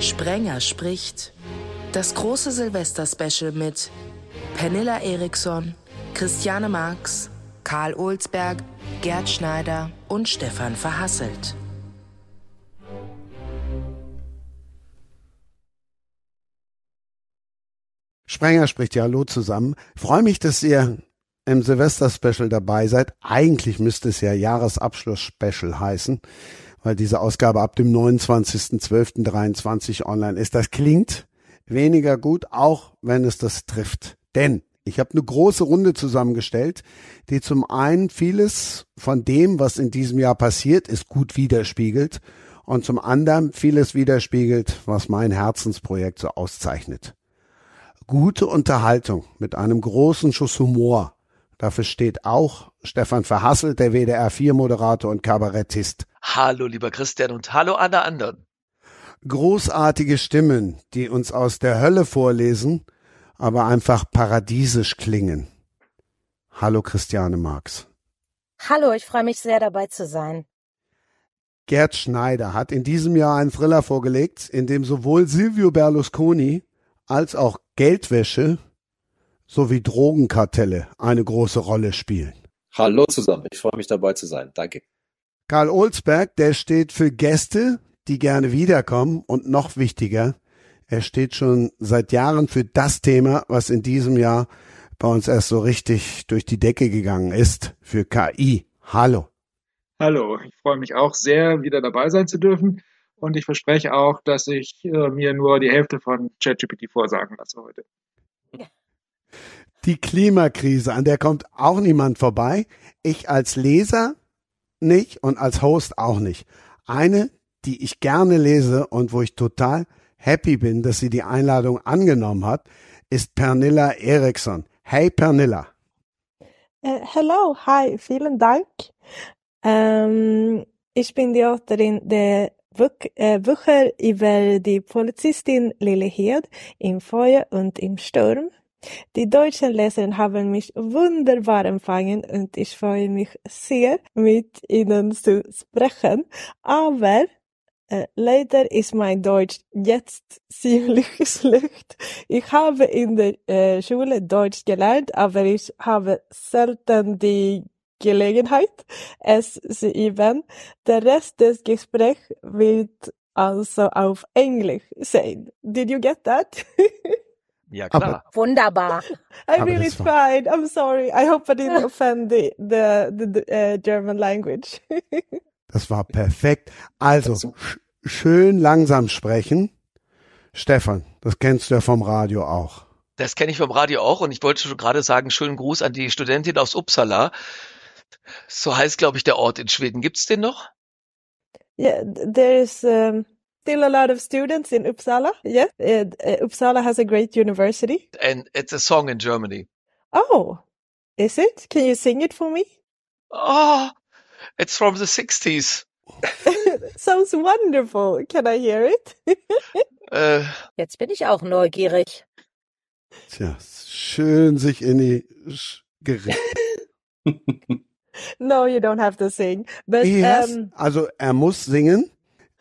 Sprenger spricht. Das große Silvester-Special mit Pernilla Eriksson, Christiane Marx, Karl Olsberg, Gerd Schneider und Stefan Verhasselt. Sprenger spricht ja Hallo zusammen. Freue mich, dass ihr im Silvester-Special dabei seid. Eigentlich müsste es ja Jahresabschluss-Special heißen, weil diese Ausgabe ab dem 29.12.23 online ist. Das klingt weniger gut, auch wenn es das trifft. Denn ich habe eine große Runde zusammengestellt, die zum einen vieles von dem, was in diesem Jahr passiert ist, gut widerspiegelt und zum anderen vieles widerspiegelt, was mein Herzensprojekt so auszeichnet gute Unterhaltung mit einem großen Schuss Humor. Dafür steht auch Stefan Verhasselt, der WDR 4 Moderator und Kabarettist. Hallo lieber Christian und hallo alle anderen. Großartige Stimmen, die uns aus der Hölle vorlesen, aber einfach paradiesisch klingen. Hallo Christiane Marx. Hallo, ich freue mich sehr dabei zu sein. Gerd Schneider hat in diesem Jahr einen Thriller vorgelegt, in dem sowohl Silvio Berlusconi als auch Geldwäsche sowie Drogenkartelle eine große Rolle spielen. Hallo zusammen, ich freue mich dabei zu sein. Danke. Karl Olsberg, der steht für Gäste, die gerne wiederkommen und noch wichtiger, er steht schon seit Jahren für das Thema, was in diesem Jahr bei uns erst so richtig durch die Decke gegangen ist, für KI. Hallo. Hallo, ich freue mich auch sehr, wieder dabei sein zu dürfen. Und ich verspreche auch, dass ich äh, mir nur die Hälfte von ChatGPT vorsagen lasse heute. Die Klimakrise, an der kommt auch niemand vorbei. Ich als Leser nicht und als Host auch nicht. Eine, die ich gerne lese und wo ich total happy bin, dass sie die Einladung angenommen hat, ist Pernilla Eriksson. Hey Pernilla. Uh, hello, hi, vielen Dank. Ähm, ich bin die Autorin der Bücher über die Polizistin Lili Hild im Feuer und im Sturm. Die deutschen Leser haben mich wunderbar empfangen und ich freue mich sehr, mit ihnen zu sprechen. Aber äh, leider ist mein Deutsch jetzt ziemlich schlecht. Ich habe in der äh, Schule Deutsch gelernt, aber ich habe selten die Gelegenheit, es zu üben. Der Rest des Gesprächs wird also auf Englisch sein. Did you get that? Ja, klar. Aber, Wunderbar. I really tried. I'm sorry. I hope I didn't offend the, the, the, the uh, German language. das war perfekt. Also, sch schön langsam sprechen. Stefan, das kennst du ja vom Radio auch. Das kenne ich vom Radio auch und ich wollte schon gerade sagen, schönen Gruß an die Studentin aus Uppsala. So heißt, glaube ich, der Ort in Schweden. Gibt's den noch? Yeah, there's um, still a lot of students in Uppsala. Yeah, uh, uh, Uppsala has a great university. And it's a song in Germany. Oh, is it? Can you sing it for me? Oh, it's from the 60s. Sounds wonderful. Can I hear it? äh, Jetzt bin ich auch neugierig. Tja, schön sich in die Sch gerät. No, you don't have to sing. But, yes. um, also er muss singen,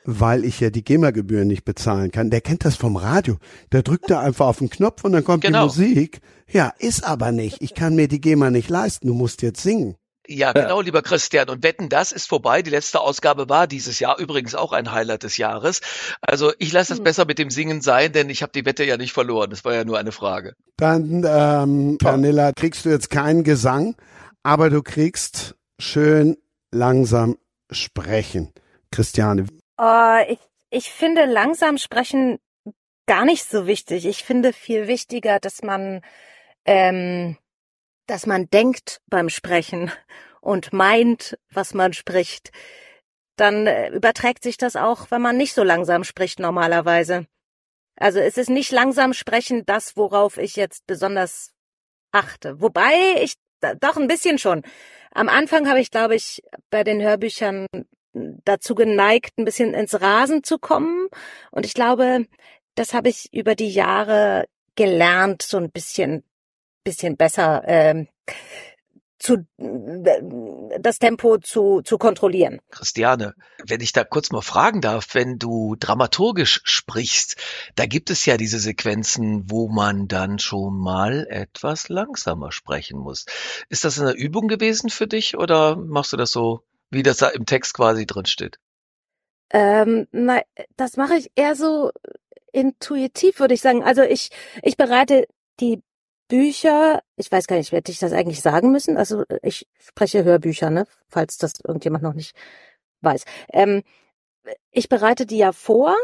weil ich ja die GEMA-Gebühren nicht bezahlen kann. Der kennt das vom Radio. Der drückt da einfach auf den Knopf und dann kommt Genau. die Musik. Ja, ist aber nicht. Ich kann mir die GEMA nicht leisten. Du musst jetzt singen. ja, genau, lieber Christian. Und wetten, das ist vorbei. Die letzte Ausgabe war dieses Jahr übrigens auch ein Highlight des Jahres. Also ich lasse es Hm. besser mit dem Singen sein, denn ich habe die Wette ja nicht verloren. Das war ja nur eine Frage. Dann, ähm, Pernilla, kriegst du jetzt keinen Gesang, aber du kriegst schön langsam sprechen. Christiane, Oh, ich, ich finde langsam sprechen gar nicht so wichtig. Ich finde viel wichtiger, dass man, ähm, dass man denkt beim Sprechen und meint, was man spricht. Dann äh, überträgt sich das auch, wenn man nicht so langsam spricht normalerweise. Also es ist nicht langsam sprechen das, worauf ich jetzt besonders achte. Wobei ich doch ein bisschen schon. Am Anfang habe ich, glaube ich, bei den Hörbüchern dazu geneigt, ein bisschen ins Rasen zu kommen. Und ich glaube, das habe ich über die Jahre gelernt, so ein bisschen, bisschen besser ähm, zu, das Tempo zu, zu kontrollieren. Christiane, wenn ich da kurz mal fragen darf, wenn du dramaturgisch sprichst, da gibt es ja diese Sequenzen, wo man dann schon mal etwas langsamer sprechen muss. Ist das eine Übung gewesen für dich oder machst du das so, wie das da im Text quasi drin steht? Ähm, na, das mache ich eher so intuitiv, würde ich sagen. Also ich, ich bereite die Bücher, ich weiß gar nicht, werde ich das eigentlich sagen müssen? Also ich spreche Hörbücher, ne? Falls das irgendjemand noch nicht weiß. Ähm, ich bereite die ja vor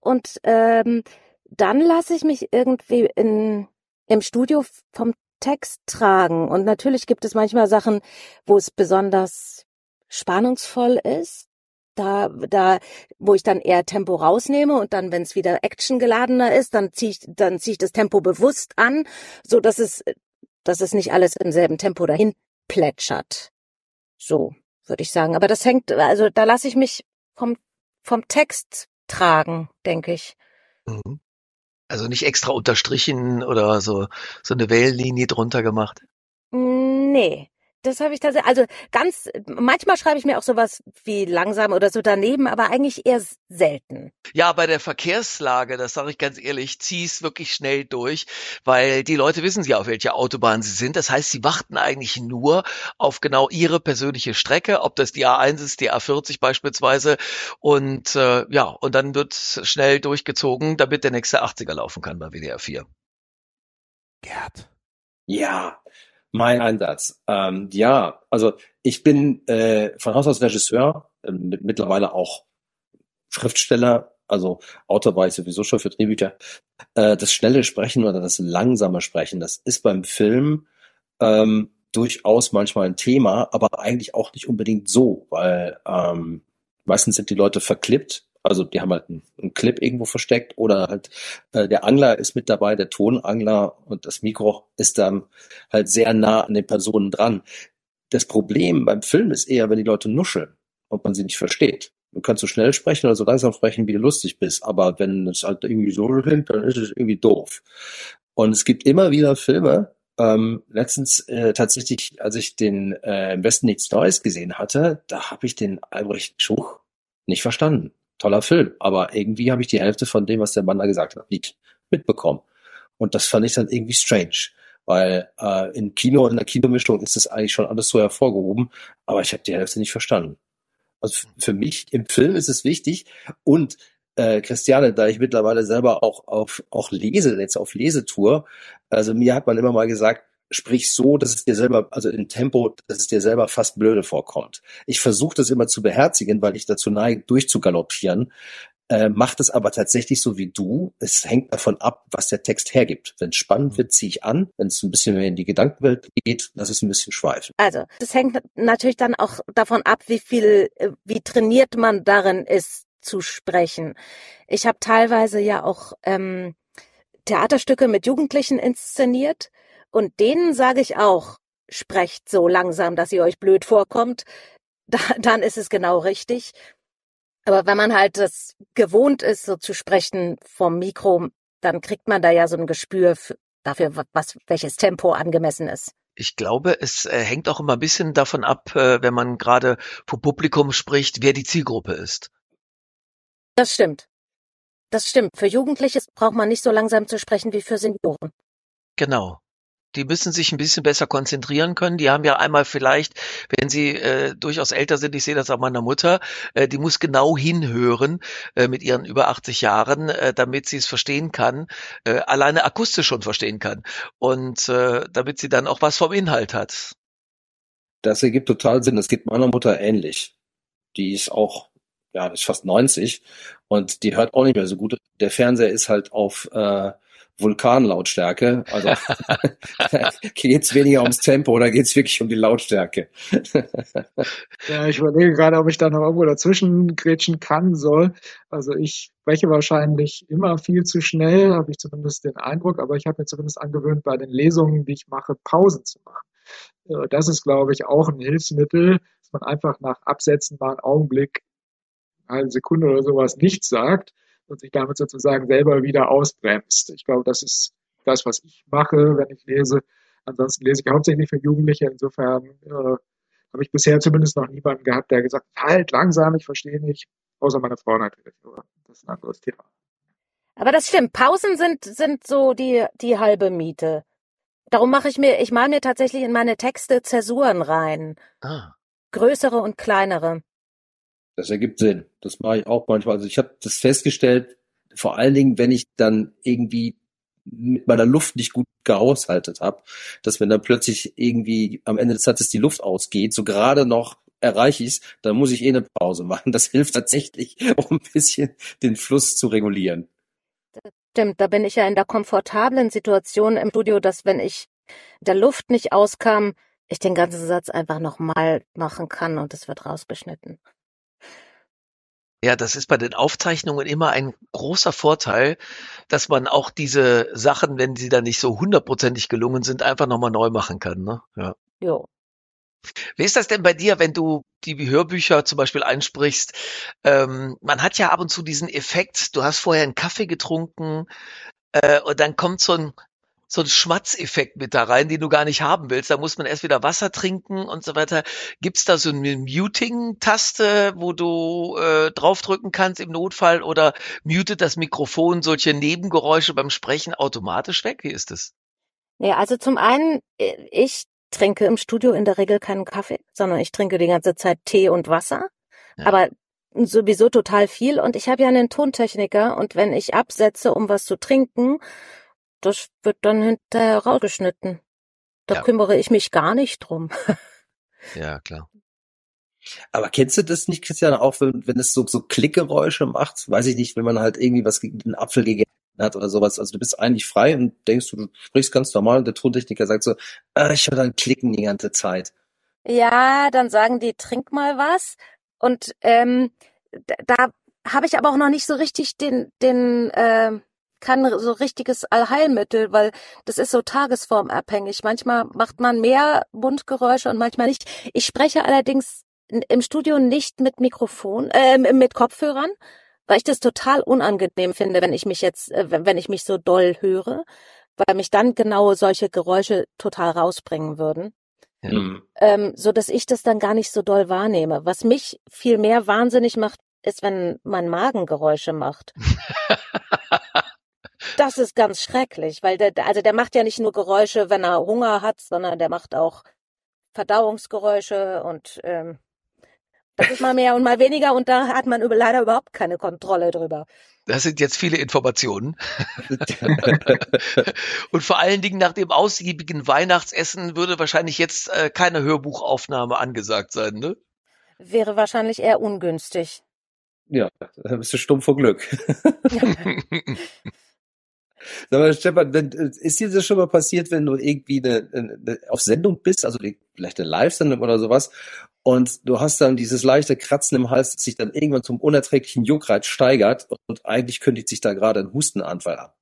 und ähm, dann lasse ich mich irgendwie in, im Studio vom Text tragen. Und natürlich gibt es manchmal Sachen, wo es besonders spannungsvoll ist da, da, wo ich dann eher Tempo rausnehme und dann, wenn es wieder actiongeladener ist, dann ziehe ich, dann ziehe ich das Tempo bewusst an, so dass es, dass es nicht alles im selben Tempo dahin plätschert. So würde ich sagen. Aber das hängt, also da lasse ich mich vom vom Text tragen, denke ich. Mhm. Also nicht extra unterstrichen oder so so eine Wellenlinie drunter gemacht. Nee, das habe ich tatsächlich, also ganz, manchmal schreibe ich mir auch sowas wie langsam oder so daneben, aber eigentlich eher selten. Ja, bei der Verkehrslage, das sage ich ganz ehrlich, zieh es wirklich schnell durch, weil die Leute wissen ja, auf welcher Autobahn sie sind. Das heißt, sie warten eigentlich nur auf genau ihre persönliche Strecke, ob das die A1 ist, die A40 beispielsweise. Und äh, ja, und dann wird schnell durchgezogen, damit der nächste 80er laufen kann bei WDR 4. Gerd. Ja, mein Einsatz. Ähm, ja, also ich bin äh, von Haus aus Regisseur, äh, mittlerweile auch Schriftsteller, also Autor war ich sowieso schon für Drehbücher. Äh, das schnelle Sprechen oder das langsame Sprechen, das ist beim Film ähm, durchaus manchmal ein Thema, aber eigentlich auch nicht unbedingt so, weil ähm, meistens sind die Leute verklippt also die haben halt einen, einen Clip irgendwo versteckt oder halt äh, der Angler ist mit dabei, der Tonangler und das Mikro ist dann halt sehr nah an den Personen dran. Das Problem beim Film ist eher, wenn die Leute nuscheln und man sie nicht versteht. Du kannst so schnell sprechen oder so langsam sprechen, wie du lustig bist, aber wenn es halt irgendwie so klingt, dann ist es irgendwie doof. Und es gibt immer wieder Filme, ähm, letztens äh, tatsächlich, als ich den äh, im Westen nichts Neues gesehen hatte, da habe ich den Albrecht Schuch nicht verstanden toller Film, aber irgendwie habe ich die Hälfte von dem, was der Mann da gesagt hat, nicht mitbekommen. Und das fand ich dann irgendwie strange, weil äh, im Kino, in der Kinomischung ist das eigentlich schon alles so hervorgehoben, aber ich habe die Hälfte nicht verstanden. Also für mich im Film ist es wichtig und äh, Christiane, da ich mittlerweile selber auch auf auch lese, jetzt auf Lesetour, also mir hat man immer mal gesagt, sprich so, dass es dir selber, also in Tempo, dass es dir selber fast blöde vorkommt. Ich versuche das immer zu beherzigen, weil ich dazu neige, durchzugaloppieren. Äh, macht es aber tatsächlich so wie du. Es hängt davon ab, was der Text hergibt. Wenn es spannend mhm. wird, ziehe ich an. Wenn es ein bisschen mehr in die Gedankenwelt geht, lass es ein bisschen schweifen. Also, das hängt natürlich dann auch davon ab, wie viel, äh, wie trainiert man darin ist, zu sprechen. Ich habe teilweise ja auch ähm, Theaterstücke mit Jugendlichen inszeniert und denen sage ich auch, sprecht so langsam, dass ihr euch blöd vorkommt. Da, dann ist es genau richtig. Aber wenn man halt das gewohnt ist, so zu sprechen vom Mikro, dann kriegt man da ja so ein Gespür dafür, was, welches Tempo angemessen ist. Ich glaube, es äh, hängt auch immer ein bisschen davon ab, äh, wenn man gerade vom Publikum spricht, wer die Zielgruppe ist. Das stimmt. Das stimmt. Für Jugendliche braucht man nicht so langsam zu sprechen wie für Senioren. Genau die müssen sich ein bisschen besser konzentrieren können. Die haben ja einmal vielleicht, wenn sie äh, durchaus älter sind, ich sehe das auch meiner Mutter, äh, die muss genau hinhören äh, mit ihren über 80 Jahren, äh, damit sie es verstehen kann, äh, alleine akustisch schon verstehen kann und äh, damit sie dann auch was vom Inhalt hat. Das ergibt total Sinn. Das geht meiner Mutter ähnlich. Die ist auch, ja, ist fast 90 und die hört auch nicht mehr so gut. Der Fernseher ist halt auf äh, Vulkanlautstärke. Also geht es weniger ums Tempo oder geht es wirklich um die Lautstärke? ja, ich überlege gerade, ob ich da noch irgendwo dazwischen grätschen kann soll. Also ich spreche wahrscheinlich immer viel zu schnell, habe ich zumindest den Eindruck, aber ich habe mir zumindest angewöhnt, bei den Lesungen, die ich mache, Pausen zu machen. Äh, das ist, glaube ich, auch ein Hilfsmittel, dass man einfach nach mal einen Augenblick, eine Sekunde oder sowas nichts sagt und sich damit sozusagen selber wieder ausbremst. Ich glaube, das ist das, was ich mache, wenn ich lese. Ansonsten lese ich hauptsächlich für Jugendliche. Insofern äh, habe ich bisher zumindest noch niemanden gehabt, der gesagt hat, halt langsam, ich verstehe nicht. Außer meine Frau natürlich. Aber das ist ein anderes Thema. Aber das stimmt. Pausen sind, sind so die, die halbe Miete. Darum mache ich mir, ich male mir tatsächlich in meine Texte Zäsuren rein. Ah. Größere und kleinere. Das ergibt Sinn. Das mache ich auch manchmal. Also ich habe das festgestellt, vor allen Dingen, wenn ich dann irgendwie mit meiner Luft nicht gut gehaushaltet habe, dass wenn dann plötzlich irgendwie am Ende des Satzes die Luft ausgeht, so gerade noch erreiche ich es, dann muss ich eh eine Pause machen. Das hilft tatsächlich, um ein bisschen den Fluss zu regulieren. Stimmt, da bin ich ja in der komfortablen Situation im Studio, dass wenn ich der Luft nicht auskam, ich den ganzen Satz einfach nochmal machen kann und es wird rausgeschnitten. Ja, das ist bei den Aufzeichnungen immer ein großer Vorteil, dass man auch diese Sachen, wenn sie dann nicht so hundertprozentig gelungen sind, einfach nochmal neu machen kann. Ne? Ja. Jo. Wie ist das denn bei dir, wenn du die Hörbücher zum Beispiel einsprichst? Ähm, man hat ja ab und zu diesen Effekt, du hast vorher einen Kaffee getrunken äh, und dann kommt so ein so ein Schmatzeffekt mit da rein, den du gar nicht haben willst. Da muss man erst wieder Wasser trinken und so weiter. Gibt's da so eine Muting-Taste, wo du äh, draufdrücken kannst im Notfall oder mutet das Mikrofon solche Nebengeräusche beim Sprechen automatisch weg? Wie ist es? Ja, also zum einen, äh, ich trinke im Studio in der Regel keinen Kaffee, sondern ich trinke die ganze Zeit Tee und Wasser. Ja. Aber sowieso total viel und ich habe ja einen Tontechniker und wenn ich absetze, um was zu trinken, das wird dann hinterher rausgeschnitten. Da ja. kümmere ich mich gar nicht drum. ja, klar. Aber kennst du das nicht, Christian, auch wenn, wenn es so, so Klickgeräusche macht? Weiß ich nicht, wenn man halt irgendwie was gegen den Apfel gegessen hat oder sowas. Also du bist eigentlich frei und denkst, du sprichst ganz normal und der Tontechniker sagt so, ah, ich höre dann Klicken die ganze Zeit. Ja, dann sagen die, trink mal was. Und ähm, da habe ich aber auch noch nicht so richtig den, den äh, kein so richtiges Allheilmittel, weil das ist so tagesformabhängig. Manchmal macht man mehr Mundgeräusche und manchmal nicht. Ich spreche allerdings im Studio nicht mit Mikrofon, äh, mit Kopfhörern, weil ich das total unangenehm finde, wenn ich mich jetzt, äh, wenn ich mich so doll höre, weil mich dann genau solche Geräusche total rausbringen würden. Mhm. Ähm, so dass ich das dann gar nicht so doll wahrnehme. Was mich viel mehr wahnsinnig macht, ist, wenn mein Magen Geräusche macht. Das ist ganz schrecklich, weil der, also der macht ja nicht nur Geräusche, wenn er Hunger hat, sondern der macht auch Verdauungsgeräusche und ähm, das ist mal mehr und mal weniger und da hat man über, leider überhaupt keine Kontrolle drüber. Das sind jetzt viele Informationen. und vor allen Dingen nach dem ausgiebigen Weihnachtsessen würde wahrscheinlich jetzt äh, keine Hörbuchaufnahme angesagt sein, ne? Wäre wahrscheinlich eher ungünstig. Ja, da bist du stumm vor Glück. Sag mal, Stefan, wenn, ist dir das schon mal passiert, wenn du irgendwie eine, eine, auf Sendung bist, also vielleicht eine Live-Sendung oder sowas, und du hast dann dieses leichte Kratzen im Hals, das sich dann irgendwann zum unerträglichen Juckreiz steigert und eigentlich kündigt sich da gerade ein Hustenanfall ab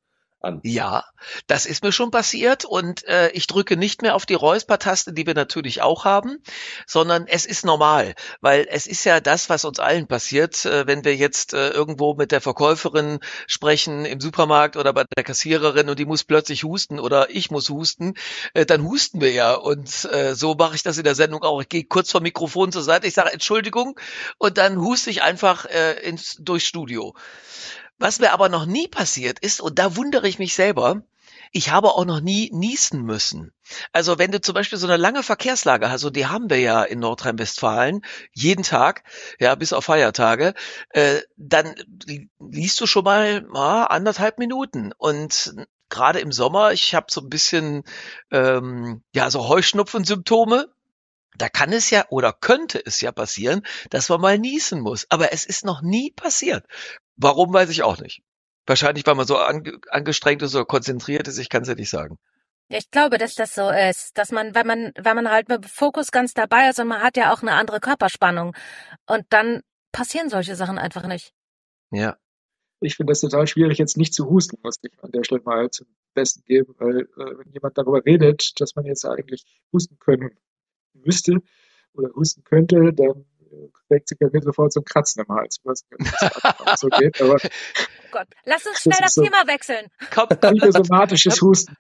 an. Ja, das ist mir schon passiert und äh, ich drücke nicht mehr auf die Räuspertaste, die wir natürlich auch haben, sondern es ist normal, weil es ist ja das, was uns allen passiert, äh, wenn wir jetzt äh, irgendwo mit der Verkäuferin sprechen im Supermarkt oder bei der Kassiererin und die muss plötzlich husten oder ich muss husten, äh, dann husten wir ja und äh, so mache ich das in der Sendung auch. Ich gehe kurz vom Mikrofon zur Seite, ich sage Entschuldigung und dann huste ich einfach äh, ins durchs Studio. Was mir aber noch nie passiert ist, und da wundere ich mich selber, ich habe auch noch nie niesen müssen. Also wenn du zum Beispiel so eine lange Verkehrslage hast, und die haben wir ja in Nordrhein-Westfalen, jeden Tag, ja, bis auf Feiertage, äh, dann liest du schon mal ah, anderthalb Minuten. Und gerade im Sommer, ich habe so ein bisschen ähm, ja so Heuschnupfensymptome, da kann es ja oder könnte es ja passieren, dass man mal niesen muss. Aber es ist noch nie passiert. Warum, weiß ich auch nicht. Wahrscheinlich, weil man so ange angestrengt ist oder konzentriert ist, ich kann es ja nicht sagen. Ich glaube, dass das so ist, dass man, wenn man, wenn man halt mit Fokus ganz dabei ist und man hat ja auch eine andere Körperspannung und dann passieren solche Sachen einfach nicht. Ja. Ich finde das total schwierig, jetzt nicht zu husten, muss ich an der Stelle mal zum Besten geben, weil äh, wenn jemand darüber redet, dass man jetzt eigentlich husten können müsste oder husten könnte, dann weckt sich ja sofort so ein Kratzen im Hals. Ich weiß nicht, ob das so geht, aber. Oh Gott, lass uns schnell das, das Thema so wechseln. Komm, Psychosomatisches Husten.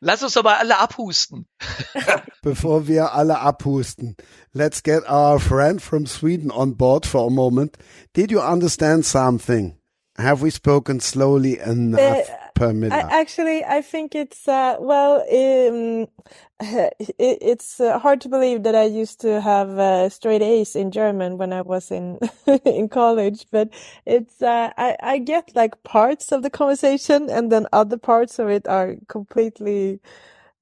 Lass uns aber alle abhusten. Bevor wir alle abhusten, let's get our friend from Sweden on board for a moment. Did you understand something? Have we spoken slowly enough Uh, per minute? I, actually, I think it's uh, well, um, it, it's uh, hard to believe that I used to have uh, straight A's in German when I was in in college, but it's uh, I I get like parts of the conversation, and then other parts of it are completely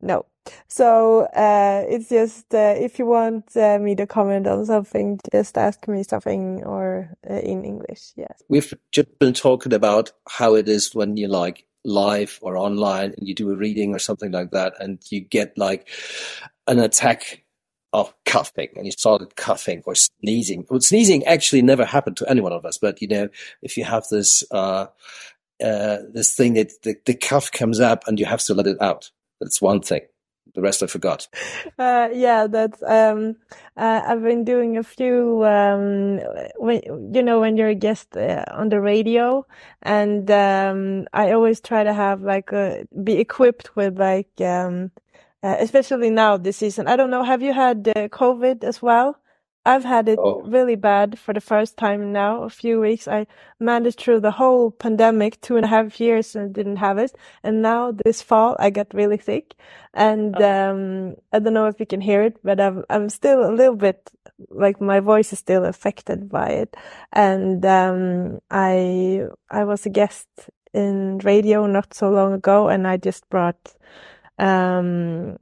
no. So uh, it's just uh, if you want uh, me to comment on something, just ask me something or uh, in English. Yes. We've just been talking about how it is when you like live or online and you do a reading or something like that and you get like an attack of coughing and you started coughing or sneezing. Well, sneezing actually never happened to any one of us, but you know, if you have this, uh, uh, this thing that the, the cough comes up and you have to let it out. That's one thing. The rest I forgot. Uh, yeah, that's, um, uh, I've been doing a few, um, when, you know, when you're a guest uh, on the radio and, um, I always try to have like a, be equipped with like, um, uh, especially now this season. I don't know. Have you had uh, COVID as well? I've had it Oh. really bad for the first time now, a few weeks. I managed through the whole pandemic, two and a half years and didn't have it. And now this fall, I got really sick. And, um, I don't know if you can hear it, but I'm, I'm still a little bit, like my voice is still affected by it. And, um, I, I was a guest in radio not so long ago and I just brought, um,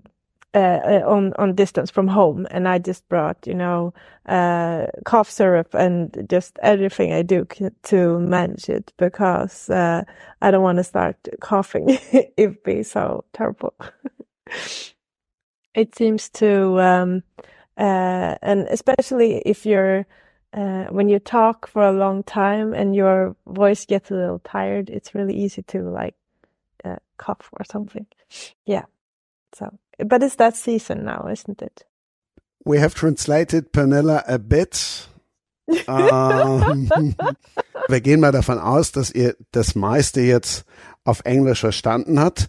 uh, uh, on on distance from home, and I just brought you know uh, cough syrup and just everything I do c- to manage it because uh, I don't want to start coughing. It'd be so terrible. it seems to, um, uh, and especially if you're uh, when you talk for a long time and your voice gets a little tired, it's really easy to like cough or something. Yeah. So, but it's that season now, isn't it? we have translated Pernilla a bit. Ähm, wir gehen mal davon aus, dass ihr das meiste jetzt auf Englisch verstanden habt.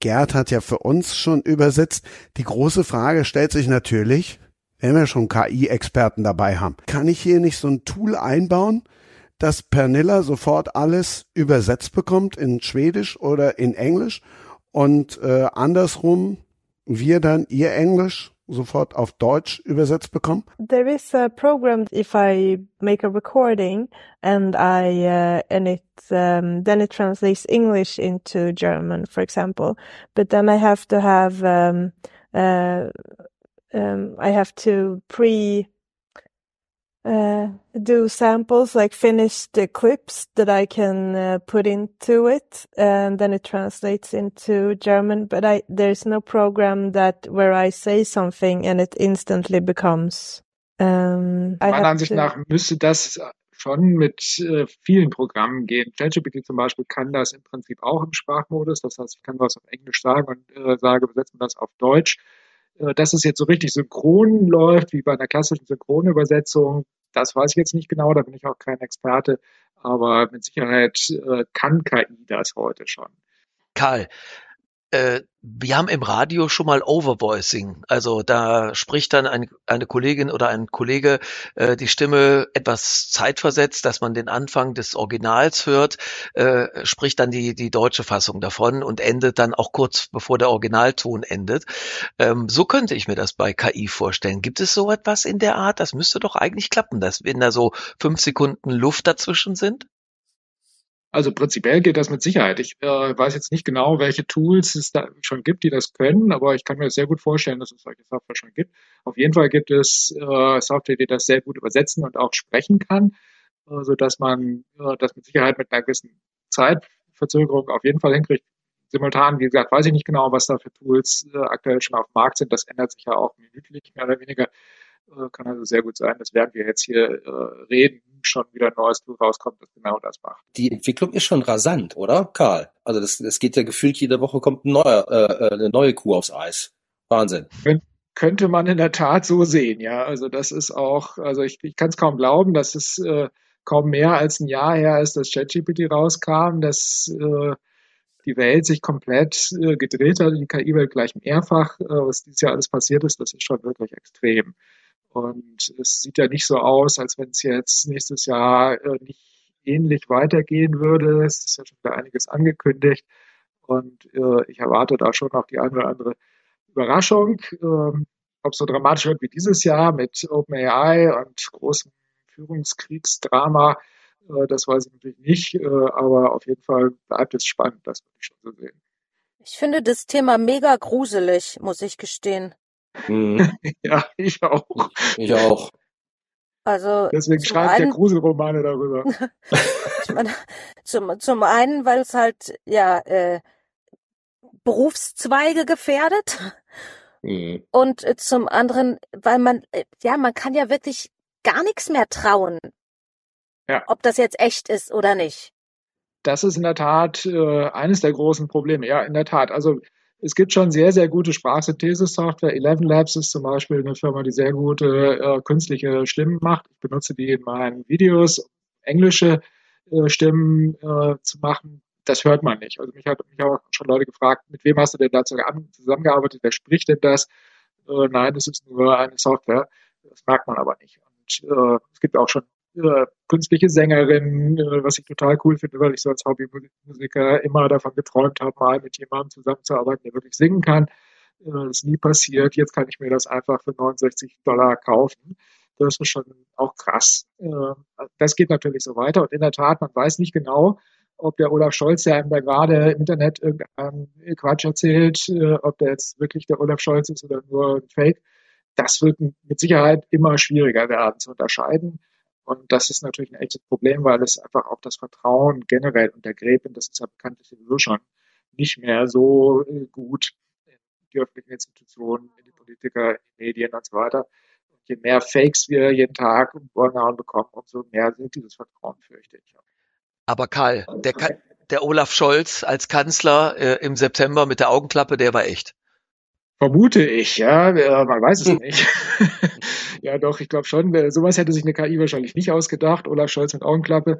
Gerd hat ja für uns schon übersetzt. Die große Frage stellt sich natürlich, wenn wir schon KI-Experten dabei haben, kann ich hier nicht so ein Tool einbauen, dass Pernilla sofort alles übersetzt bekommt in Schwedisch oder in Englisch und äh, andersrum wir dann ihr Englisch sofort auf Deutsch übersetzt bekommen? There is a program if I make a recording and I uh, and it um, then it translates English into German, for example. But then I have to have um, uh, um, I have to pre uh, do samples like finished uh, clips that I can uh, put into it, and then it translates into German. But I there's no program that where I say something and it instantly becomes. Um, Meiner Ansicht to- nach müsste das schon mit äh, vielen Programmen gehen. ChatGPT zum Beispiel kann das im Prinzip auch im Sprachmodus. Das heißt, ich kann was auf Englisch sagen und äh, sage, wir das auf Deutsch. Äh, dass es jetzt so richtig synchron läuft, wie bei einer klassischen Synchronübersetzung, das weiß ich jetzt nicht genau, da bin ich auch kein Experte. Aber mit Sicherheit äh, kann KI das heute schon. Karl, äh, wir haben im Radio schon mal Overvoicing. Also da spricht dann ein, eine Kollegin oder ein Kollege äh, die Stimme etwas zeitversetzt, dass man den Anfang des Originals hört, äh, spricht dann die, die deutsche Fassung davon und endet dann auch kurz bevor der Originalton endet. Ähm, so könnte ich mir das bei KI vorstellen. Gibt es so etwas in der Art? Das müsste doch eigentlich klappen, dass wenn da so fünf Sekunden Luft dazwischen sind. Also prinzipiell geht das mit Sicherheit. Ich äh, weiß jetzt nicht genau, welche Tools es da schon gibt, die das können, aber ich kann mir sehr gut vorstellen, dass es solche Software schon gibt. Auf jeden Fall gibt es äh, Software, die das sehr gut übersetzen und auch sprechen kann, äh, so dass man äh, das mit Sicherheit mit einer gewissen Zeitverzögerung auf jeden Fall hinkriegt. Simultan, wie gesagt, weiß ich nicht genau, was da für Tools äh, aktuell schon auf dem Markt sind. Das ändert sich ja auch minütlich mehr oder weniger. Kann also sehr gut sein, dass während wir jetzt hier äh, reden, schon wieder ein neues Tool rauskommt, das genau das macht. Die Entwicklung ist schon rasant, oder, Karl? Also das, das geht ja gefühlt jede Woche kommt ein neuer, äh, äh, eine neue Kuh aufs Eis. Wahnsinn. könnte man in der Tat so sehen, ja. Also das ist auch, also ich, ich kann es kaum glauben, dass es äh, kaum mehr als ein Jahr her ist, dass ChatGPT rauskam, dass äh, die Welt sich komplett äh, gedreht hat, die KI-Welt gleich mehrfach, äh, was dieses Jahr alles passiert ist, das ist schon wirklich extrem. Und es sieht ja nicht so aus, als wenn es jetzt nächstes Jahr äh, nicht ähnlich weitergehen würde. Es ist ja schon wieder einiges angekündigt. Und äh, ich erwarte da schon noch die eine oder andere Überraschung. Ähm, ob es so dramatisch wird wie dieses Jahr mit OpenAI und großem Führungskriegsdrama, äh, das weiß ich natürlich nicht. Aber auf jeden Fall bleibt es spannend, das würde ich schon so sehen. Ich finde das Thema mega gruselig, muss ich gestehen. Mhm. ja, ich auch. Ich auch. Also Deswegen schreibe ich ja Gruselromane darüber. ich meine, zum, zum einen, weil es halt ja äh, Berufszweige gefährdet mhm. und äh, zum anderen, weil man äh, ja man kann ja wirklich gar nichts mehr trauen, ja. ob das jetzt echt ist oder nicht. Das ist in der Tat äh, eines der großen Probleme. Ja, in der Tat. Also es gibt schon sehr, sehr gute Sprachsynthese-Software. Eleven Labs ist zum Beispiel eine Firma, die sehr gute äh, künstliche Stimmen macht. Ich benutze die in meinen Videos, um englische äh, Stimmen äh, zu machen. Das hört man nicht. Also mich hat mich auch schon Leute gefragt, mit wem hast du denn dazu zusammengearbeitet? Wer spricht denn das? Äh, nein, das ist nur eine Software. Das merkt man aber nicht. Und äh, es gibt auch schon künstliche Sängerin, äh, was ich total cool finde, weil ich so als Hobbymusiker immer davon geträumt habe, mal mit jemandem zusammenzuarbeiten, der wirklich singen kann. Äh, das ist nie passiert. Jetzt kann ich mir das einfach für 69 Dollar kaufen. Das ist schon auch krass. Äh, das geht natürlich so weiter. Und in der Tat, man weiß nicht genau, ob der Olaf Scholz, der einem da gerade im Internet irgendeinen Quatsch erzählt, äh, ob der jetzt wirklich der Olaf Scholz ist oder nur ein Fake. Das wird mit Sicherheit immer schwieriger werden zu unterscheiden. Und das ist natürlich ein echtes Problem, weil es einfach auch das Vertrauen generell untergräbt. Und das ist ja bekanntlich sowieso schon nicht mehr so äh, gut in die öffentlichen Institutionen, in die Politiker, in die Medien und so weiter. Und je mehr Fakes wir jeden Tag um Ohren bekommen, umso mehr sind dieses Vertrauen, fürchte. Aber Karl, der, der Olaf Scholz als Kanzler äh, im September mit der Augenklappe, der war echt. Vermute ich, ja, man weiß es nicht. ja, doch, ich glaube schon. Sowas hätte sich eine KI wahrscheinlich nicht ausgedacht. Olaf Scholz mit Augenklappe.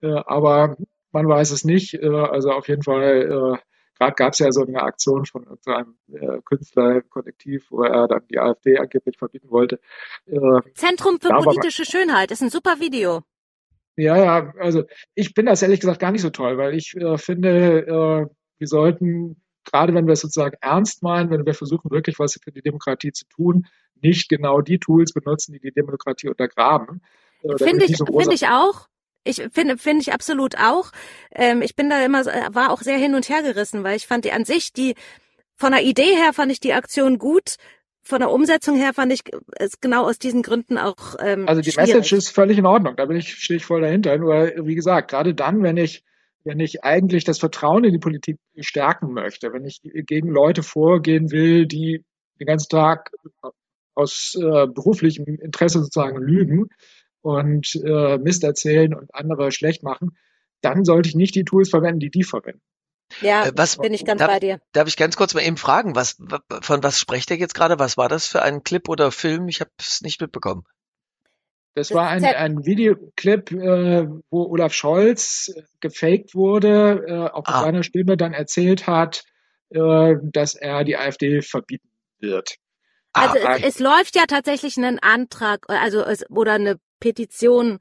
Äh, aber man weiß es nicht. Äh, also auf jeden Fall, äh, gerade gab es ja so eine Aktion von einem Künstlerkollektiv, wo er dann die AfD angeblich verbieten wollte. Zentrum für politische Schönheit ist ein super Video. Ja, ja, also ich bin das ehrlich gesagt gar nicht so toll, weil ich finde, wir sollten gerade wenn wir es sozusagen ernst meinen, wenn wir versuchen, wirklich was für die Demokratie zu tun, nicht genau die Tools benutzen, die die Demokratie untergraben. Äh, finde ich, so finde ich auch. Ich finde, finde ich absolut auch. Ähm, ich bin da immer, war auch sehr hin und her gerissen, weil ich fand die an sich, die, von der Idee her fand ich die Aktion gut. Von der Umsetzung her fand ich es genau aus diesen Gründen auch. Ähm, also die schwierig. Message ist völlig in Ordnung. Da bin ich, stehe ich voll dahinter. Nur, wie gesagt, gerade dann, wenn ich wenn ich eigentlich das Vertrauen in die Politik stärken möchte, wenn ich gegen Leute vorgehen will, die den ganzen Tag aus äh, beruflichem Interesse sozusagen lügen und äh, Mist erzählen und andere schlecht machen, dann sollte ich nicht die Tools verwenden, die die verwenden. Ja, äh, was, bin ich ganz darf, bei dir. Darf ich ganz kurz mal eben fragen, was, von was spricht er jetzt gerade? Was war das für ein Clip oder Film? Ich habe es nicht mitbekommen. Das war ein, ein Videoclip, äh, wo Olaf Scholz gefaked wurde, äh, auch mit ah. seiner Stimme dann erzählt hat, äh, dass er die AfD verbieten wird. Also ah, es, es, läuft ja tatsächlich ein Antrag, also es, oder eine Petition,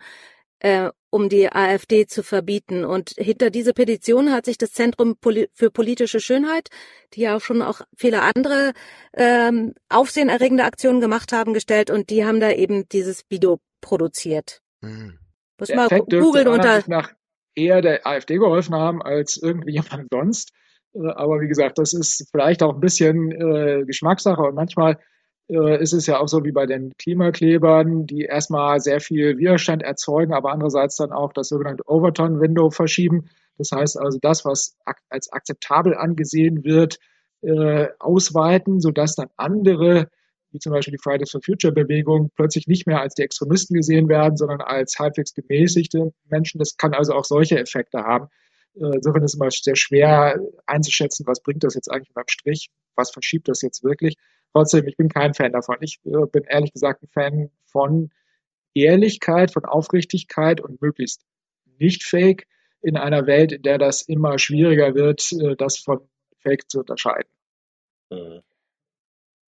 äh, um die AfD zu verbieten. Und hinter diese Petition hat sich das Zentrum für politische Schönheit, die ja auch schon auch viele andere ähm, aufsehenerregende Aktionen gemacht haben, gestellt und die haben da eben dieses Video produziert. Hm. Muss mal googeln unter. Nach eher der AfD geholfen haben als irgendwie jemand sonst. Äh, aber wie gesagt, das ist vielleicht auch ein bisschen äh, Geschmackssache und manchmal äh, ist es ja auch so wie bei den Klimaklebern, die erstmal sehr viel Widerstand erzeugen, aber andererseits dann auch das sogenannte Overton-Window verschieben. Das heißt also, das, was als akzeptabel angesehen wird, äh, ausweiten, sodass dann andere wie zum Beispiel die Fridays for Future Bewegung, plötzlich nicht mehr als die Extremisten gesehen werden, sondern als halbwegs gemäßigte Menschen. Das kann also auch solche Effekte haben. Äh, insofern ist es immer sehr schwer einzuschätzen, was bringt das jetzt eigentlich beim Strich, was verschiebt das jetzt wirklich. Trotzdem, ich bin kein Fan davon. Ich äh, bin ehrlich gesagt ein Fan von Ehrlichkeit, von Aufrichtigkeit und möglichst nicht fake. in einer Welt, in der das immer schwieriger wird, äh, das von Fake zu unterscheiden. Mhm.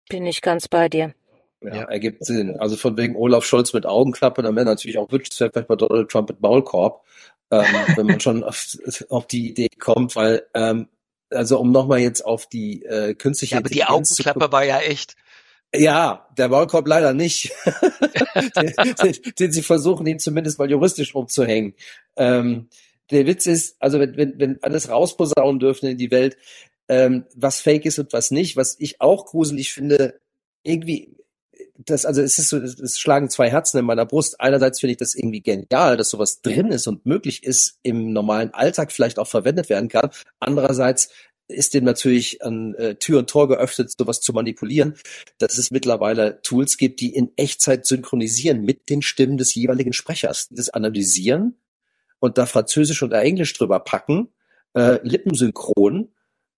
Bin ich ganz bei dir. Ja, Ja. ergibt Sinn. Also von wegen Olaf Scholz mit Augenklappe, dann wäre natürlich auch wünschenswert vielleicht bei Donald Trump mit Maulkorb, ähm, wenn man schon auf, auf die Idee kommt, weil ähm, also um nochmal jetzt auf die äh, künstliche Ja, aber die Augenklappe war ja echt. Ja, der Maulkorb leider nicht. den, den, den sie versuchen, ihn zumindest mal juristisch umzuhängen. Ähm, der Witz ist, also wenn, wenn, wenn alles rausposaunen dürfen in die Welt, ähm, was fake ist und was nicht, was ich auch gruselig finde, irgendwie, das, also es ist so, es schlagen zwei Herzen in meiner Brust. Einerseits finde ich das irgendwie genial, dass sowas drin ist und möglich ist, im normalen Alltag vielleicht auch verwendet werden kann. Andererseits ist dem natürlich an äh, Tür und Tor geöffnet, sowas zu manipulieren, dass es mittlerweile Tools gibt, die in Echtzeit synchronisieren mit den Stimmen des jeweiligen Sprechers, das analysieren und da Französisch und Englisch drüber packen, äh, lippensynchron.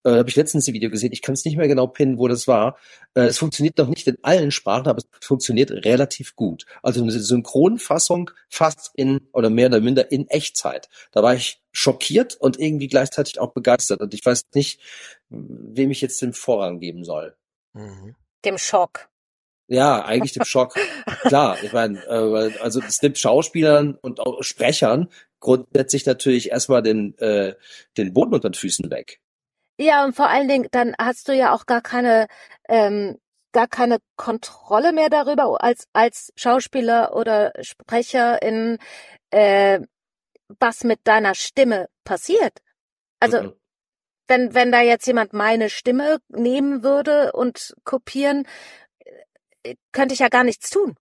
Äh, habe ich letztens ein Video gesehen, ich kann es nicht mehr genau pinnen, wo das war. Äh, es funktioniert noch nicht in allen Sprachen, aber es funktioniert relativ gut. Also eine Synchronfassung fast in oder mehr oder minder in Echtzeit. Da war ich schockiert und irgendwie gleichzeitig auch begeistert. Und ich weiß nicht, wem ich jetzt den Vorrang geben soll. Mhm. Dem Schock. Ja, eigentlich dem Schock. Klar, ich meine, äh, also es nimmt Schauspielern und auch Sprechern grundsätzlich natürlich erstmal den, äh, den Boden unter den Füßen weg. Ja, und vor allen Dingen, dann hast du ja auch gar keine, ähm, gar keine Kontrolle mehr darüber als, als Schauspieler oder Sprecherin, äh, was mit deiner Stimme passiert. Also, Mhm. wenn, wenn da jetzt jemand meine Stimme nehmen würde und kopieren, äh, könnte ich ja gar nichts tun.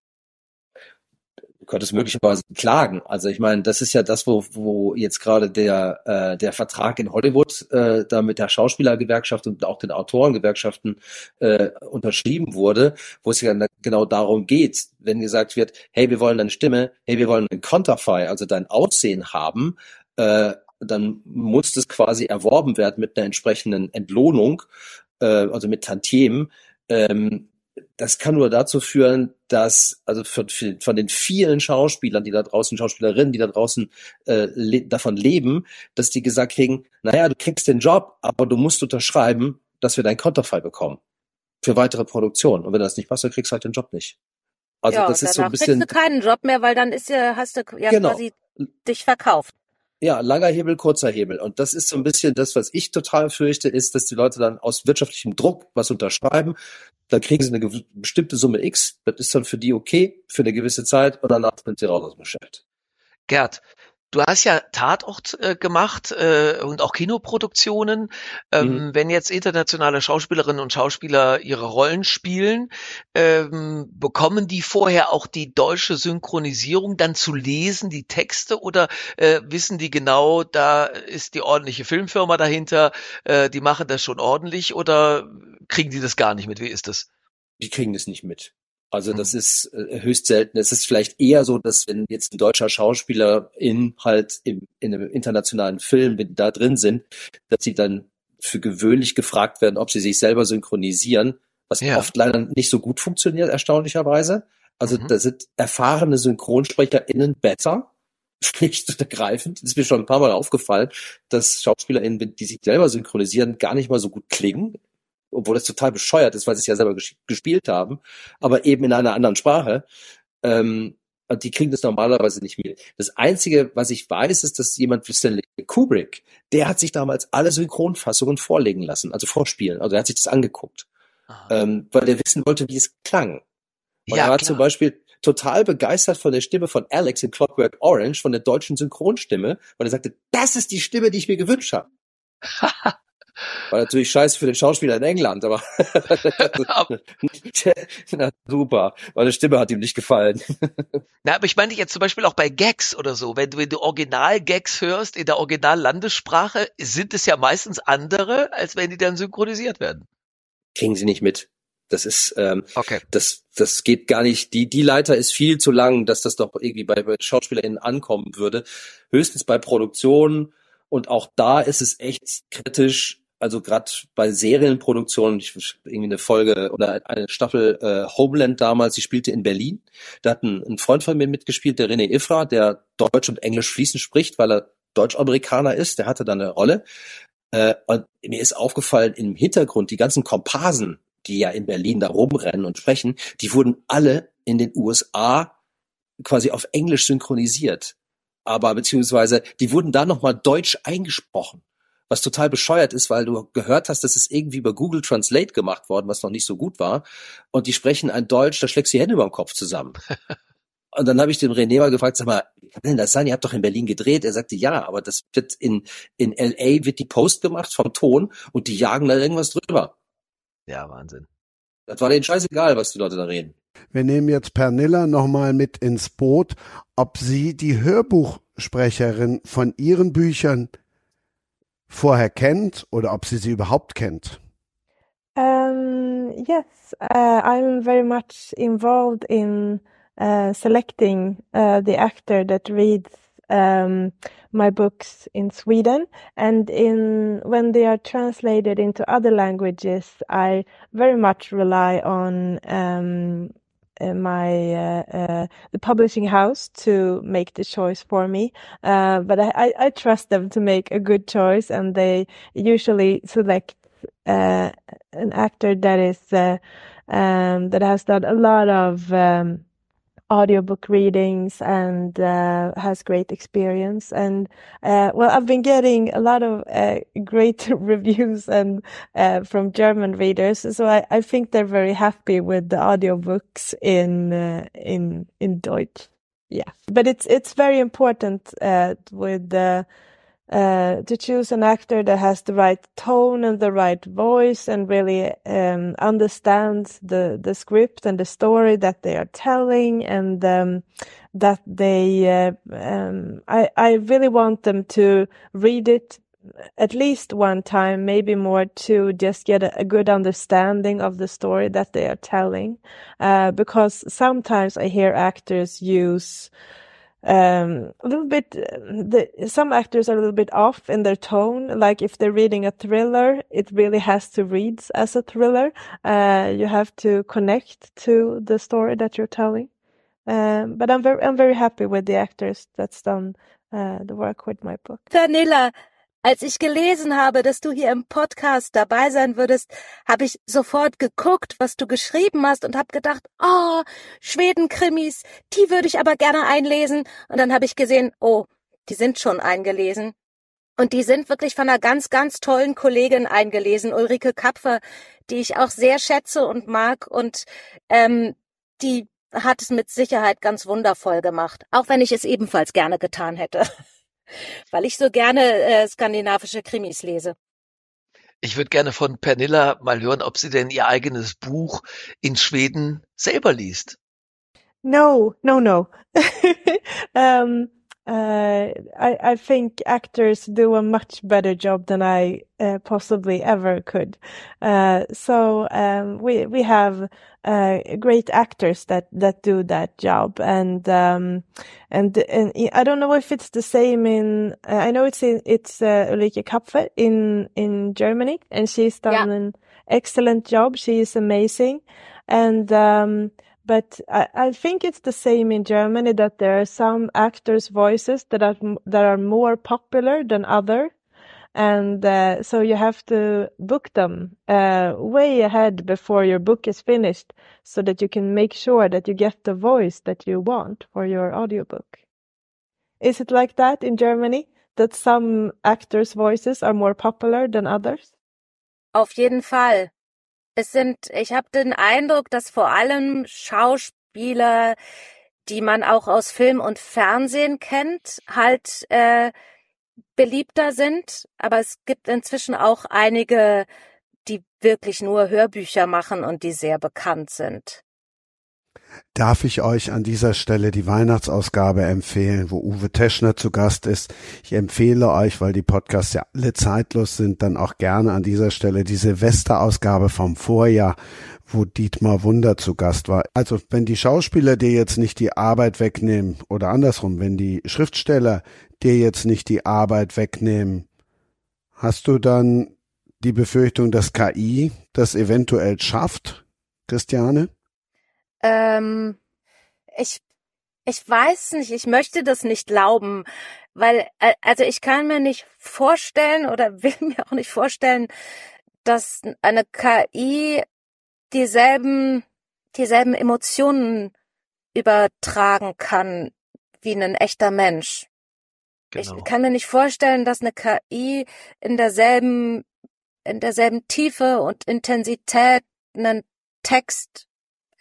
Könntest möglicherweise klagen. Also ich meine, das ist ja das, wo, wo jetzt gerade der, äh, der Vertrag in Hollywood äh, da mit der Schauspielergewerkschaft und auch den Autorengewerkschaften äh, unterschrieben wurde, wo es ja genau darum geht, wenn gesagt wird, hey, wir wollen deine Stimme, hey, wir wollen ein Conterfei, also dein Aussehen haben, äh, dann muss das quasi erworben werden mit einer entsprechenden Entlohnung, äh, also mit Tantiemen. Ähm, das kann nur dazu führen, dass also von, von den vielen Schauspielern, die da draußen, Schauspielerinnen, die da draußen äh, le davon leben, dass die gesagt kriegen, naja, du kriegst den Job, aber du musst unterschreiben, dass wir dein Konterfei bekommen für weitere Produktion. Und wenn das nicht passt, dann kriegst du halt den Job nicht. Also ja, das ist so ein bisschen kriegst du keinen Job mehr, weil dann ist ja, hast du ja Genau. quasi dich verkauft. Ja, langer Hebel, kurzer Hebel. Und das ist so ein bisschen das, was ich total fürchte, ist, dass die Leute dann aus wirtschaftlichem Druck was unterschreiben. Da kriegen sie eine bestimmte Summe X. Das ist dann für die okay, für eine gewisse Zeit. Und danach sind sie raus aus dem Geschäft. Gerd, du hast ja Tatort äh, gemacht äh, und auch Kinoproduktionen. Ähm, Mhm. Wenn jetzt internationale Schauspielerinnen und Schauspieler ihre Rollen spielen, ähm, bekommen die vorher auch die deutsche Synchronisierung dann zu lesen, die Texte, oder äh, wissen die genau, da ist die ordentliche Filmfirma dahinter, äh, die machen das schon ordentlich, oder kriegen die das gar nicht mit? Wie ist das? Die kriegen das nicht mit. Also das Mhm. ist äh, höchst selten. Es ist vielleicht eher so, dass wenn jetzt ein deutscher Schauspieler in halt im, in einem internationalen Film, wenn die da drin sind, dass sie dann für gewöhnlich gefragt werden, ob sie sich selber synchronisieren, was Ja. oft leider nicht so gut funktioniert, erstaunlicherweise. Also Mhm. da sind erfahrene SynchronsprecherInnen besser, schlicht und ergreifend. Das ist mir schon ein paar Mal aufgefallen, dass SchauspielerInnen, die sich selber synchronisieren, gar nicht mal so gut klingen, obwohl das total bescheuert ist, weil sie es ja selber ges gespielt haben, aber eben in einer anderen Sprache. Ähm, und die kriegen das normalerweise nicht mit. Das Einzige, was ich weiß, ist, dass jemand wie Stanley Kubrick, der hat sich damals alle Synchronfassungen vorlegen lassen, also vorspielen. Also er hat sich das angeguckt, ähm, weil er wissen wollte, wie es klang. Und Ja, er war klar. zum Beispiel total begeistert von der Stimme von Alex in Clockwork Orange, von der deutschen Synchronstimme, weil er sagte, das ist die Stimme, die ich mir gewünscht habe. War natürlich scheiße für den Schauspieler in England, aber Na, super, die Stimme hat ihm nicht gefallen. Na, aber ich meine jetzt zum Beispiel auch bei Gags oder so. Wenn du, wenn du Original-Gags hörst in der Original-Landessprache, sind es ja meistens andere, als wenn die dann synchronisiert werden. Kriegen sie nicht mit. Das ist, ähm, Okay. das, das geht gar nicht. Die, die Leiter ist viel zu lang, dass das doch irgendwie bei, bei SchauspielerInnen ankommen würde. Höchstens bei Produktionen. Und auch da ist es echt kritisch. Also gerade bei Serienproduktionen, ich irgendwie eine Folge oder eine Staffel äh, Homeland damals, die spielte in Berlin. Da hat ein, ein Freund von mir mitgespielt, der René Ifra, der Deutsch und Englisch fließend spricht, weil er Deutsch-Amerikaner ist, der hatte da eine Rolle. Äh, und mir ist aufgefallen, im Hintergrund, die ganzen Komparsen, die ja in Berlin da rumrennen und sprechen, die wurden alle in den USA quasi auf Englisch synchronisiert. Aber beziehungsweise, die wurden da nochmal deutsch eingesprochen. Was total bescheuert ist, weil du gehört hast, das ist irgendwie über Google Translate gemacht worden, was noch nicht so gut war. Und die sprechen ein Deutsch, da schlägst du die Hände über dem Kopf zusammen. Und dann habe ich den René mal gefragt, sag mal, wie kann denn das sein? Ihr habt doch in Berlin gedreht. Er sagte, ja, aber das wird in, in LA wird die Post gemacht vom Ton und die jagen da irgendwas drüber. Ja, Wahnsinn. Das war denen scheißegal, was die Leute da reden. Wir nehmen jetzt Pernilla nochmal mit ins Boot, ob sie die Hörbuchsprecherin von ihren Büchern vorher kennt oder ob sie sie überhaupt kennt. Um, yes, uh, I'm very much involved in uh, selecting uh, the actor that reads um, my books in Sweden, and in when they are translated into other languages, I very much rely on um, my uh, uh, the publishing house to make the choice for me. Uh, but I, I, I, trust them to make a good choice, and they usually select uh, an actor that is uh, um, that has done a lot of um, audiobook readings and uh, has great experience. And uh, well, I've been getting a lot of uh, great reviews and uh, from German readers, so I, I, think they're very happy with the audiobooks in uh, in in Deutsch. Yeah, but it's it's very important uh, with the uh, to choose an actor that has the right tone and the right voice and really um, understands the the script and the story that they are telling and um, that they uh, um, I I really want them to read it at least one time, maybe more, to just get a, a good understanding of the story that they are telling. Uh, because sometimes I hear actors use um, a little bit the some actors are a little bit off in their tone. Like if they're reading a thriller it really has to read as a thriller. Uh, you have to connect to the story that you're telling. Um, but i'm very i'm very happy with the actors that's done uh, the work with my book. Vanilla Als ich gelesen habe, dass du hier im Podcast dabei sein würdest, habe ich sofort geguckt, was du geschrieben hast und habe gedacht, oh, Schweden-Krimis, die würde ich aber gerne einlesen. Und dann habe ich gesehen, oh, die sind schon eingelesen. Und die sind wirklich von einer ganz, ganz tollen Kollegin eingelesen, Ulrike Kapfer, die ich auch sehr schätze und mag. Und ähm, die hat es mit Sicherheit ganz wundervoll gemacht, auch wenn ich es ebenfalls gerne getan hätte. weil ich so gerne äh, skandinavische Krimis lese. Ich würde gerne von Pernilla mal hören, ob sie denn ihr eigenes Buch in Schweden selber liest. No, no, no. um, uh, I, I think actors do a much better job than I uh, possibly ever could. Uh, so um, we we have uh, great actors that that do that job, and um, and and I don't know if it's the same in. Uh, I know it's in, it's uh, Ulrike Kapfer in in Germany, and she's done yeah. an excellent job. She is amazing, and. Um, but I, I, think it's the same in Germany that there are some actors' voices that are that are more popular than other, and uh, so you have to book them uh, way ahead before your book is finished, so that you can make sure that you get the voice that you want for your audiobook. Is it like that in Germany? That some actors' voices are more popular than others? Auf jeden Fall. Es sind, ich habe den Eindruck, dass vor allem Schauspieler, die man auch aus Film und Fernsehen kennt, halt äh, beliebter sind. Aber es gibt inzwischen auch einige, die wirklich nur Hörbücher machen und die sehr bekannt sind darf ich euch an dieser Stelle die Weihnachtsausgabe empfehlen, wo Uwe Teschner zu Gast ist. Ich empfehle euch, weil die Podcasts ja alle zeitlos sind, dann auch gerne an dieser Stelle die Silvesterausgabe vom Vorjahr, wo Dietmar Wunder zu Gast war. Also wenn die Schauspieler dir jetzt nicht die Arbeit wegnehmen oder andersrum, wenn die Schriftsteller dir jetzt nicht die Arbeit wegnehmen, hast du dann die Befürchtung, dass KI das eventuell schafft, Christiane? Ähm, ich, ich weiß nicht, ich möchte das nicht glauben. weil, äh, also ich kann mir nicht vorstellen oder will mir auch nicht vorstellen, dass eine KI dieselben, dieselben Emotionen übertragen kann wie ein echter Mensch. Genau. Ich kann mir nicht vorstellen, dass eine KI in derselben, in derselben Tiefe und Intensität einen Text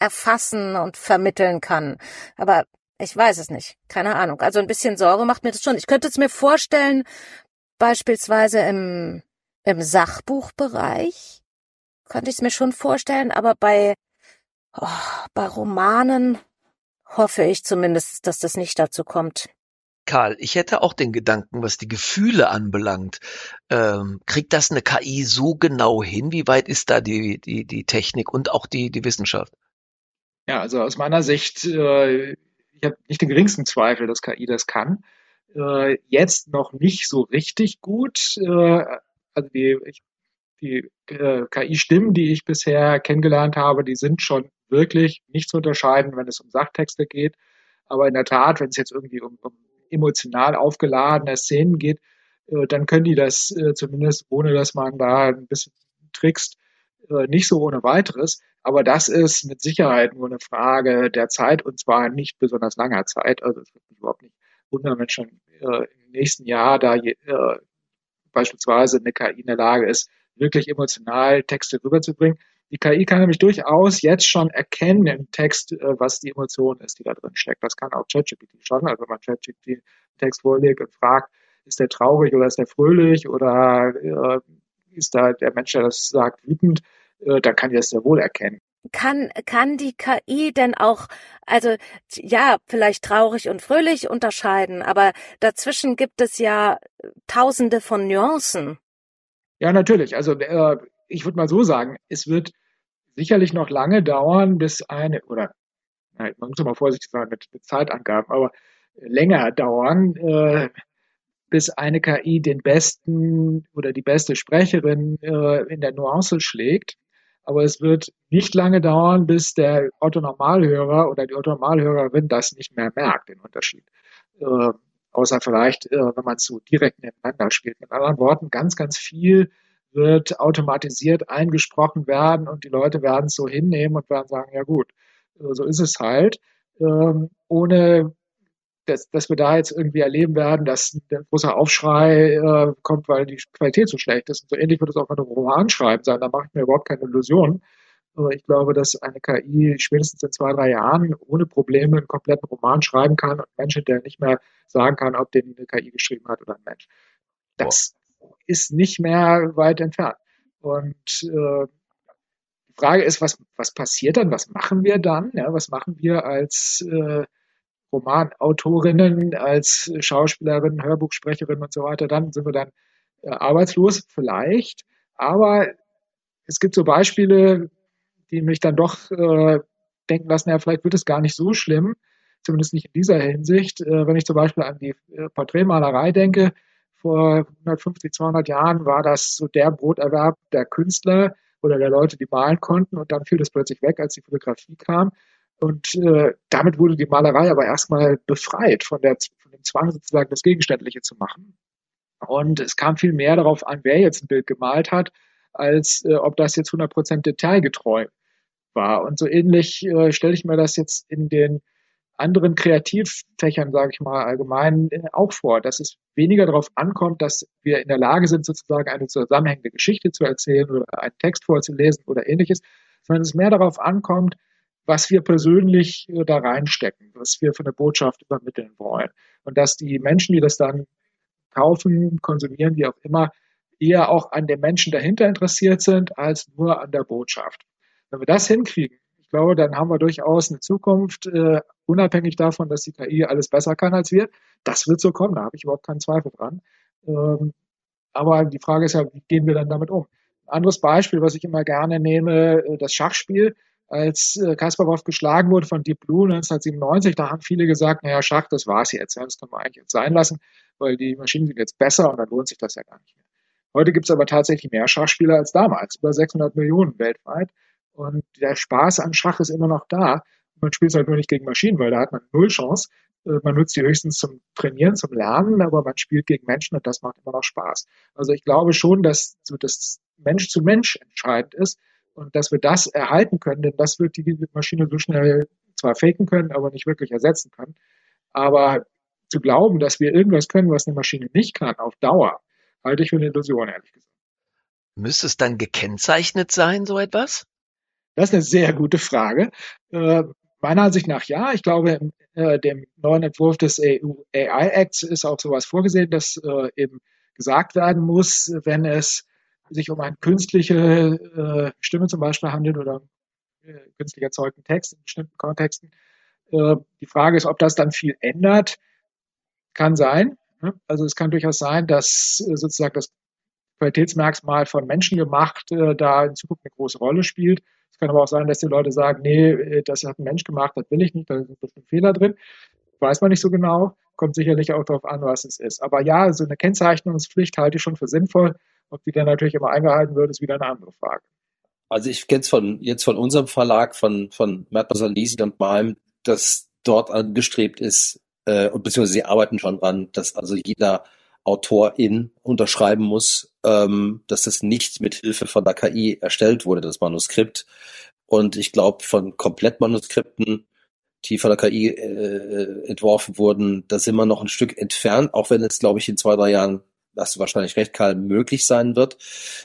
erfassen und vermitteln kann. Aber ich weiß es nicht. Keine Ahnung. Also ein bisschen Sorge macht mir das schon. Ich könnte es mir vorstellen, beispielsweise im, im Sachbuchbereich könnte ich es mir schon vorstellen, aber bei, oh, bei Romanen hoffe ich zumindest, dass das nicht dazu kommt. Karl, ich hätte auch den Gedanken, was die Gefühle anbelangt. Ähm, kriegt das eine KI so genau hin? Wie weit ist da die, die, die Technik und auch die, die Wissenschaft? Ja, also aus meiner Sicht, äh, ich habe nicht den geringsten Zweifel, dass KI das kann. Äh, jetzt noch nicht so richtig gut. Äh, also die, ich, die äh, KI-Stimmen, die ich bisher kennengelernt habe, die sind schon wirklich nicht zu unterscheiden, wenn es um Sachtexte geht. Aber in der Tat, wenn es jetzt irgendwie um, um emotional aufgeladene Szenen geht, äh, dann können die das äh, zumindest, ohne dass man da ein bisschen trickst, nicht so ohne weiteres. Aber das ist mit Sicherheit nur eine Frage der Zeit und zwar nicht besonders langer Zeit. Also es wird mich überhaupt nicht wundern, wenn schon äh, im nächsten Jahr da je, äh, beispielsweise eine KI in der Lage ist, wirklich emotional Texte rüberzubringen. Die KI kann nämlich durchaus jetzt schon erkennen im Text, äh, was die Emotion ist, die da drin steckt. Das kann auch ChatGPT schon. Also wenn man ChatGPT einen Text vorlegt und fragt, ist der traurig oder ist der fröhlich oder äh, ist da der Mensch, der das sagt, wütend, äh, dann kann die das sehr wohl erkennen. Kann, kann die KI denn auch, also ja, vielleicht traurig und fröhlich unterscheiden, aber dazwischen gibt es ja tausende von Nuancen. Ja, natürlich. Also äh, ich würde mal so sagen, es wird sicherlich noch lange dauern, bis eine, oder man muss mal vorsichtig sein mit, mit Zeitangaben, aber länger dauern, äh, bis eine KI den besten oder die beste Sprecherin äh, in der Nuance schlägt. Aber es wird nicht lange dauern, bis der Otto-Normalhörer oder die Otto-Normalhörerin das nicht mehr merkt, den Unterschied. Äh, außer vielleicht, äh, wenn man zu direkt nebeneinander spielt. Mit anderen Worten, ganz, ganz viel wird automatisiert eingesprochen werden und die Leute werden es so hinnehmen und werden sagen, ja gut, äh, so ist es halt, ähm, ohne dass, dass wir da jetzt irgendwie erleben werden, dass ein großer Aufschrei äh, kommt, weil die Qualität so schlecht ist. Und so ähnlich wird es auch bei einem Romanschreiben sein. Da mache ich mir überhaupt keine Illusionen. Ich glaube, dass eine KI spätestens in zwei, drei Jahren ohne Probleme einen kompletten Roman schreiben kann und ein Mensch der nicht mehr sagen kann, ob den eine KI geschrieben hat oder ein Mensch. Das Boah. ist nicht mehr weit entfernt. Und äh, die Frage ist, was, was passiert dann? Was machen wir dann? Ja, was machen wir als äh, Romanautorinnen, als Schauspielerin, Hörbuchsprecherin und so weiter, dann sind wir dann äh, arbeitslos, vielleicht. Aber es gibt so Beispiele, die mich dann doch äh, denken lassen, ja, vielleicht wird es gar nicht so schlimm, zumindest nicht in dieser Hinsicht. Äh, wenn ich zum Beispiel an die äh, Porträtmalerei denke, vor 150, 200 Jahren war das so der Broterwerb der Künstler oder der Leute, die malen konnten und dann fiel das plötzlich weg, als die Fotografie kam. Und äh, damit wurde die Malerei aber erstmal befreit von, der, von dem Zwang, sozusagen das Gegenständliche zu machen. Und es kam viel mehr darauf an, wer jetzt ein Bild gemalt hat, als äh, ob das jetzt 100% detailgetreu war. Und so ähnlich äh, stelle ich mir das jetzt in den anderen Kreativfächern, sage ich mal, allgemein äh, auch vor, dass es weniger darauf ankommt, dass wir in der Lage sind, sozusagen eine zusammenhängende Geschichte zu erzählen oder einen Text vorzulesen oder ähnliches, sondern es mehr darauf ankommt, was wir persönlich äh, da reinstecken, was wir für eine Botschaft übermitteln wollen. Und dass die Menschen, die das dann kaufen, konsumieren, wie auch immer, eher auch an den Menschen dahinter interessiert sind, als nur an der Botschaft. Wenn wir das hinkriegen, ich glaube, dann haben wir durchaus eine Zukunft, äh, unabhängig davon, dass die KI alles besser kann als wir. Das wird so kommen, da habe ich überhaupt keinen Zweifel dran. Ähm, aber die Frage ist ja, wie gehen wir dann damit um? Ein anderes Beispiel, was ich immer gerne nehme, äh, das Schachspiel als äh, Kasparov geschlagen wurde von Deep Blue 1997, da haben viele gesagt, naja, Schach, das war's jetzt. Das können wir eigentlich jetzt sein lassen, weil die Maschinen sind jetzt besser und dann lohnt sich das ja gar nicht mehr. Heute gibt es aber tatsächlich mehr Schachspieler als damals, über 600 Millionen weltweit. Und der Spaß an Schach ist immer noch da. Man spielt es halt nur nicht gegen Maschinen, weil da hat man null Chance. Äh, man nutzt die höchstens zum Trainieren, zum Lernen, aber man spielt gegen Menschen und das macht immer noch Spaß. Also ich glaube schon, dass so das Mensch zu Mensch entscheidend ist und dass wir das erhalten können, denn das wird die Maschine so schnell zwar faken können, aber nicht wirklich ersetzen können. Aber zu glauben, dass wir irgendwas können, was eine Maschine nicht kann, auf Dauer, halte ich für eine Illusion, ehrlich gesagt. Müsste es dann gekennzeichnet sein, so etwas? Das ist eine sehr gute Frage. Äh, meiner Ansicht nach ja. Ich glaube, im äh, dem neuen Entwurf des EU AI Acts ist auch sowas vorgesehen, dass äh, eben gesagt werden muss, wenn es sich um eine künstliche äh, Stimme zum Beispiel handelt oder äh, künstlich erzeugten Text in bestimmten Kontexten. Äh, die Frage ist, ob das dann viel ändert. Kann sein. Ne? Also es kann durchaus sein, dass äh, sozusagen das Qualitätsmerkmal von Menschen gemacht äh, da in Zukunft eine große Rolle spielt. Es kann aber auch sein, dass die Leute sagen, nee, äh, das hat ein Mensch gemacht, das will ich nicht, da ist ein Fehler drin. Weiß man nicht so genau, kommt sicherlich auch darauf an, was es ist. Aber ja, so eine Kennzeichnungspflicht halte ich schon für sinnvoll. Ob die dann natürlich immer eingehalten wird, ist wieder eine andere Frage. Also ich kenne es von jetzt von unserem Verlag, von, von Mert Salisi und Malm, dass dort angestrebt ist, äh, und beziehungsweise sie arbeiten schon dran, dass also jeder Autorin unterschreiben muss, ähm, dass das nicht mit Hilfe von der KI erstellt wurde, das Manuskript. Und ich glaube, von Komplettmanuskripten, die von der KI äh, entworfen wurden, da sind wir noch ein Stück entfernt, auch wenn es, glaube ich, in zwei, drei Jahren, hast du wahrscheinlich recht, Karl, möglich sein wird.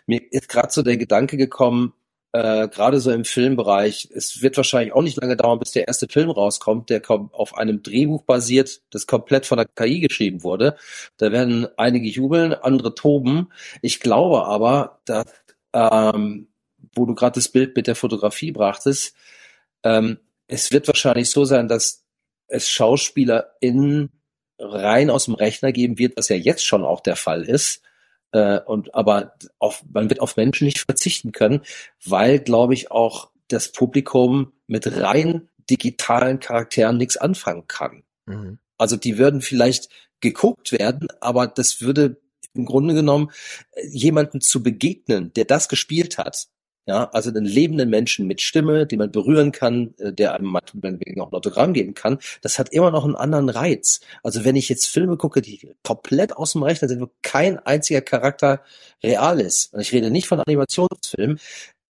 Mir ist gerade so der Gedanke gekommen, äh, gerade so im Filmbereich, es wird wahrscheinlich auch nicht lange dauern, bis der erste Film rauskommt, der auf einem Drehbuch basiert, das komplett von der KI geschrieben wurde. Da werden einige jubeln, andere toben. Ich glaube aber, dass, ähm, wo du gerade das Bild mit der Fotografie brachtest, ähm, es wird wahrscheinlich so sein, dass es SchauspielerInnen rein aus dem Rechner geben wird, was ja jetzt schon auch der Fall ist, äh, und aber auf, man wird auf Menschen nicht verzichten können, weil, glaube ich, auch das Publikum mit rein digitalen Charakteren nichts anfangen kann. Mhm. Also die würden vielleicht geguckt werden, aber das würde im Grunde genommen äh, jemanden zu begegnen, der das gespielt hat, ja, also einen lebenden Menschen mit Stimme, den man berühren kann, äh, der einem meinetwegen auch ein Autogramm geben kann, das hat immer noch einen anderen Reiz. Also wenn ich jetzt Filme gucke, die komplett aus dem Rechner sind, wo kein einziger Charakter real ist, und ich rede nicht von Animationsfilmen,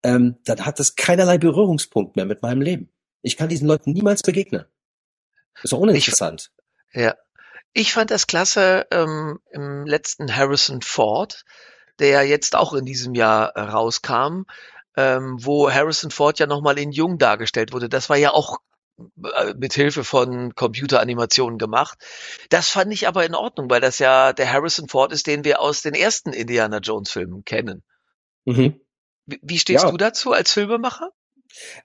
ähm, dann hat das keinerlei Berührungspunkt mehr mit meinem Leben. Ich kann diesen Leuten niemals begegnen. Das ist auch uninteressant. Ich, ja. Ich fand das klasse ähm, im letzten Harrison Ford, der jetzt auch in diesem Jahr äh, rauskam ähm, wo Harrison Ford ja nochmal in Jung dargestellt wurde. Das war ja auch äh, mit Hilfe von Computeranimationen gemacht. Das fand ich aber in Ordnung, weil das ja der Harrison Ford ist, den wir aus den ersten Indiana Jones Filmen kennen. Mhm. Wie, stehst ja. du dazu als Filmemacher?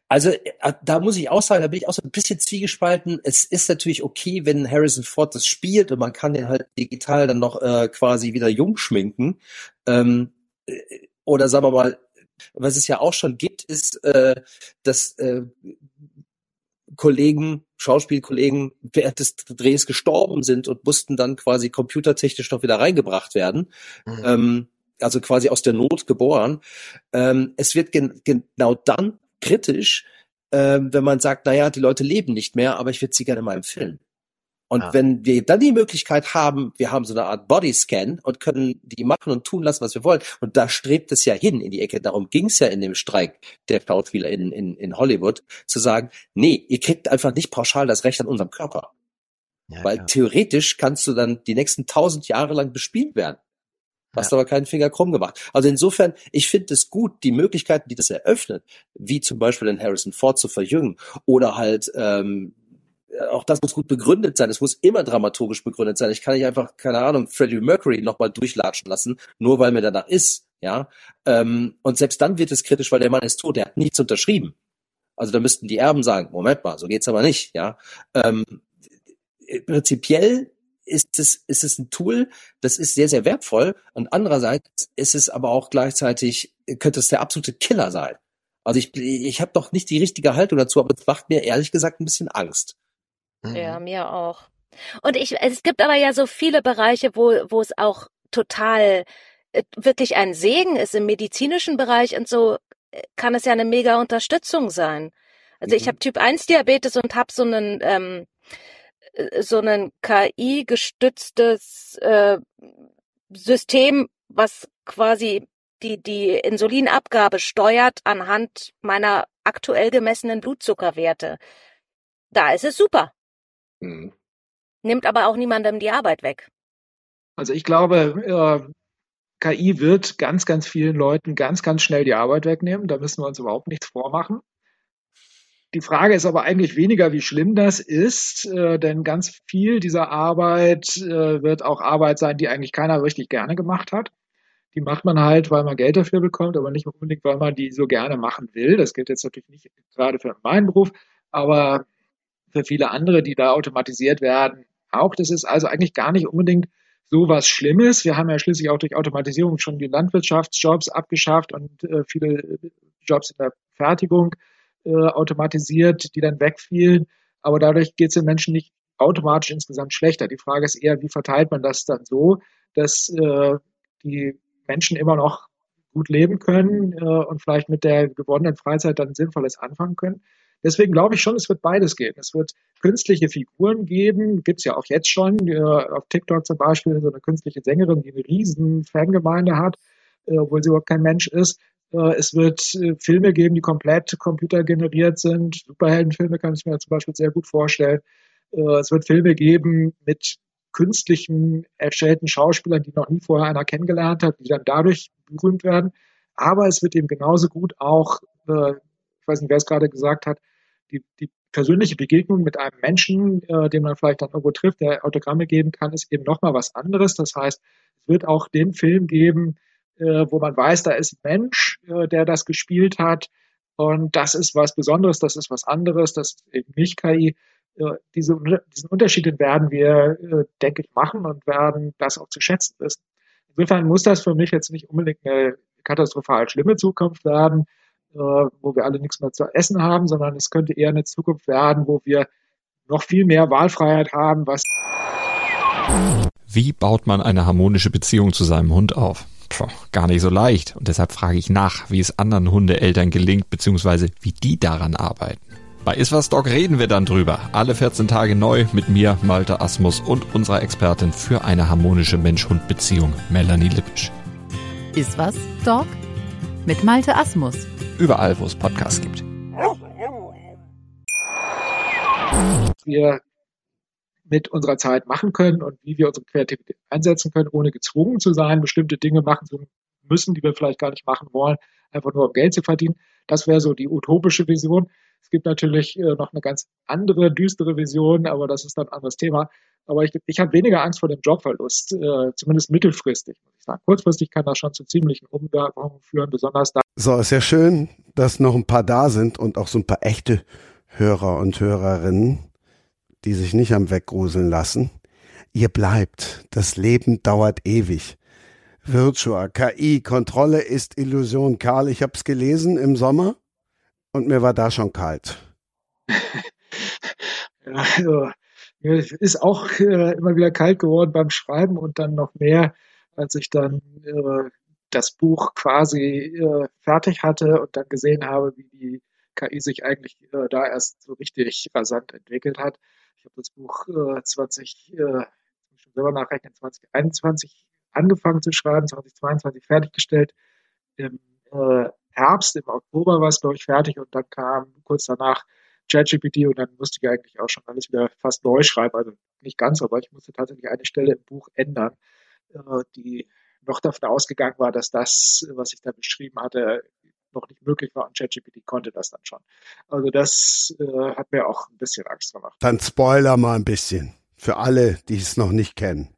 Also äh, da muss ich auch sagen, da bin ich auch so ein bisschen zwiegespalten. Es ist natürlich okay, wenn Harrison Ford das spielt und man kann den halt digital dann noch äh, quasi wieder jung schminken. Ähm, äh, oder sagen wir mal, was es ja auch schon gibt, ist, äh, dass äh, Kollegen, Schauspielkollegen während des Drehs gestorben sind und mussten dann quasi computertechnisch noch wieder reingebracht werden. Mhm. Ähm, also quasi aus der Not geboren. Ähm, es wird gen genau dann kritisch, ähm, wenn man sagt, naja, die Leute leben nicht mehr, aber ich würde sie gerne mal im Film. Und ja. wenn wir dann die Möglichkeit haben, wir haben so eine Art Bodyscan und können die machen und tun lassen, was wir wollen. Und da strebt es ja hin in die Ecke. Darum ging es ja in dem Streik der Schauspieler in, in, in Hollywood, zu sagen, nee, ihr kriegt einfach nicht pauschal das Recht an unserem Körper. Ja, Weil ja. theoretisch kannst du dann die nächsten tausend Jahre lang bespielt werden. Hast aber keinen Finger krumm gemacht. Also insofern, ich finde es gut, die Möglichkeiten, die das eröffnet, wie zum Beispiel den Harrison Ford zu verjüngen oder halt ähm, auch das muss gut begründet sein. Es muss immer dramaturgisch begründet sein. Ich kann nicht einfach, keine Ahnung, Freddie Mercury nochmal durchlatschen lassen, nur weil mir danach ist. Ja. Ähm, und selbst dann wird es kritisch, weil der Mann ist tot, der hat nichts unterschrieben. Also da müssten die Erben sagen, Moment mal, so geht's aber nicht, ja. Ähm, prinzipiell ist es, ist es ein Tool, das ist sehr, sehr wertvoll. Und andererseits ist es aber auch gleichzeitig, könnte es der absolute Killer sein. Also ich, ich habe doch nicht die richtige Haltung dazu, aber es macht mir ehrlich gesagt ein bisschen Angst. Mhm. Ja, mir auch. Und ich, es gibt aber ja so viele Bereiche, wo, wo es auch total äh, wirklich ein Segen ist im medizinischen Bereich und so äh, kann es ja eine mega Unterstützung sein. Also mhm. ich habe Typ 1 Diabetes und habe so einen ähm, äh, so ein KI-gestütztes äh, System, was quasi die, die Insulinabgabe steuert anhand meiner aktuell gemessenen Blutzuckerwerte. Da ist es super. Mhm. Nimmt aber auch niemandem die Arbeit weg. Also ich glaube, äh, KI wird ganz, ganz vielen Leuten ganz, ganz schnell die Arbeit wegnehmen. Da müssen wir uns überhaupt nichts vormachen. Die Frage ist aber eigentlich weniger, wie schlimm das ist, äh, denn ganz viel dieser Arbeit äh, wird auch Arbeit sein, die eigentlich keiner richtig gerne gemacht hat. Die macht man halt, weil man Geld dafür bekommt, aber nicht unbedingt, weil man die so gerne machen will. Das gilt jetzt natürlich nicht gerade für meinen Beruf, aber für viele andere, die da automatisiert werden, auch. Das ist also eigentlich gar nicht unbedingt so was Schlimmes. Wir haben ja schließlich auch durch Automatisierung schon die Landwirtschaftsjobs abgeschafft und äh, viele Jobs in der Fertigung äh, automatisiert, die dann wegfielen. Aber dadurch geht es den Menschen nicht automatisch insgesamt schlechter. Die Frage ist eher, wie verteilt man das dann so, dass äh, die Menschen immer noch gut leben können äh, und vielleicht mit der gewonnenen Freizeit dann Sinnvolles anfangen können. Deswegen glaube ich schon, es wird beides geben. Es wird künstliche Figuren geben, gibt es ja auch jetzt schon, äh, auf TikTok zum Beispiel, so eine künstliche Sängerin, die eine riesen Fangemeinde hat, äh, obwohl sie überhaupt kein Mensch ist. Äh, es wird Filme geben, die komplett computergeneriert sind. Superheldenfilme kann ich mir zum Beispiel sehr gut vorstellen. Es wird Filme geben mit künstlichen erstellten Schauspielern, die noch nie vorher einer kennengelernt hat, die dann dadurch berühmt werden. Aber es wird eben genauso gut auch, ich weiß nicht, wer es gerade gesagt hat, die, die persönliche Begegnung mit einem Menschen, äh, den man vielleicht dann irgendwo trifft, der Autogramme geben kann, ist eben nochmal was anderes. Das heißt, es wird auch den Film geben, äh, wo man weiß, da ist ein Mensch, äh, der das gespielt hat. Und das ist was Besonderes, das ist was anderes, das ist eben nicht KI. Äh, diese, diesen Unterschied werden wir, äh, denke ich, machen und werden das auch zu schätzen wissen. Insofern muss das für mich jetzt nicht unbedingt eine katastrophal schlimme Zukunft werden, äh, wo wir alle nichts mehr zu essen haben, sondern es könnte eher eine Zukunft werden, wo wir noch viel mehr Wahlfreiheit haben, was wie baut man eine harmonische Beziehung zu seinem Hund auf? Puh, gar nicht so leicht. Und deshalb frage ich nach, wie es anderen Hundeeltern gelingt, beziehungsweise wie die daran arbeiten. Bei Iswas Dog reden wir dann drüber. Alle 14 Tage neu mit mir, Malte Asmus und unserer Expertin für eine harmonische Mensch-Hund-Beziehung, Melanie Lippisch. Iswas Dog mit Malte Asmus. Überall, wo es Podcasts gibt. Wir mit unserer Zeit machen können und wie wir unsere Kreativität einsetzen können, ohne gezwungen zu sein, bestimmte Dinge machen zu müssen, die wir vielleicht gar nicht machen wollen, einfach nur um Geld zu verdienen. Das wäre so die utopische Vision. Es gibt natürlich äh, noch eine ganz andere, düstere Vision, aber das ist dann ein anderes Thema. Aber ich, ich habe weniger Angst vor dem Jobverlust, äh, zumindest mittelfristig, muss ich sagen. Kurzfristig kann das schon zu ziemlichen Umwirkungen führen, besonders da. So, ist ja schön, dass noch ein paar da sind und auch so ein paar echte Hörer und Hörerinnen die sich nicht am Weggruseln lassen. Ihr bleibt. Das Leben dauert ewig. Virtual, KI, Kontrolle ist Illusion. Karl, ich habe es gelesen im Sommer und mir war da schon kalt. also, mir ist auch äh, immer wieder kalt geworden beim Schreiben und dann noch mehr, als ich dann äh, das Buch quasi äh, fertig hatte und dann gesehen habe, wie die KI sich eigentlich äh, da erst so richtig rasant entwickelt hat. Ich habe das Buch äh, 20, äh, schon selber nachrechnen, 2021 angefangen zu schreiben, 2022 fertiggestellt. Im äh, Herbst, im Oktober war es, glaube ich, fertig und dann kam kurz danach ChatGPT und dann musste ich eigentlich auch schon alles wieder fast neu schreiben. Also nicht ganz, aber ich musste tatsächlich eine Stelle im Buch ändern, äh, die noch davon ausgegangen war, dass das, was ich da beschrieben hatte, noch nicht möglich war und ChatGPT konnte das dann schon. Also das äh, hat mir auch ein bisschen Angst gemacht. Dann spoiler mal ein bisschen für alle, die es noch nicht kennen.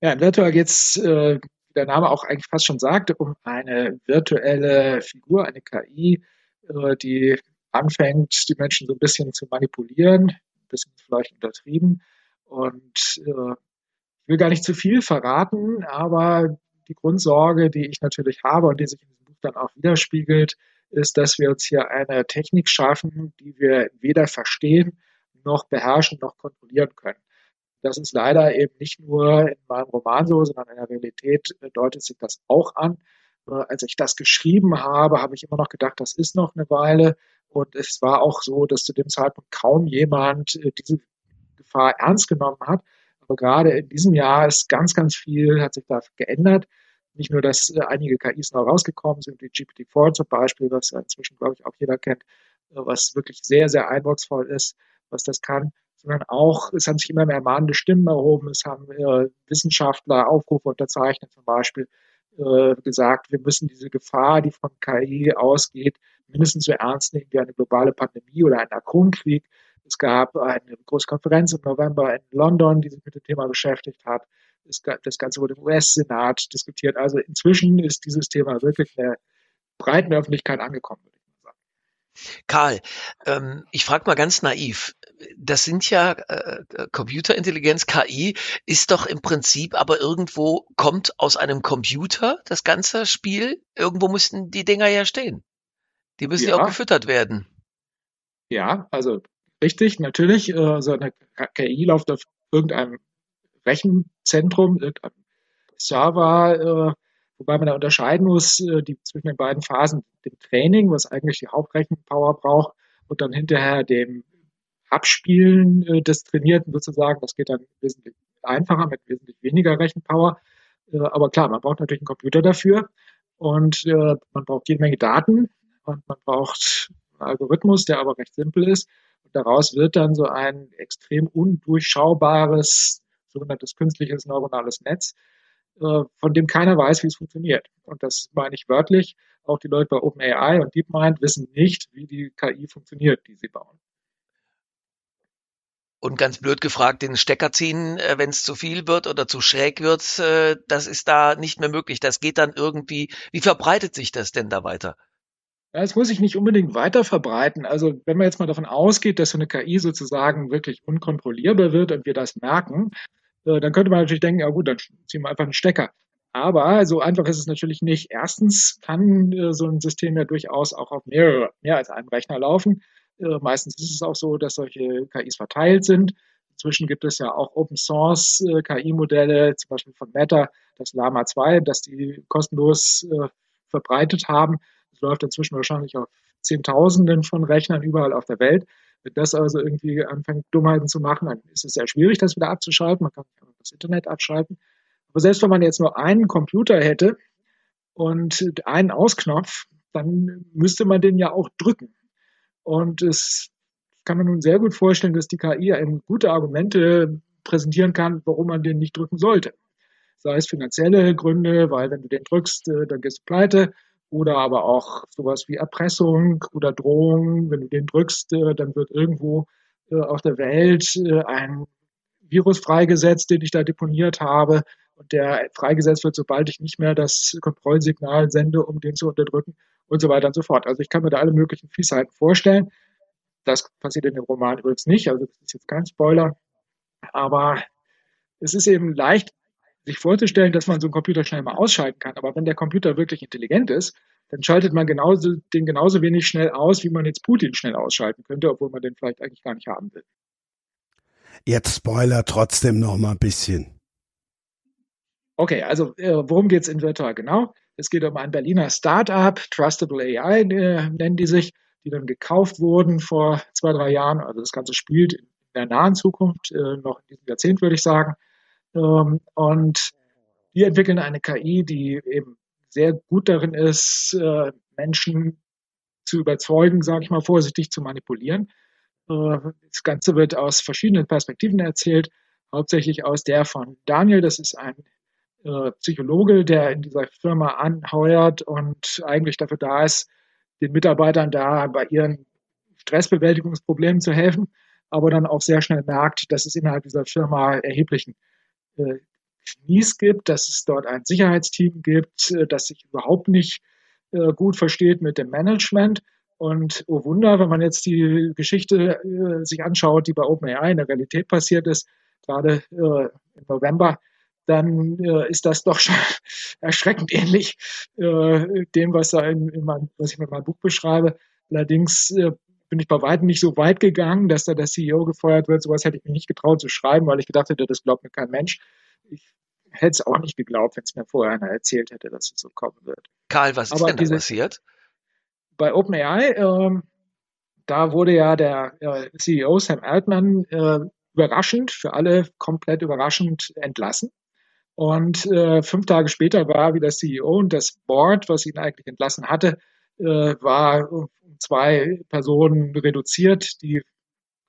Ja, in Virtual geht es, äh, wie der Name auch eigentlich fast schon sagte, um eine virtuelle Figur, eine KI, äh, die anfängt, die Menschen so ein bisschen zu manipulieren, ein bisschen vielleicht untertrieben. Und äh, ich will gar nicht zu viel verraten, aber die Grundsorge, die ich natürlich habe und die sich in dann auch widerspiegelt, ist, dass wir uns hier eine Technik schaffen, die wir weder verstehen noch beherrschen noch kontrollieren können. Das ist leider eben nicht nur in meinem Roman so, sondern in der Realität äh, deutet sich das auch an. Äh, als ich das geschrieben habe, habe ich immer noch gedacht, das ist noch eine Weile. Und es war auch so, dass zu dem Zeitpunkt kaum jemand äh, diese Gefahr ernst genommen hat. Aber gerade in diesem Jahr ist ganz, ganz viel, hat sich da geändert. Nicht nur, dass äh, einige KIs neu rausgekommen sind, wie GPT-4 zum Beispiel, was inzwischen, glaube ich, auch jeder kennt, äh, was wirklich sehr, sehr eindrucksvoll ist, was das kann, sondern auch, es haben sich immer mehr mahnende Stimmen erhoben, es haben äh, Wissenschaftler Aufrufe unterzeichnet, zum Beispiel äh, gesagt, wir müssen diese Gefahr, die von KI ausgeht, mindestens so ernst nehmen wie eine globale Pandemie oder einen Atomkrieg. Es gab eine große Konferenz im November in London, die sich mit dem Thema beschäftigt hat. Das Ganze wurde im US-Senat diskutiert. Also inzwischen ist dieses Thema wirklich in der breiten Öffentlichkeit angekommen. Karl, ähm, ich frage mal ganz naiv. Das sind ja äh, Computerintelligenz, KI, ist doch im Prinzip aber irgendwo, kommt aus einem Computer das ganze Spiel. Irgendwo müssten die Dinger ja stehen. Die müssen ja, ja auch gefüttert werden. Ja, also richtig, natürlich. Äh, so eine KI läuft auf irgendeinem Rechenzentrum, irgendeinem Server, äh, wobei man da unterscheiden muss äh, die, zwischen den beiden Phasen, dem Training, was eigentlich die Hauptrechenpower braucht, und dann hinterher dem Abspielen äh, des Trainierten sozusagen. Das geht dann wesentlich einfacher mit wesentlich weniger Rechenpower. Aber klar, man braucht natürlich einen Computer dafür und man braucht jede Menge Daten und man braucht einen Algorithmus, der aber recht simpel ist. Und daraus wird dann so ein extrem undurchschaubares sogenanntes künstliches neuronales Netz, äh, von dem keiner weiß, wie es funktioniert. Und das meine ich wörtlich. Auch die Leute bei OpenAI und DeepMind wissen nicht, wie die KI funktioniert, die sie bauen. Und ganz blöd gefragt, den Stecker ziehen, äh, wenn es zu viel wird oder zu schräg wird, äh, das ist da nicht mehr möglich. Das geht dann irgendwie. Wie verbreitet sich das denn da weiter? Ja, es muss sich nicht unbedingt weiter verbreiten. Also wenn man jetzt mal davon ausgeht, dass so eine KI sozusagen wirklich unkontrollierbar wird und wir das merken, äh, dann könnte man natürlich denken, ja gut, dann ziehen wir einfach einen Stecker. Aber so einfach ist es natürlich nicht. Erstens kann äh, so ein System ja durchaus auch auf mehrere, mehr als einem Rechner laufen. Äh, meistens ist es auch so, dass solche KIs verteilt sind. Inzwischen gibt es ja auch Open Source KI-Modelle, zum Beispiel von Meta, das Lama 2, das die kostenlos verbreitet haben. Das läuft inzwischen wahrscheinlich auf Zehntausenden von Rechnern überall auf der Welt. Wenn das also irgendwie anfängt, Dummheiten zu machen, dann ist es sehr schwierig, das wieder abzuschalten. Man kann das Internet abschalten. Aber selbst wenn man jetzt nur einen Computer hätte und einen Ausknopf, dann müsste man den ja auch drücken. Und es kann man nun sehr gut vorstellen, dass die KI gute Argumente präsentieren kann, warum man den nicht drücken sollte. Sei es finanzielle Gründe, weil wenn du den drückst, äh, dann gehst du pleite oder aber auch sowas wie Erpressung oder Drohung. Wenn du den drückst, äh, dann wird irgendwo äh, auf der Welt äh, ein Virus freigesetzt, den ich da deponiert habe. Und der freigesetzt wird, sobald ich nicht mehr das Kontrollsignal sende, um den zu unterdrücken und so weiter und so fort. Also ich kann mir da alle möglichen Fiesheiten vorstellen. Das passiert in dem Roman übrigens nicht, also das ist jetzt kein Spoiler. Aber es ist eben leicht sich vorzustellen, dass man so einen Computer schnell mal ausschalten kann. Aber wenn der Computer wirklich intelligent ist, dann schaltet man genauso, den genauso wenig schnell aus, wie man jetzt Putin schnell ausschalten könnte, obwohl man den vielleicht eigentlich gar nicht haben will. Jetzt Spoiler trotzdem noch mal ein bisschen. Okay, also äh, worum geht's in Virtual genau? Es geht um ein Berliner Startup, Trustable AI äh, nennen die sich, die dann gekauft wurden vor zwei, drei Jahren. Also das Ganze spielt in der nahen Zukunft, äh, noch in diesem Jahrzehnt würde ich sagen. Ähm, und die entwickeln eine KI, die eben sehr gut darin ist, äh, Menschen zu überzeugen, sage ich mal vorsichtig, zu manipulieren. Äh, das Ganze wird aus verschiedenen Perspektiven erzählt, hauptsächlich aus der von Daniel, das ist ein äh, Psychologe, der in dieser Firma anheuert und eigentlich dafür da ist, den Mitarbeitern da bei ihren Stressbewältigungsproblemen zu helfen, aber dann auch sehr schnell merkt, dass es innerhalb dieser Firma erheblichen Knies gibt, dass es dort ein Sicherheitsteam gibt, äh, das sich überhaupt nicht äh, gut versteht mit dem Management. Und oh Wunder, wenn man jetzt die Geschichte äh, sich anschaut, die bei OpenAI in der Realität passiert ist, gerade im November, dann ist das doch schon erschreckend ähnlich äh, dem, was, in, in mein, was ich mit meinem Buch beschreibe. Allerdings bin ich bei weitem nicht so weit gegangen, dass da der CEO gefeuert wird. Sowas hätte ich mir nicht getraut zu schreiben, weil ich gedacht hätte, das glaubt mir kein Mensch. Ich hätte es auch nicht geglaubt, wenn es mir vorher einer erzählt hätte, dass es so kommen wird. Karl, was ist Aber denn da passiert? Bei OpenAI, ähm, da wurde ja der äh, CEO Sam Altman äh, überraschend, für alle komplett überraschend entlassen. Und äh, fünf Tage später war wieder CEO und das Board, was ihn eigentlich entlassen hatte, äh, war zwei Personen reduziert, die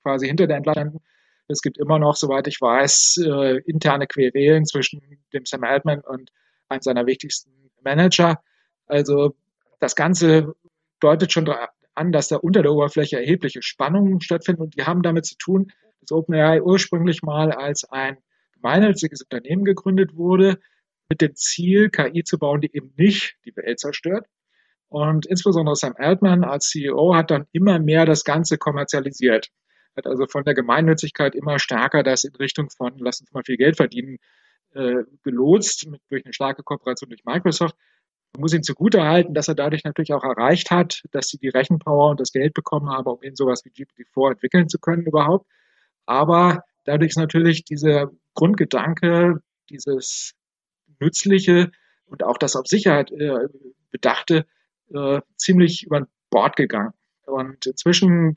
quasi hinter der Entlassung es gibt immer noch, soweit ich weiß, äh, interne Querelen zwischen dem Sam Altman und einem seiner wichtigsten Manager. Also das Ganze deutet schon an, dass da unter der Oberfläche erhebliche Spannungen stattfinden und die haben damit zu tun, dass OpenAI ursprünglich mal als ein gemeinnütziges Unternehmen gegründet wurde, mit dem Ziel, KI zu bauen, die eben nicht die Welt zerstört. Und insbesondere Sam Altman als CEO hat dann immer mehr das Ganze kommerzialisiert hat also von der Gemeinnützigkeit immer stärker das in Richtung von, lass uns mal viel Geld verdienen, äh, gelotst, mit, durch eine starke Kooperation durch Microsoft. Man muss ihn zugutehalten, dass er dadurch natürlich auch erreicht hat, dass sie die Rechenpower und das Geld bekommen haben, um in sowas wie GPT-4 entwickeln zu können überhaupt. Aber dadurch ist natürlich dieser Grundgedanke, dieses Nützliche und auch das auf Sicherheit äh, bedachte, äh, ziemlich über Bord gegangen. Und inzwischen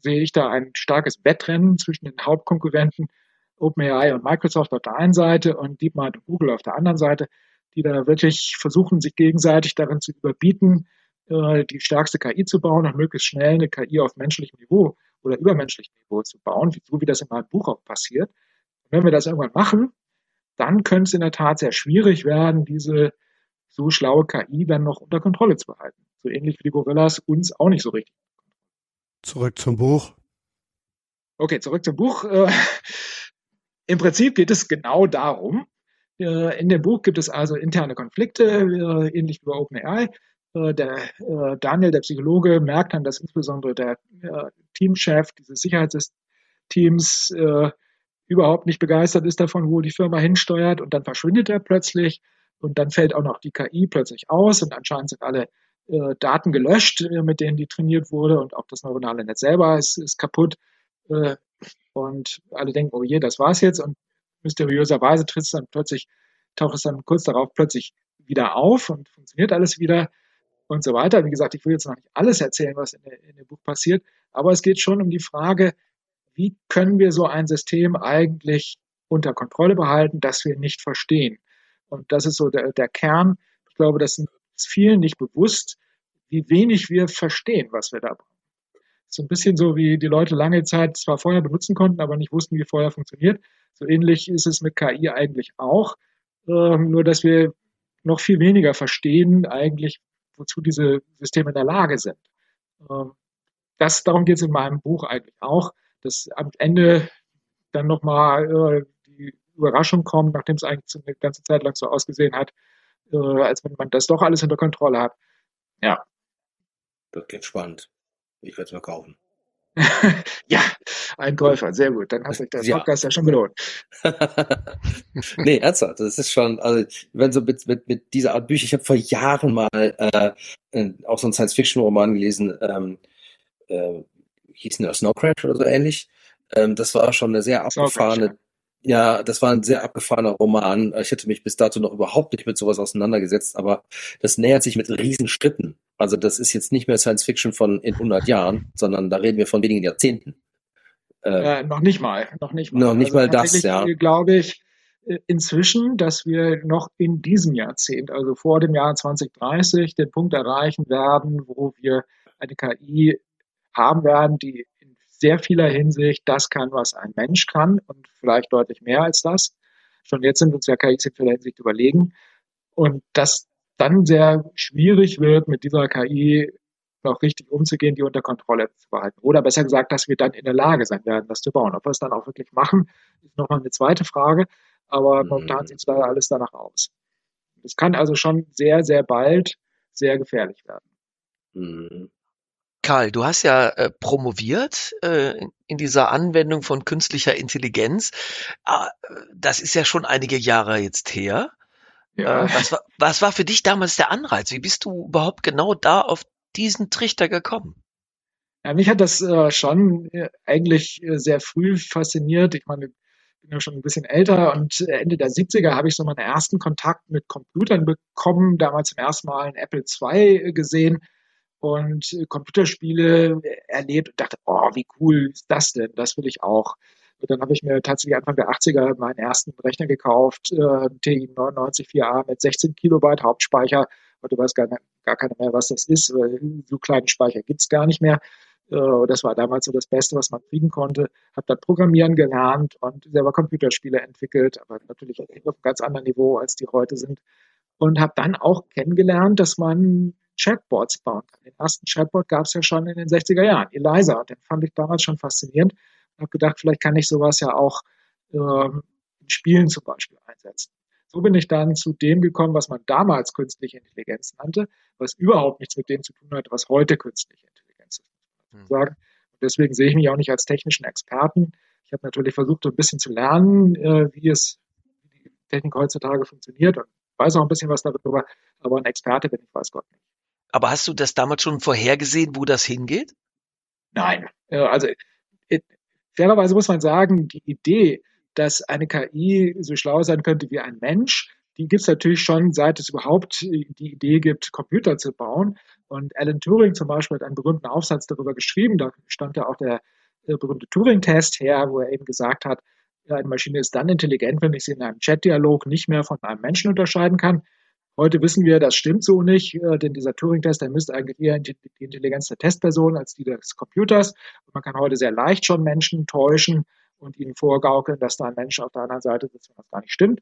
sehe ich da ein starkes Wettrennen zwischen den Hauptkonkurrenten OpenAI und Microsoft auf der einen Seite und DeepMind und Google auf der anderen Seite, die da wirklich versuchen, sich gegenseitig darin zu überbieten, äh, die stärkste KI zu bauen und möglichst schnell eine KI auf menschlichem Niveau oder übermenschlichem Niveau zu bauen, so wie das in meinem Buch auch passiert. Und wenn wir das irgendwann machen, dann könnte es in der Tat sehr schwierig werden, diese so schlaue KI dann noch unter Kontrolle zu behalten. So ähnlich wie die Gorillas uns auch nicht so richtig Zurück zum Buch. Okay, zurück zum Buch. Äh, Im Prinzip geht es genau darum. Äh, in dem Buch gibt es also interne Konflikte, äh, ähnlich wie bei OpenAI. Der Daniel, der Psychologe, merkt dann, dass insbesondere der Teamchef dieses Sicherheitsteams überhaupt nicht begeistert ist davon, wo die Firma hinsteuert und dann verschwindet er plötzlich und dann fällt auch noch die KI plötzlich aus und anscheinend sind alle äh, Daten gelöscht, äh, mit denen die trainiert wurde und auch das neuronale Netz selber ist, ist kaputt. Äh, und alle denken, oh je, das war's jetzt. Und mysteriöserweise tritt es dann plötzlich, taucht es dann kurz darauf plötzlich wieder auf und funktioniert alles wieder und so weiter. Wie gesagt, ich will jetzt noch nicht alles erzählen, was in, in dem Buch passiert, aber es geht schon um die Frage, wie können wir so ein System eigentlich unter Kontrolle behalten, das wir nicht verstehen. Und das ist so der, der Kern. Ich glaube, das ist vielen nicht bewusst, wie wenig wir verstehen, was wir da brauchen. So ein bisschen so, wie die Leute lange Zeit zwar Feuer benutzen konnten, aber nicht wussten, wie Feuer funktioniert. So ähnlich ist es mit KI eigentlich auch. Ähm, nur, dass wir noch viel weniger verstehen eigentlich, wozu diese Systeme in der Lage sind. Ähm, das, darum geht es in meinem Buch eigentlich auch, dass am Ende dann nochmal äh, Überraschung kommt, nachdem es eigentlich eine ganze Zeit lang so ausgesehen hat, äh, als wenn man das doch alles unter Kontrolle hat. Ja. Das klingt spannend. Ich werde es mal kaufen. ja, ein Käufer, sehr gut. Dann hat sich der Podcast ja, schon gelohnt. nee, ernsthaft, das ist schon, also wenn so mit, mit, mit dieser Art Bücher, ich habe vor Jahren mal äh, auch so einen Science-Fiction-Roman gelesen, ähm, äh, hieß der Snow Crash oder so ähnlich. Ähm, das war schon eine sehr abgefahrene, ja, das war ein sehr abgefahrener Roman. Ich hätte mich bis dato noch überhaupt nicht mit sowas auseinandergesetzt, aber das nähert sich mit riesen Schritten. Also das ist jetzt nicht mehr Science Fiction von in 100 Jahren, sondern da reden wir von wenigen Jahrzehnten. Äh, äh, noch nicht mal, noch nicht mal. Noch nicht also mal das, ja. Glaube ich äh, inzwischen, dass wir noch in diesem Jahrzehnt, also vor dem Jahr 2030, den Punkt erreichen werden, wo wir eine KI haben werden, die sehr vieler Hinsicht das kann, was ein Mensch kann und vielleicht deutlich mehr als das. Schon jetzt sind uns ja KIs in vieler Hinsicht überlegen. Und das dann sehr schwierig wird, mit dieser KI noch richtig umzugehen, die unter Kontrolle zu behalten. Oder besser gesagt, dass wir dann in der Lage sein werden, das zu bauen. Ob wir es dann auch wirklich machen, ist nochmal eine zweite Frage. Aber mhm. momentan sieht es leider alles danach aus. Es kann also schon sehr, sehr bald sehr gefährlich werden. Mhm. Karl, du hast ja äh, promoviert äh, in dieser Anwendung von künstlicher Intelligenz. Ah, das ist ja schon einige Jahre jetzt her. Ja. Äh, was, war, was war für dich damals der Anreiz? Wie bist du überhaupt genau da auf diesen Trichter gekommen? Ja, mich hat das äh, schon äh, eigentlich äh, sehr früh fasziniert. Ich meine, ich bin ja schon ein bisschen älter und Ende der 70er habe ich so meinen ersten Kontakt mit Computern bekommen, damals zum ersten Mal ein Apple II gesehen und Computerspiele erlebt und dachte, oh, wie cool ist das denn? Das will ich auch. Und dann habe ich mir tatsächlich Anfang der 80er meinen ersten Rechner gekauft, äh, TI 99 4A mit 16 Kilobyte Hauptspeicher. Du weißt gar, gar keiner mehr, was das ist. So kleinen Speicher gibt's gar nicht mehr. Äh, das war damals so das Beste, was man kriegen konnte. Habe dann Programmieren gelernt und selber Computerspiele entwickelt, aber natürlich auf einem ganz anderen Niveau, als die heute sind. Und habe dann auch kennengelernt, dass man Chatbots bauen kann. Den ersten Chatbot gab es ja schon in den 60er Jahren, Eliza. Den fand ich damals schon faszinierend und habe gedacht, vielleicht kann ich sowas ja auch ähm, in Spielen zum Beispiel einsetzen. So bin ich dann zu dem gekommen, was man damals künstliche Intelligenz nannte, was überhaupt nichts mit dem zu tun hat, was heute künstliche Intelligenz ist. Hm. Sagen. Und deswegen sehe ich mich auch nicht als technischen Experten. Ich habe natürlich versucht, so ein bisschen zu lernen, äh, wie es wie die Technik heutzutage funktioniert und weiß auch ein bisschen was darüber, aber ein Experte bin ich, weiß Gott nicht. Aber hast du das damals schon vorhergesehen, wo das hingeht? Nein. Also fairerweise muss man sagen, die Idee, dass eine KI so schlau sein könnte wie ein Mensch, die gibt es natürlich schon, seit es überhaupt die Idee gibt, Computer zu bauen. Und Alan Turing zum Beispiel hat einen berühmten Aufsatz darüber geschrieben. Da stand ja auch der äh, berühmte Turing-Test her, wo er eben gesagt hat, eine Maschine ist dann intelligent, wenn ich sie in einem Chat-Dialog nicht mehr von einem Menschen unterscheiden kann. Heute wissen wir, das stimmt so nicht, äh, denn dieser Turing-Test, der misst eigentlich eher die Intelligenz der Testperson als die des Computers. Und man kann heute sehr leicht schon Menschen täuschen und ihnen vorgaukeln, dass da ein Mensch auf der anderen Seite sitzt, wenn das gar nicht stimmt.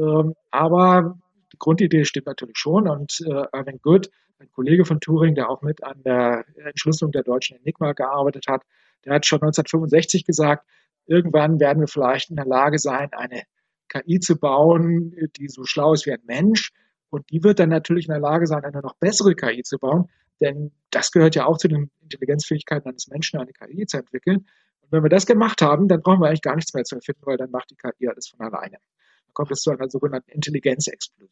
Ähm, aber die Grundidee stimmt natürlich schon und äh, Irving Good, ein Kollege von Turing, der auch mit an der Entschlüsselung der deutschen Enigma gearbeitet hat, der hat schon 1965 gesagt, irgendwann werden wir vielleicht in der Lage sein, eine KI zu bauen, die so schlau ist wie ein Mensch, und die wird dann natürlich in der Lage sein, eine noch bessere KI zu bauen, denn das gehört ja auch zu den Intelligenzfähigkeiten eines Menschen, eine KI zu entwickeln. Und wenn wir das gemacht haben, dann brauchen wir eigentlich gar nichts mehr zu erfinden, weil dann macht die KI alles von alleine. Dann kommt es zu einer sogenannten Intelligenzexplosion.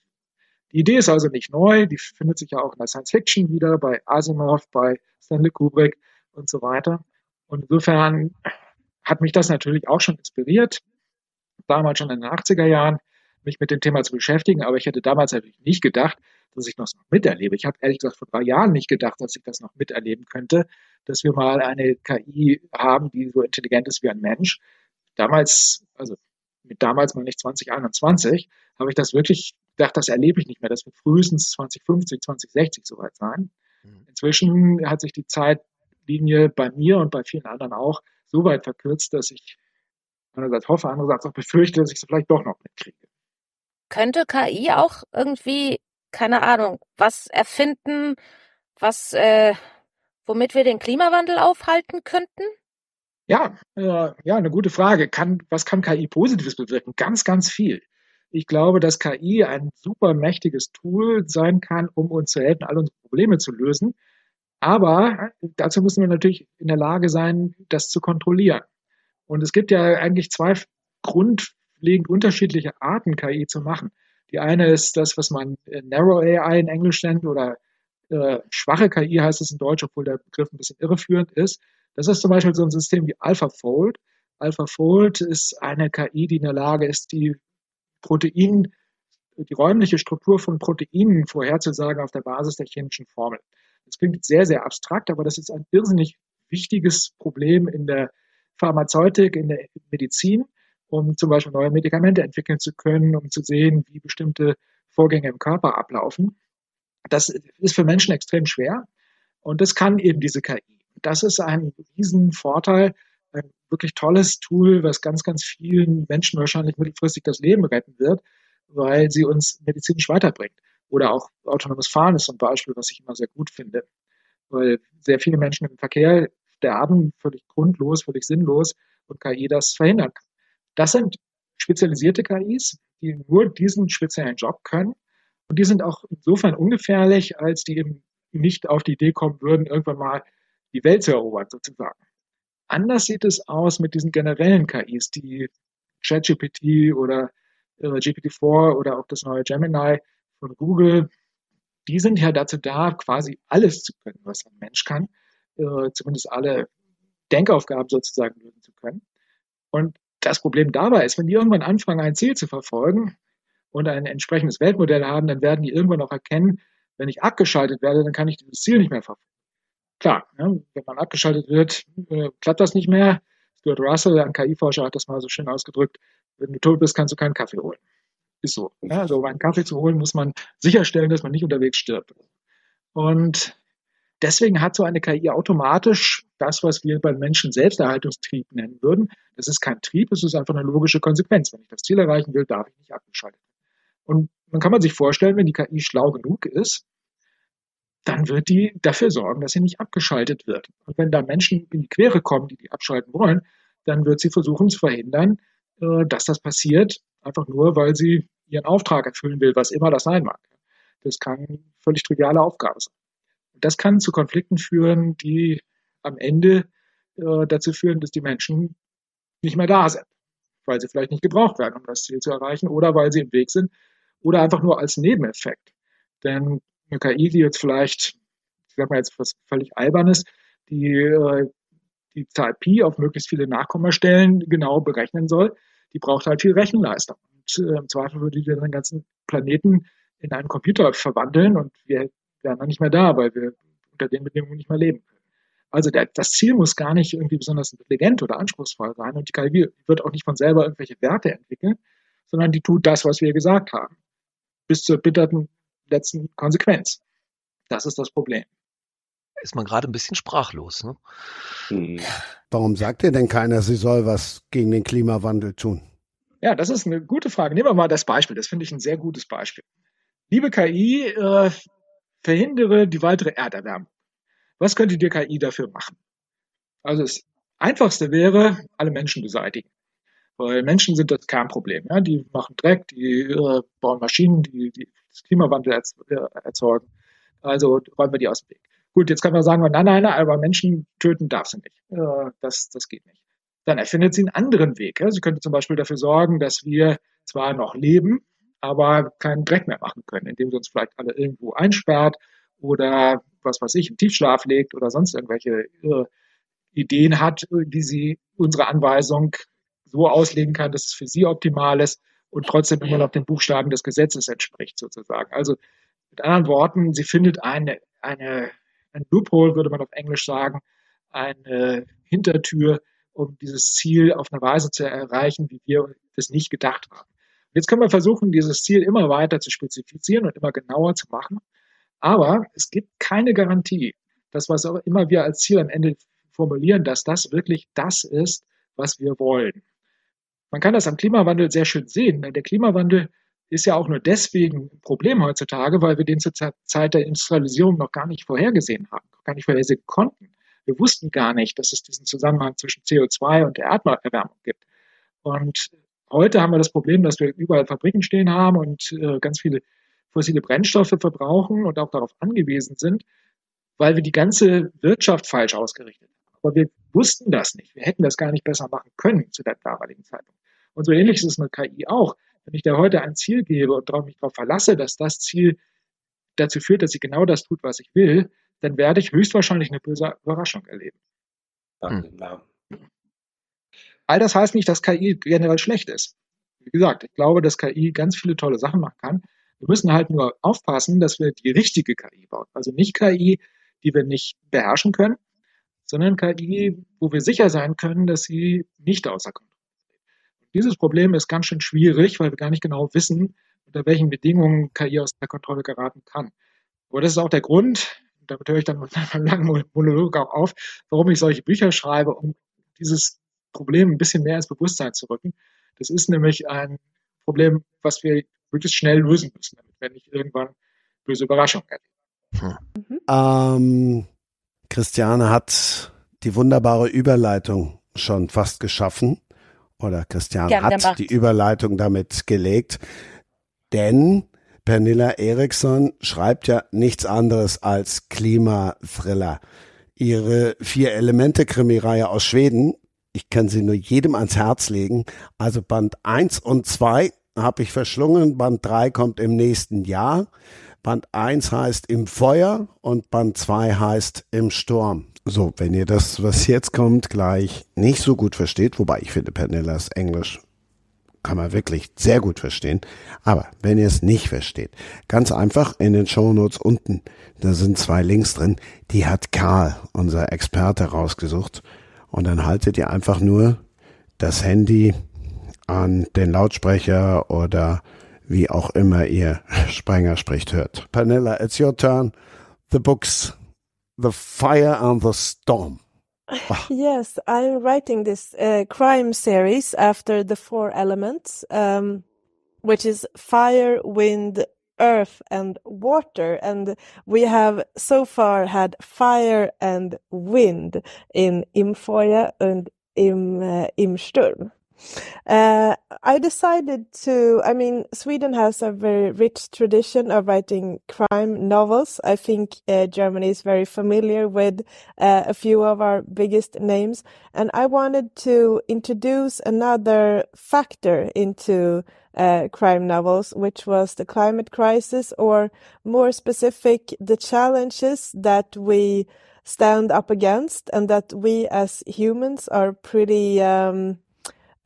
Die Idee ist also nicht neu, die findet sich ja auch in der Science Fiction wieder, bei Asimov, bei Stanley Kubrick und so weiter. Und insofern hat mich das natürlich auch schon inspiriert, damals schon in den 80er Jahren mich mit dem Thema zu beschäftigen, aber ich hätte damals natürlich nicht gedacht, dass ich das noch miterlebe. Ich habe ehrlich gesagt vor drei Jahren nicht gedacht, dass ich das noch miterleben könnte, dass wir mal eine KI haben, die so intelligent ist wie ein Mensch. Damals, also mit damals mal nicht 2021, habe ich das wirklich gedacht, das erlebe ich nicht mehr. Das wird frühestens 2050, 2060 soweit sein. Mhm. Inzwischen hat sich die Zeitlinie bei mir und bei vielen anderen auch so weit verkürzt, dass ich einerseits hoffe, andererseits auch befürchte, dass ich es vielleicht doch noch mitkriege könnte KI auch irgendwie, keine Ahnung, was erfinden, was, äh, womit wir den Klimawandel aufhalten könnten? Ja, äh, ja, eine gute Frage. Kann, was kann KI Positives bewirken? Ganz, ganz viel. Ich glaube, dass KI ein super mächtiges Tool sein kann, um uns zu helfen, all unsere Probleme zu lösen. Aber dazu müssen wir natürlich in der Lage sein, das zu kontrollieren. Und es gibt ja eigentlich zwei Grund, grundlegend unterschiedliche Arten, KI zu machen. Die eine ist das, was man äh, Narrow AI in Englisch nennt oder äh, schwache KI heißt es in Deutsch, obwohl der Begriff ein bisschen irreführend ist. Das ist zum Beispiel so ein System wie AlphaFold. AlphaFold ist eine KI, die in der Lage ist, die Protein, die räumliche Struktur von Proteinen vorherzusagen auf der Basis der chemischen Formel. Das klingt sehr, sehr abstrakt, aber das ist ein irrsinnig wichtiges Problem in der Pharmazeutik, in der Medizin, um zum Beispiel neue Medikamente entwickeln zu können, um zu sehen, wie bestimmte Vorgänge im Körper ablaufen. Das ist für Menschen extrem schwer und das kann eben diese KI. Das ist ein Riesenvorteil, ein wirklich tolles Tool, was ganz, ganz vielen Menschen wahrscheinlich mittelfristig das Leben retten wird, weil sie uns medizinisch weiterbringt. Oder auch autonomes Fahren ist ein Beispiel, was ich immer sehr gut finde, weil sehr viele Menschen im Verkehr sterben völlig grundlos, völlig sinnlos und KI das verhindern kann. Das sind spezialisierte KIs, die nur diesen speziellen Job können. Und die sind auch insofern ungefährlich, als die eben nicht auf die Idee kommen würden, irgendwann mal die Welt zu erobern, sozusagen. Anders sieht es aus mit diesen generellen KIs, die ChatGPT oder äh, GPT-4 oder auch das neue Gemini von Google. Die sind ja dazu da, quasi alles zu können, was ein Mensch kann, äh, zumindest alle Denkaufgaben sozusagen lösen zu können. Und das Problem dabei ist, wenn die irgendwann anfangen, ein Ziel zu verfolgen und ein entsprechendes Weltmodell haben, dann werden die irgendwann auch erkennen, wenn ich abgeschaltet werde, dann kann ich dieses Ziel nicht mehr verfolgen. Klar, ne, wenn man abgeschaltet wird, äh, klappt das nicht mehr. Stuart Russell, ein KI-Forscher, hat das mal so schön ausgedrückt, wenn du tot bist, kannst du keinen Kaffee holen. Ist so. Ja, also um einen Kaffee zu holen, muss man sicherstellen, dass man nicht unterwegs stirbt. Und deswegen hat so eine KI automatisch das, was wir beim Menschen Selbsterhaltungstrieb nennen würden. Das ist kein Trieb, es ist einfach eine logische Konsequenz. Wenn ich das Ziel erreichen will, darf ich nicht abgeschaltet werden. Und dann kann man sich vorstellen, wenn die KI schlau genug ist, dann wird die dafür sorgen, dass sie nicht abgeschaltet wird. Und wenn da Menschen in die Quere kommen, die die abschalten wollen, dann wird sie versuchen zu verhindern, äh, dass das passiert, einfach nur, weil sie ihren Auftrag erfüllen will, was immer das sein mag. Das kann eine völlig triviale Aufgabe sein. Das kann zu Konflikten führen, die am Ende äh, dazu führen, dass die Menschen nicht mehr da sind, weil sie vielleicht nicht gebraucht werden, um das Ziel zu erreichen, oder weil sie im Weg sind, oder einfach nur als Nebeneffekt. Denn eine KI, die jetzt vielleicht, ich sag mal jetzt was völlig Albernes, die äh, die Zahl Pi auf möglichst viele Nachkommastellen genau berechnen soll, die braucht halt viel Rechenleistung. Und äh, im Zweifel würde die den ganzen Planeten in einen Computer verwandeln und wir wären dann nicht mehr da, weil wir unter den Bedingungen nicht mehr leben können. Also der, das Ziel muss gar nicht irgendwie besonders intelligent oder anspruchsvoll sein und die KI wird auch nicht von selber irgendwelche Werte entwickeln, sondern die tut das, was wir gesagt haben. Bis zur bitterten letzten Konsequenz. Das ist das Problem. Ist man gerade ein bisschen sprachlos. Ne? Hm. Warum sagt ihr denn keiner, sie soll was gegen den Klimawandel tun? Ja, das ist eine gute Frage. Nehmen wir mal das Beispiel. Das finde ich ein sehr gutes Beispiel. Liebe KI, äh, verhindere die weitere Erderwärmung. Was könnte die KI dafür machen? Also das Einfachste wäre, alle Menschen beseitigen. Weil Menschen sind das Kernproblem. Ja? Die machen Dreck, die äh, bauen Maschinen, die, die das Klimawandel erz äh, erzeugen. Also räumen wir die aus dem Weg. Gut, jetzt kann man sagen, nein, nein, nein, aber Menschen töten darf sie nicht. Äh, das, das geht nicht. Dann erfindet sie einen anderen Weg. Ja? Sie könnte zum Beispiel dafür sorgen, dass wir zwar noch leben, aber keinen Dreck mehr machen können, indem sie uns vielleicht alle irgendwo einsperrt oder was weiß ich, im Tiefschlaf legt oder sonst irgendwelche äh, Ideen hat, die sie unsere Anweisung so auslegen kann, dass es für sie optimal ist und trotzdem immer noch den Buchstaben des Gesetzes entspricht, sozusagen. Also mit anderen Worten, sie findet eine, eine, ein Loophole, würde man auf Englisch sagen, eine Hintertür, um dieses Ziel auf eine Weise zu erreichen, wie wir das nicht gedacht haben. Jetzt können wir versuchen, dieses Ziel immer weiter zu spezifizieren und immer genauer zu machen. Aber es gibt keine Garantie, dass was auch immer wir als Ziel am Ende formulieren, dass das wirklich das ist, was wir wollen. Man kann das am Klimawandel sehr schön sehen. Der Klimawandel ist ja auch nur deswegen ein Problem heutzutage, weil wir den zur Zeit der Industrialisierung noch gar nicht vorhergesehen haben, gar nicht vorhersehen konnten. Wir wussten gar nicht, dass es diesen Zusammenhang zwischen CO2 und der Erderwärmung gibt. Und heute haben wir das Problem, dass wir überall Fabriken stehen haben und äh, ganz viele fossile Brennstoffe verbrauchen und auch darauf angewiesen sind, weil wir die ganze Wirtschaft falsch ausgerichtet haben. Aber wir wussten das nicht. Wir hätten das gar nicht besser machen können zu der damaligen Zeitpunkt. Und so ähnlich ist es mit KI auch. Wenn ich da heute ein Ziel gebe und mich darauf verlasse, dass das Ziel dazu führt, dass sie genau das tut, was ich will, dann werde ich höchstwahrscheinlich eine böse Überraschung erleben. Hm. All das heißt nicht, dass KI generell schlecht ist. Wie gesagt, ich glaube, dass KI ganz viele tolle Sachen machen kann. Wir müssen halt nur aufpassen, dass wir die richtige KI bauen. Also nicht KI, die wir nicht beherrschen können, sondern KI, wo wir sicher sein können, dass sie nicht außer Kontrolle dieses Problem ist ganz schön schwierig, weil wir gar nicht genau wissen, unter welchen Bedingungen KI aus der Kontrolle geraten kann. Aber das ist auch der Grund, damit höre ich dann mit einem langen Monolog auch auf, warum ich solche Bücher schreibe, um dieses Problem ein bisschen mehr ins Bewusstsein zu rücken. Das ist nämlich ein Problem, was wir wirklich schnell lösen müssen, damit wir nicht irgendwann böse Überraschungen erleben. Hm. Ähm, Christiane hat die wunderbare Überleitung schon fast geschaffen oder Christian Gern hat die Überleitung damit gelegt, denn Pernilla Eriksson schreibt ja nichts anderes als Klimathriller. Ihre Vier-Elemente-Krimireihe aus Schweden, ich kann sie nur jedem ans Herz legen. Also Band 1 und 2 habe ich verschlungen, Band 3 kommt im nächsten Jahr. Band 1 heißt Im Feuer und Band 2 heißt Im Sturm. So, wenn ihr das, was jetzt kommt, gleich nicht so gut versteht, wobei ich finde Pernillas Englisch kann man wirklich sehr gut verstehen. Aber wenn ihr es nicht versteht, ganz einfach in den Shownotes unten, da sind zwei Links drin, die hat Karl, unser Experte, rausgesucht. Und dann haltet ihr einfach nur das Handy an den Lautsprecher oder wie auch immer ihr Sprenger spricht hört. Pernilla, it's your turn. The books, The Fire and the Storm. Yes, I'm writing this uh, crime series after the four elements, um, which is fire, wind, earth, and water. And we have so far had fire and wind in Im Feuer and Im, uh, Im Sturm. Uh, I decided to, I mean, Sweden has a very rich tradition of writing crime novels. I think uh, Germany is very familiar with uh, a few of our biggest names. And I wanted to introduce another factor into uh, crime novels, which was the climate crisis, or more specific, the challenges that we stand up against and that we as humans are pretty, um,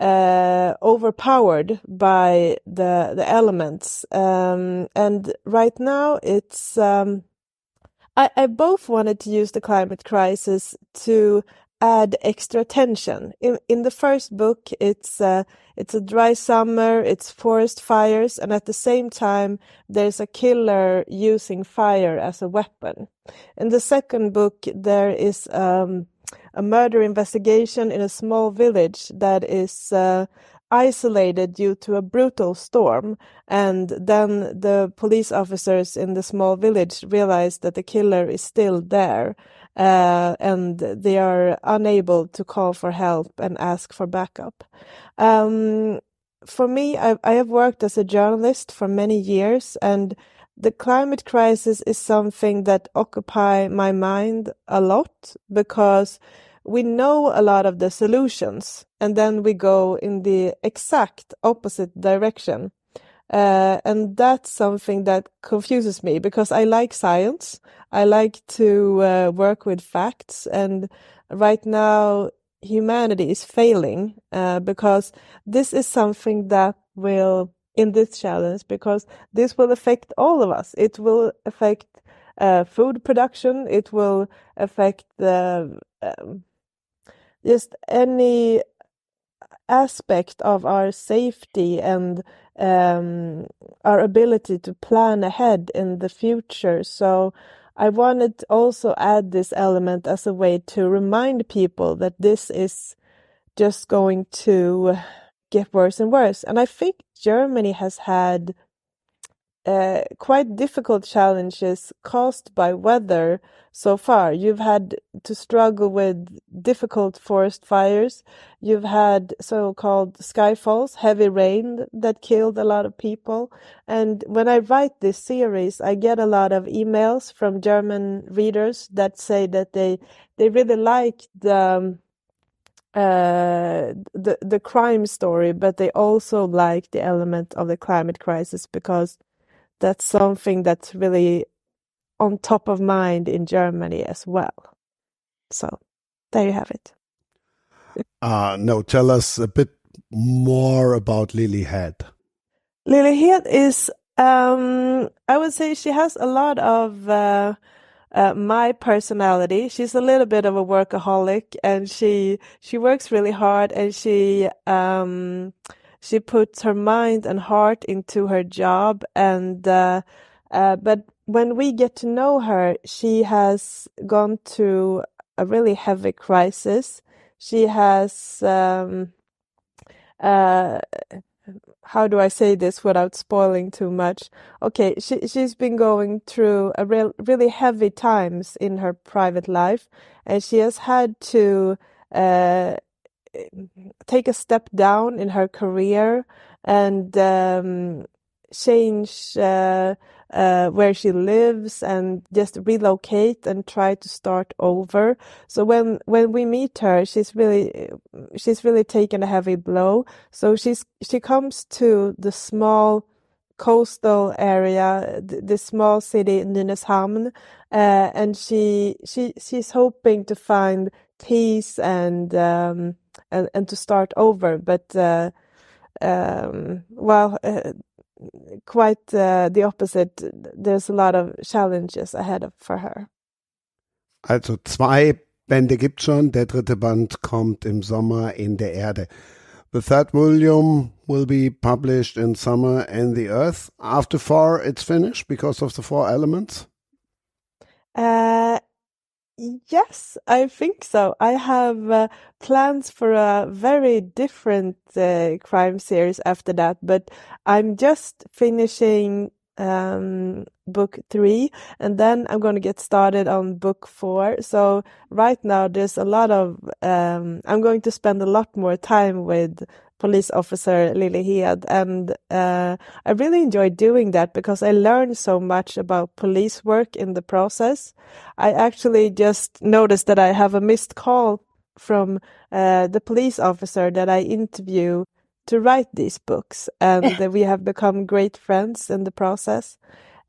uh, overpowered by the the elements. Um, and right now, it's um, I, I both wanted to use the climate crisis to add extra tension. In in the first book, it's uh, it's a dry summer, it's forest fires, and at the same time, there's a killer using fire as a weapon. In the second book, there is um, a murder investigation in a small village that is uh, isolated due to a brutal storm. And then the police officers in the small village realize that the killer is still there. Uh, and they are unable to call for help and ask for backup. Um, for me, I, I have worked as a journalist for many years and the climate crisis is something that occupy my mind a lot because we know a lot of the solutions and then we go in the exact opposite direction. Uh, and that's something that confuses me because I like science. I like to uh, work with facts. And right now, humanity is failing uh, because this is something that will, in this challenge, because this will affect all of us. It will affect uh, food production. It will affect the um, just any aspect of our safety and um, our ability to plan ahead in the future. So I wanted to also add this element as a way to remind people that this is just going to get worse and worse. And I think Germany has had uh, quite difficult challenges caused by weather so far. You've had to struggle with difficult forest fires. You've had so-called skyfalls, heavy rain that killed a lot of people. And when I write this series, I get a lot of emails from German readers that say that they, they really like the, um, uh, the the crime story, but they also like the element of the climate crisis because that's something that's really on top of mind in Germany as well. So there you have it. uh, no, tell us a bit more about Lilyhead. Lilyhead is, um, I would say she has a lot of uh, uh, my personality. She's a little bit of a workaholic, and she she works really hard, and she um, she puts her mind and heart into her job and uh, uh, but when we get to know her she has gone through a really heavy crisis she has um, uh, how do I say this without spoiling too much? Okay, she she's been going through a real really heavy times in her private life, and she has had to uh, take a step down in her career and um, change uh, uh, where she lives and just relocate and try to start over. So when when we meet her, she's really she's really taken a heavy blow. So she's she comes to the small coastal area, the, the small city Nynäshamn, uh, and she she she's hoping to find peace and um, and, and to start over. But uh, um, well, uh, quite uh, the opposite. There's a lot of challenges ahead of, for her. Also zwei Bände gibt schon. Der dritte Band kommt im Sommer in der Erde. The third volume will be published in summer in the earth. After four, it's finished because of the four elements. Uh, yes, I think so. I have uh, plans for a very different uh, crime series after that, but I'm just finishing um, book three, and then I'm going to get started on book four. So right now, there's a lot of, um, I'm going to spend a lot more time with police officer Lily Head, and uh, I really enjoy doing that because I learned so much about police work in the process. I actually just noticed that I have a missed call from uh, the police officer that I interview to write these books and we have become great friends in the process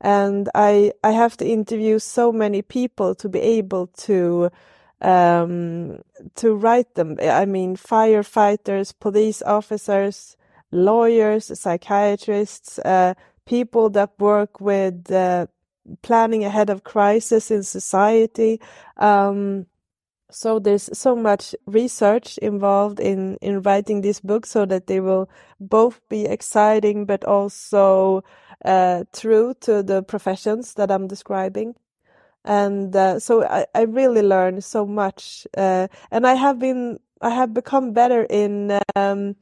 and i i have to interview so many people to be able to um to write them. I mean firefighters police officers lawyers psychiatrists uh, people that work with uh, planning ahead of crisis in society. Um so there's so much research involved in in writing this book so that they will both be exciting but also uh, true to the professions that I'm describing and uh, so I, I really learned so much uh, and I have been I have become better in um,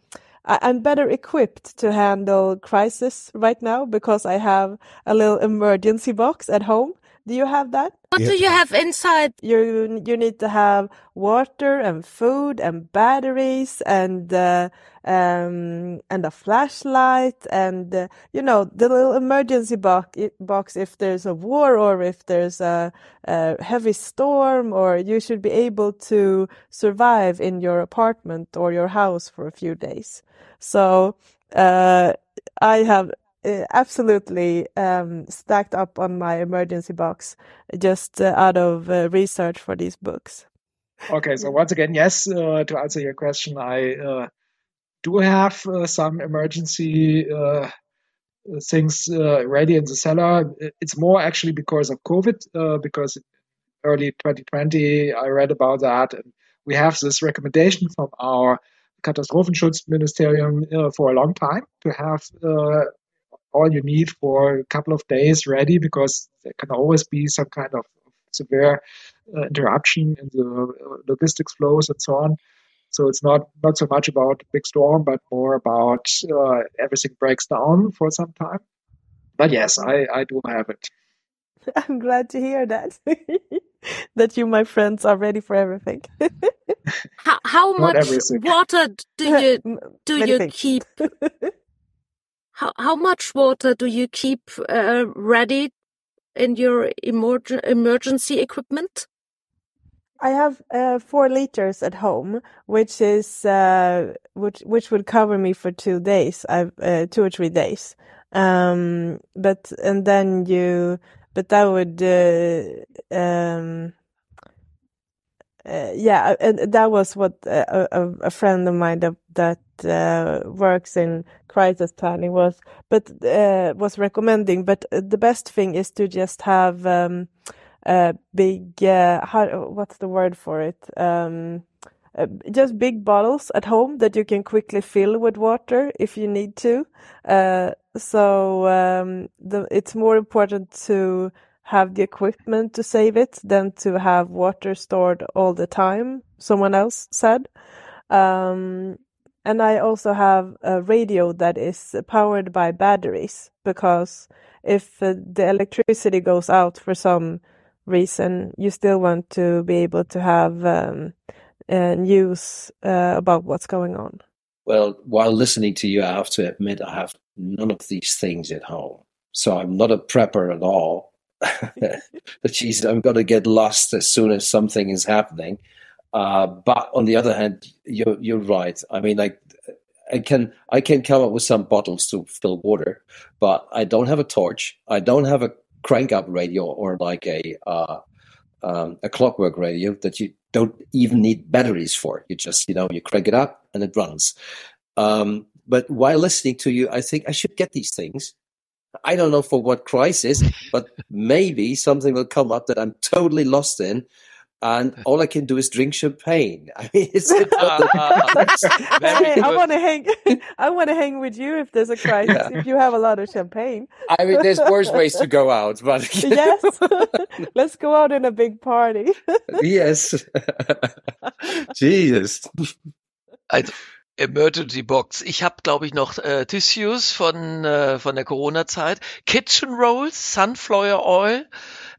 I, I'm better equipped to handle crisis right now because I have a little emergency box at home do you have that? What do you have inside? You you need to have water and food and batteries and uh, um, and a flashlight and uh, you know the little emergency box box if there's a war or if there's a, a heavy storm or you should be able to survive in your apartment or your house for a few days. So uh, I have uh, absolutely um, stacked up on my emergency box just uh, out of uh, research for these books. Okay, so once again, yes, uh, to answer your question, I uh, do have uh, some emergency things ready in the cellar. It's more actually because of COVID, because early 2020 I read about that, and we have this recommendation from our Katastrophenschutzministerium for a long time to have all you need for a couple of days ready because there can always be some kind of severe uh, interruption in the uh, logistics flows and so on. So it's not not so much about big storm, but more about uh, everything breaks down for some time. But yes, I, I do have it. I'm glad to hear that. that you, my friends, are ready for everything. how, how much water do you do you things. keep how, how much water do you keep uh, ready in your emerg emergency equipment? I have uh, four liters at home, which is uh, which which would cover me for two days, uh, two or three days. Um, but and then you, but that would uh, um, uh, yeah, that was what uh, a, a, friend of mine that that uh, works in crisis planning was, but uh, was recommending. But the best thing is to just have um, a big. Uh, how, what's the word for it? Um, uh, just big bottles at home that you can quickly fill with water if you need to. so um, the, it's more important to have the equipment to save it than to have water stored all the time, someone else said. Um, and I also have a radio that is powered by batteries because if uh, the electricity goes out for some reason, you still want to be able to have um, uh, news uh, about what's going on. Well, while listening to you, I have to admit I have none of these things at home. So I'm not a prepper at all. But geez, I'm going to get lost as soon as something is happening. Uh, but on the other hand, you're you're right. I mean, like I can I can come up with some bottles to fill water, but I don't have a torch. I don't have a crank up radio or like a uh, um, a clockwork radio that you don't even need batteries for. You just you know you crank it up and it runs. Um, but while listening to you, I think I should get these things I don't know for what crisis, but maybe something will come up that I'm totally lost in. And all I can do is drink champagne. I mean, it's hey, I want to hang. I want to hang with you if there's a crisis. Yeah. If you have a lot of champagne, I mean, there's worse ways to go out, but yes, let's go out in a big party. yes. Jesus. Also Emergency Box. Ich habe, glaube ich, noch äh, Tissues von äh, von der Corona-Zeit, Kitchen Rolls, Sunflower Oil,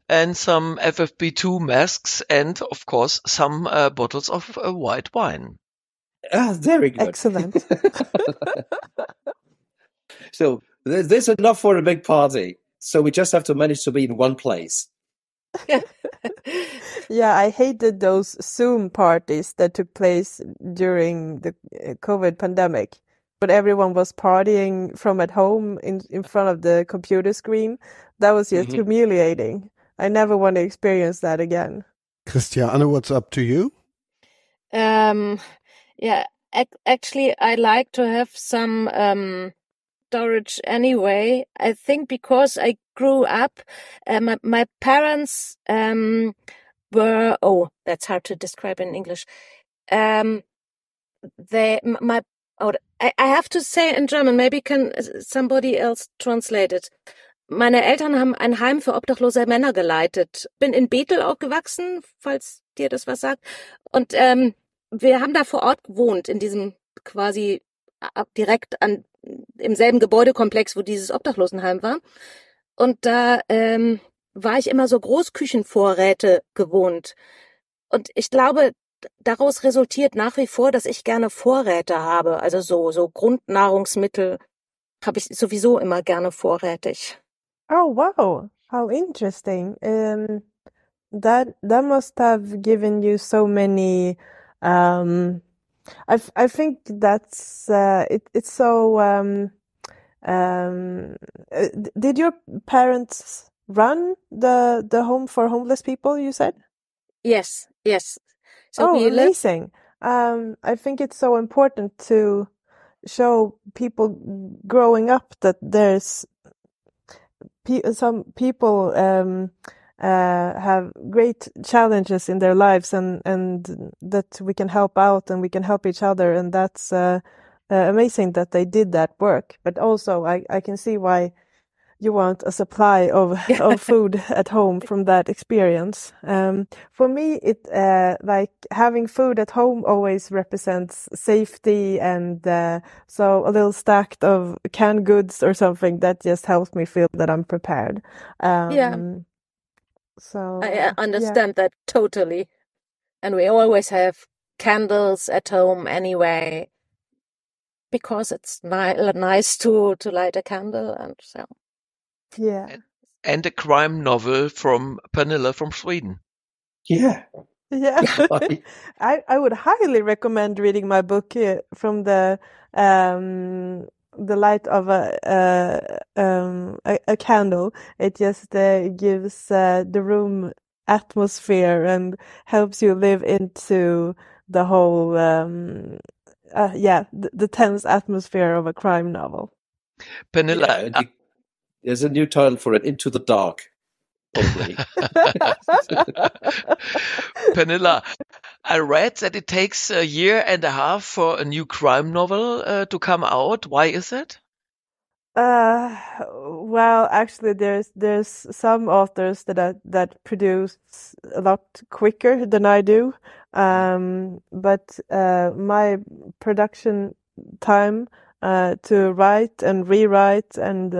and some FFP2 masks, and of course some uh, bottles of uh, white wine. Ah, very good. Excellent. So there's, there's enough for a big party. So we just have to manage to be in one place. Yeah, I hated those Zoom parties that took place during the uh, COVID pandemic, but everyone was partying from at home in in front of the computer screen. That was just Mhm. humiliating. I never want to experience that again. Christiane, what's up to you? Um, yeah, ac- actually, I like to have some um storage anyway. I think because I grew up, uh, my my parents um were oh, that's hard to describe in English. Um, they my oh, I, I have to say in German. Maybe can uh, somebody else translate it. Meine Eltern haben ein Heim für obdachlose Männer geleitet. Bin in Bethel aufgewachsen, falls dir das was sagt. Und ähm, wir haben da vor Ort gewohnt, in diesem quasi direkt an im selben Gebäudekomplex, wo dieses Obdachlosenheim war. Und da ähm, war ich immer so Großküchenvorräte gewohnt. Und ich glaube, daraus resultiert nach wie vor, dass ich gerne Vorräte habe. Also so, so Grundnahrungsmittel habe ich sowieso immer gerne vorrätig. Oh wow, how interesting. Um, that that must have given you so many. Um, I I think that's uh, it. It's so. Um, um, uh, did your parents run the the home for homeless people? You said. Yes, yes. So Oh, amazing. Um, I think it's so important to show people growing up that there's pe- some people um, uh, have great challenges in their lives and, and that we can help out and we can help each other. And that's uh, uh, amazing that they did that work. But also, I, I can see why you want a supply of of food at home from that experience. Um, for me, it uh, like having food at home always represents safety, and uh, so a little stack of canned goods or something that just helps me feel that I'm prepared. Um, Yeah. So I uh, yeah. understand that totally. And we always have candles at home anyway, because it's ni- nice to to light a candle and so. Yeah. And a crime novel from Pernilla from Sweden. Yeah. Yeah. I, I would highly recommend reading my book uh, from the um the light of a uh, um a, a candle. It just uh, gives uh, the room atmosphere and helps you live into the whole um uh, yeah the, the tense atmosphere of a crime novel. Pernilla, Yeah, and you- there's a new title for it, Into the Dark. Probably. Pernilla, I read that it takes a year and a half for a new crime novel uh, to come out. Why is that? Uh, well, actually, there's there's some authors that I, that produce a lot quicker than I do. Um, but uh, my production time uh, to write and rewrite and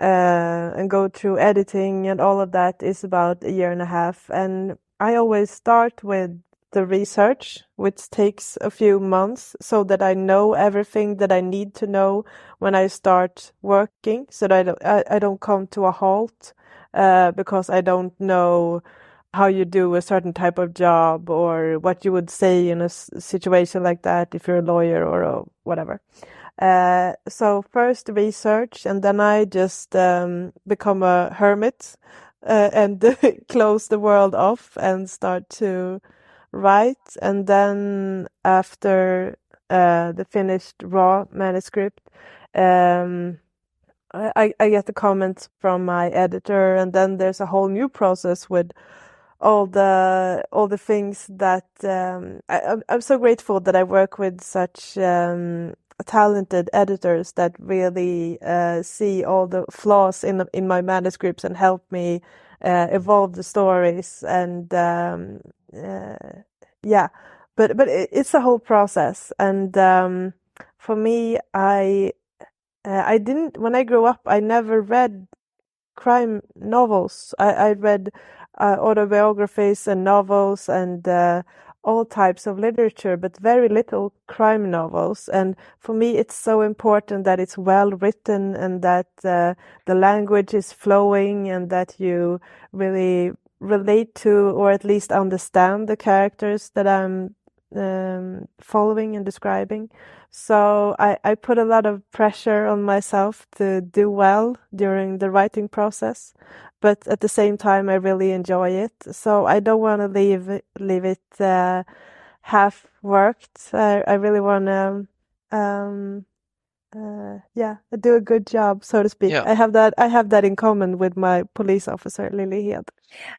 uh, and go through editing and all of that is about a year and a half. And I always start with the research, which takes a few months, so that I know everything that I need to know when I start working, so that I don't, I, I don't come to a halt uh, because I don't know how you do a certain type of job or what you would say in a situation like that if you're a lawyer or a whatever. Uh, so first research, and then I just um, become a hermit uh, and close the world off and start to write. And then after uh, the finished raw manuscript, um, I, I get the comments from my editor, and then there's a whole new process with all the all the things that um, I, I'm I'm so grateful that I work with such um, talented editors that really uh, see all the flaws in in my manuscripts and help me uh, evolve the stories and um, uh, yeah. But but it, it's a whole process. And um, for me I uh, I didn't when I grew up I never read crime novels. I, I read uh, autobiographies and novels and uh, all types of literature, but very little crime novels. And for me, it's so important that it's well written and that uh, the language is flowing and that you really relate to or at least understand the characters that I'm um, following and describing. So I, I put a lot of pressure on myself to do well during the writing process, but at the same time I really enjoy it. So I don't want to leave leave it uh, half worked. I, I really want to um, uh, yeah do a good job, so to speak. Yeah. I have that I have that in common with my police officer Lily Hed.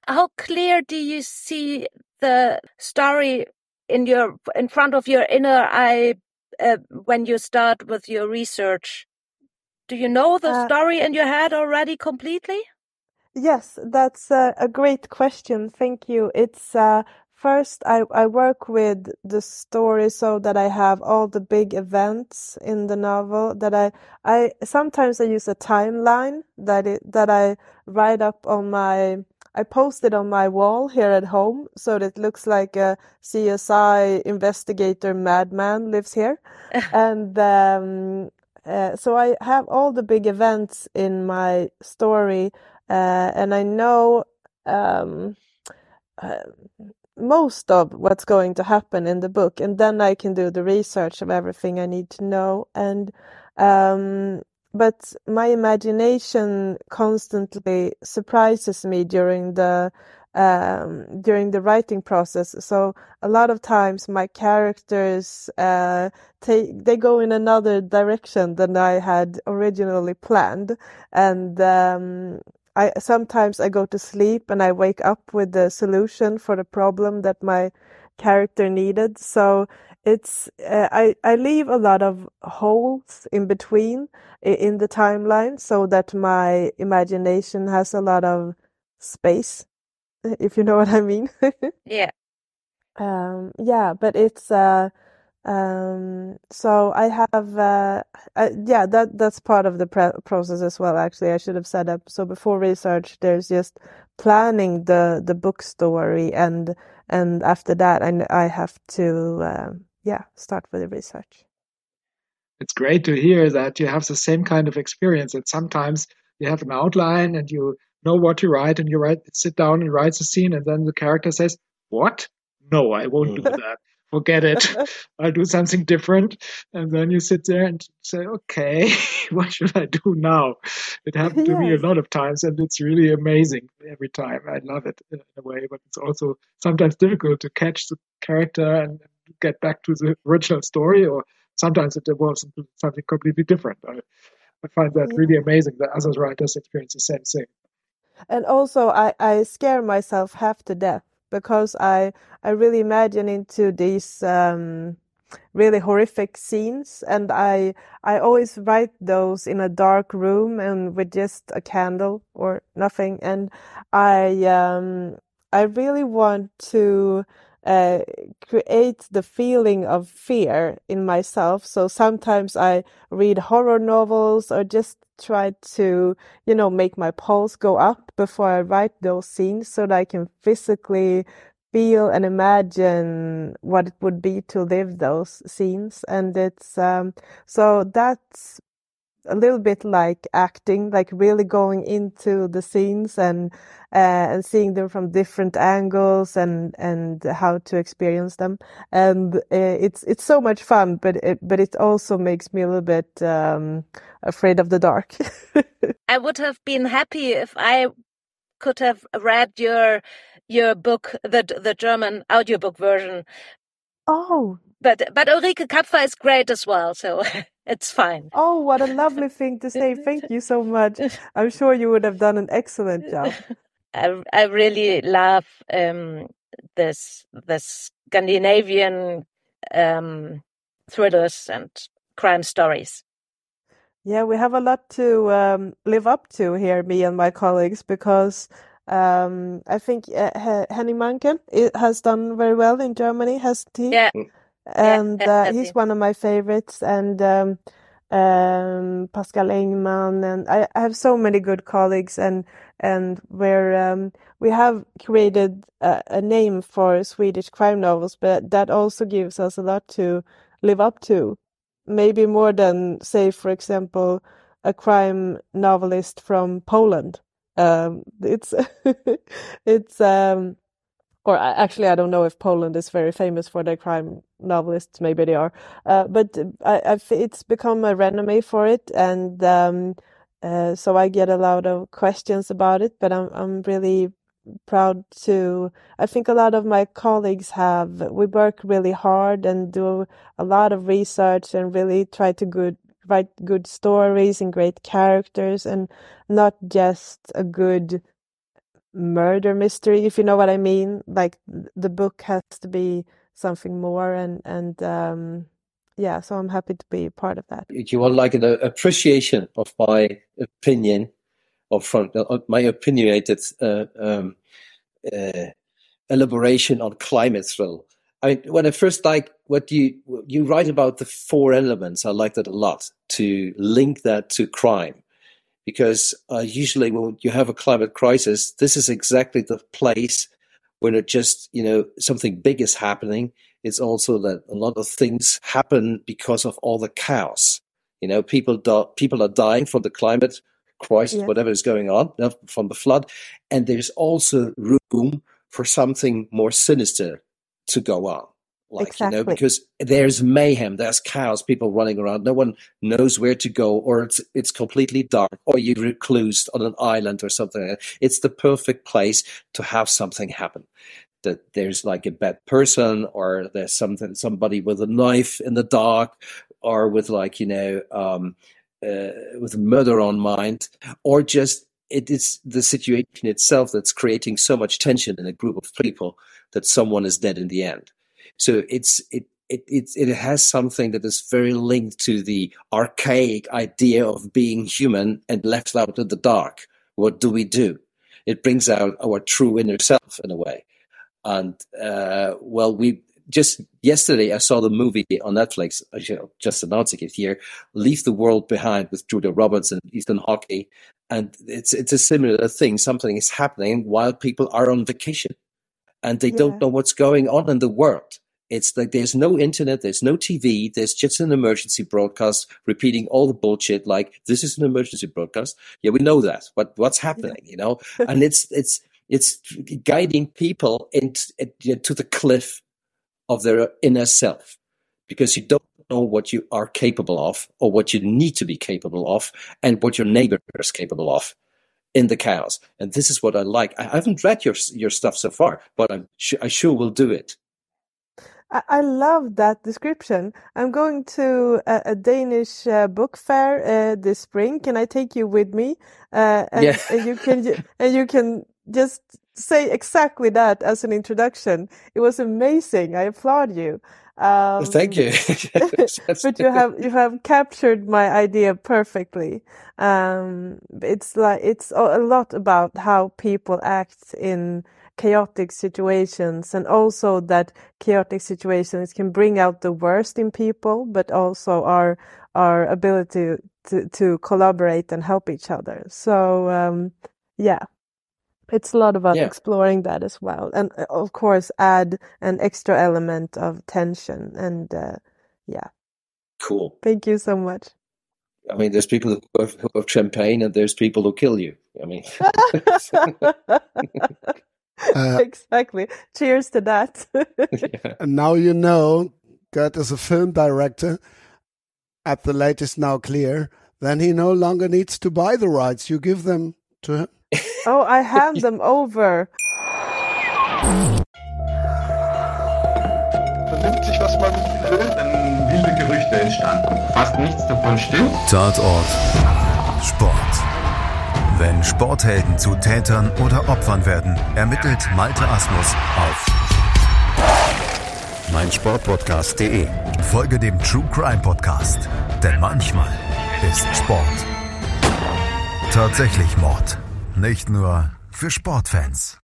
How clear do you see the story in your in front of your inner eye uh, when you start with your research? Do you know the Uh, story in your head already completely? Yes, that's a, a great question. Thank you. It's uh, first I, I work with the story so that I have all the big events in the novel that I I sometimes I use a timeline that it that I write up on my I post it on my wall here at home so that it looks like a CSI investigator madman lives here. and um, uh, so I have all the big events in my story uh, and I know um, uh, most of what's going to happen in the book, and then I can do the research of everything I need to know. And um, but my imagination constantly surprises me during the um, during the writing process. So a lot of times my characters uh, take they go in another direction than I had originally planned, and um, I sometimes I go to sleep and I wake up with the solution for the problem that my character needed. So it's uh, I I leave a lot of holes in between i- in the timeline so that my imagination has a lot of space, if you know what I mean. Yeah. Um, yeah, but it's uh, um, so I have uh, uh, yeah that that's part of the pre- process as well. Actually, I should have set up so before research, there's just planning the the book story, and and after that, I I have to um, yeah start with the research. it's great to hear that you have the same kind of experience that sometimes you have an outline and you know what to write and you write sit down and write the scene and then the character says what? No i won't do mm. that. Forget it. I'll do something different. And then you sit there and say okay what should i do now? It happened to me a lot of times and it's really amazing every time. I love it in a way but it's also sometimes difficult to catch the character and get back to the original story or sometimes it evolves into something completely different. I, I find that Yeah. really amazing that other writers experience the same thing. And also, I, I scare myself half to death because I I really imagine into these um, really horrific scenes, and I I always write those in a dark room and with just a candle or nothing, and I um, I really want to uh, create the feeling of fear in myself. So sometimes I read horror novels or just try to you know, make my pulse go up before I write those scenes so that I can physically feel and imagine what it would be to live those scenes. And it's, um, so that's a little bit like acting, like really going into the scenes and, uh, and seeing them from different angles and, and how to experience them. And uh, it's, it's so much fun, but it, but it also makes me a little bit, um, afraid of the dark. I would have been happy if I could have read your your book, the the German audiobook version. oh, But but Ulrike Kapfer is great as well, so it's fine. Oh, what a lovely thing to say. Thank you so much. I'm sure you would have done an excellent job. I, I really love um, this the Scandinavian um, thrillers and crime stories. Yeah, we have a lot to um, live up to here, me and my colleagues, because um, I think uh, Henning Mankell has done very well in Germany, hasn't he? Yeah. And yeah, uh, he's one of my favorites, and um, um, Pascal Engman, and I, I, have so many good colleagues, and and where um, we have created a, a, name for Swedish crime novels, but that also gives us a lot to live up to, maybe more than, say, for example, a crime novelist from Poland. Um, it's it's um, or actually, I don't know if Poland is very famous for their crime novelists. Maybe they are, uh, but I, I've, it's become a renommee for it, and um, uh, so I get a lot of questions about it. But I'm I'm really proud to. I think a lot of my colleagues have. We work really hard and do a lot of research and really try to good write good stories and great characters, and not just a good murder mystery, if you know what I mean. Like the book has to be something more, and and um, yeah, so I'm happy to be part of that. You want like an appreciation of my opinion, or from uh, my opinionated uh, um, uh, elaboration on climate thrill. I mean, when I first like what you you write about the four elements, I like that a lot to link that to crime because uh, usually when you have a climate crisis, this is exactly the place when it just you know something big is happening. It's also that a lot of things happen because of all the chaos. You know, people do- people are dying from the climate crisis, yeah. whatever is going on, from the flood, and there's also room for something more sinister to go on like exactly. you know because there's mayhem there's chaos people running around no one knows where to go or it's it's completely dark or you're reclused on an island or something. It's the perfect place to have something happen. That there's like a bad person or there's something somebody with a knife in the dark or with like you know um uh, with murder on mind or just it is the situation itself that's creating so much tension in a group of people that someone is dead in the end so it's it it, it, it has something that is very linked to the archaic idea of being human and left out in the dark. What do we do? It brings out our true inner self in a way. And, uh, well, we just yesterday I saw the movie on Netflix, I just announcing it here, Leave the World Behind with Julia Roberts and Ethan Hawke. And it's, it's a similar thing. Something is happening while people are on vacation and they yeah. don't know what's going on in the world it's like there's no internet, there's no TV, there's just an emergency broadcast repeating all the bullshit like this is an emergency broadcast. Yeah, we know that. But what's happening, you know? and it's it's it's guiding people into, to the cliff of their inner self because you don't know what you are capable of or what you need to be capable of and what your neighbor is capable of in the chaos. And this is what I like. I haven't read your your stuff so far, but I'm I sure will do it. I, I love that description. I'm going to a, a Danish uh, book fair uh, this spring. Can I take you with me? Uh, and, yeah. and you can and you can just say exactly that as an introduction. It was amazing. I applaud you. Um, Thank you. but you have you have captured my idea perfectly. Um, it's like it's a lot about how people act in chaotic situations and also that chaotic situations can bring out the worst in people but also our our ability to to collaborate and help each other. So um, yeah it's a lot about yeah. exploring that as well and uh, of course add an extra element of tension and uh, yeah. Cool. Thank you so much. I mean, there's people who have, who have champagne, and there's people who kill you. I mean, Uh, exactly. Cheers to that. And now you know that as a film director, at the latest now clear, then he no longer needs to buy the rights. You give them to him. Oh, I hand them over. Vernimmt sich, was man will, dann wilde Gerüchte entstanden. Fast nichts davon stimmt. Tatort. Sport. Wenn Sporthelden zu Tätern oder Opfern werden, ermittelt Malte Asmus auf meinsportpodcast.de. Folge dem True Crime Podcast, denn manchmal ist Sport tatsächlich Mord. Nicht nur für Sportfans.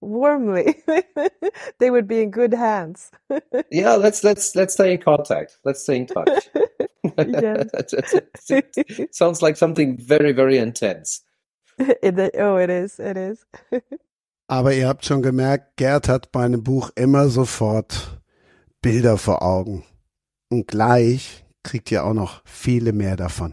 Warmly. they would be in good hands. yeah, let's let's let's stay in contact. Let's stay in touch. it sounds like something very very intense. It, oh, it is. It is. Aber ihr habt schon gemerkt, Gerd hat bei einem Buch immer sofort Bilder vor Augen. Und gleich kriegt ihr auch noch viele mehr davon.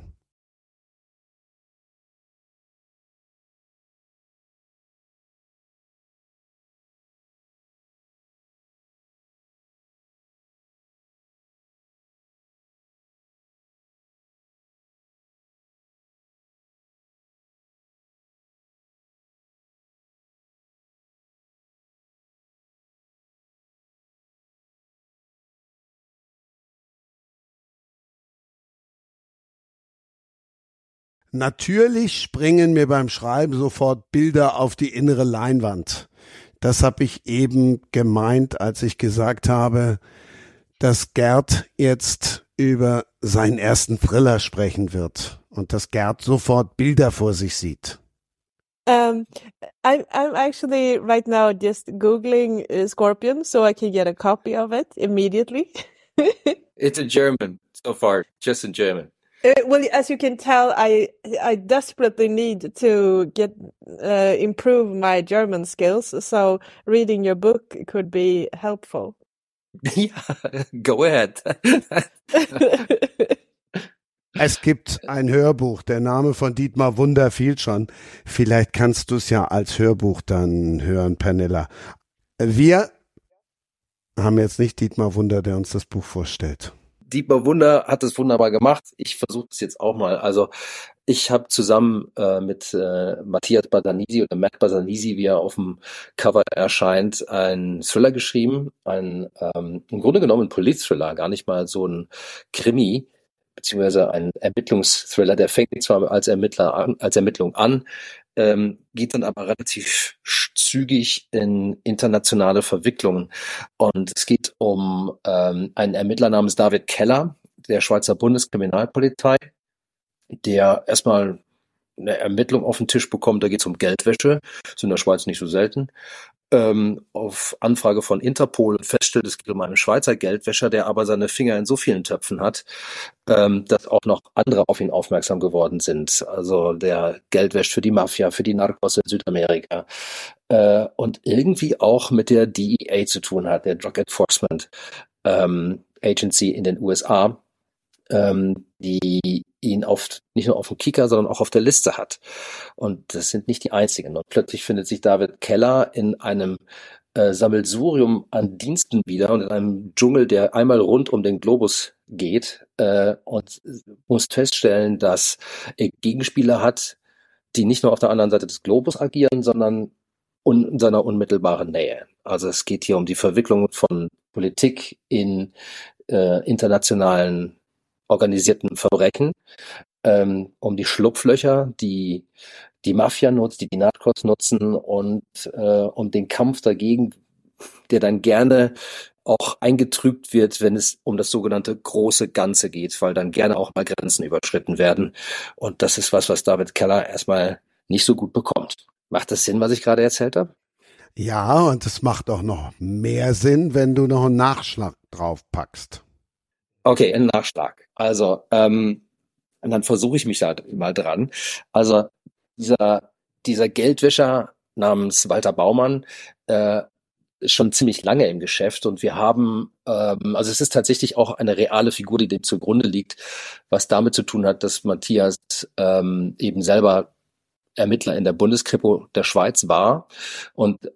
Natürlich springen mir beim Schreiben sofort Bilder auf die innere Leinwand. Das habe ich eben gemeint, als ich gesagt habe, dass Gerd jetzt über seinen ersten Thriller sprechen wird und dass Gerd sofort Bilder vor sich sieht. Um, I'm I'm actually right now just googling uh, Scorpion so I can get a copy of it immediately. it's in German so far, just in German. Uh, well, as you can tell, I I desperately need to get uh, improve my German skills. So reading your book could be helpful. Yeah, go ahead. es gibt ein Hörbuch. Der Name von Dietmar Wunder fiel schon. Vielleicht kannst du es ja als Hörbuch dann hören, Pernilla. Wir haben jetzt nicht Dietmar Wunder, der uns das Buch vorstellt. Dietmar Wunder hat es wunderbar gemacht. Ich versuche es jetzt auch mal. Also ich habe zusammen äh, mit äh, Matthias Badanisi oder Matt Badanisi, wie er auf dem Cover erscheint, einen Thriller geschrieben. Ein ähm, im Grunde genommen ein Police-Thriller, gar nicht mal so ein Krimi beziehungsweise ein Ermittlungsthriller, der fängt zwar als Ermittler an, als Ermittlung an, ähm, geht dann aber relativ zügig in internationale Verwicklungen. Und es geht um ähm, einen Ermittler namens David Keller, der Schweizer Bundeskriminalpolizei, der erstmal eine Ermittlung auf den Tisch bekommt, da geht es um Geldwäsche, ist in der Schweiz nicht so selten ähm, auf Anfrage von Interpol feststellt, es geht um einen Schweizer Geldwäscher, der aber seine Finger in so vielen Töpfen hat, ähm, dass auch noch andere auf ihn aufmerksam geworden sind. Also der Geld wäscht für die Mafia, für die Narcos in Südamerika äh, und irgendwie auch mit der DEA zu tun hat, der Drug Enforcement ähm, Agency in den USA, ähm, die ihn auf, nicht nur auf dem Kicker, sondern auch auf der Liste hat. Und das sind nicht die einzigen. Und plötzlich findet sich David Keller in einem äh, Sammelsurium an Diensten wieder und in einem Dschungel, der einmal rund um den Globus geht äh, und muss feststellen, dass er Gegenspieler hat, die nicht nur auf der anderen Seite des Globus agieren, sondern in seiner unmittelbaren Nähe. Also es geht hier um die Verwicklung von Politik in äh, internationalen organisierten Verbrechen, ähm, um die Schlupflöcher, die die Mafia nutzt, die die Narcos nutzen und äh, um den Kampf dagegen, der dann gerne auch eingetrübt wird, wenn es um das sogenannte große Ganze geht, weil dann gerne auch mal Grenzen überschritten werden. Und das ist was, was David Keller erstmal nicht so gut bekommt. Macht das Sinn, was ich gerade erzählt habe? Ja, und es macht auch noch mehr Sinn, wenn du noch einen Nachschlag drauf packst. Okay, ein Nachschlag. Also, ähm, und dann versuche ich mich da mal dran. Also dieser, dieser Geldwäscher namens Walter Baumann äh, ist schon ziemlich lange im Geschäft und wir haben, ähm, also es ist tatsächlich auch eine reale Figur, die dem zugrunde liegt, was damit zu tun hat, dass Matthias ähm, eben selber Ermittler in der Bundeskripo der Schweiz war und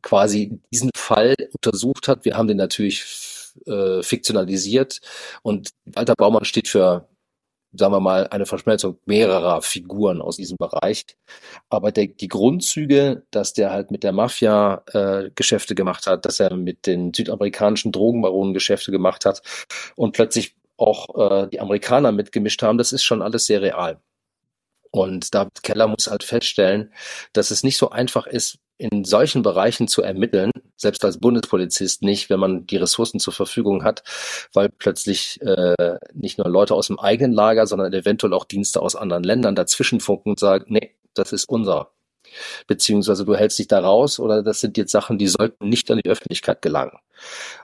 quasi diesen Fall untersucht hat. Wir haben den natürlich äh, fiktionalisiert und Walter Baumann steht für sagen wir mal, eine Verschmelzung mehrerer Figuren aus diesem Bereich. Aber der, die Grundzüge, dass der halt mit der Mafia äh, Geschäfte gemacht hat, dass er mit den südamerikanischen Drogenbaronen Geschäfte gemacht hat und plötzlich auch äh, die Amerikaner mitgemischt haben, das ist schon alles sehr real. Und David Keller muss halt feststellen, dass es nicht so einfach ist, in solchen Bereichen zu ermitteln, selbst als Bundespolizist nicht, wenn man die Ressourcen zur Verfügung hat, weil plötzlich äh, nicht nur Leute aus dem eigenen Lager, sondern eventuell auch Dienste aus anderen Ländern dazwischen funken und sagen, nee, das ist unser. Beziehungsweise du hältst dich da raus oder das sind jetzt Sachen, die sollten nicht an die Öffentlichkeit gelangen.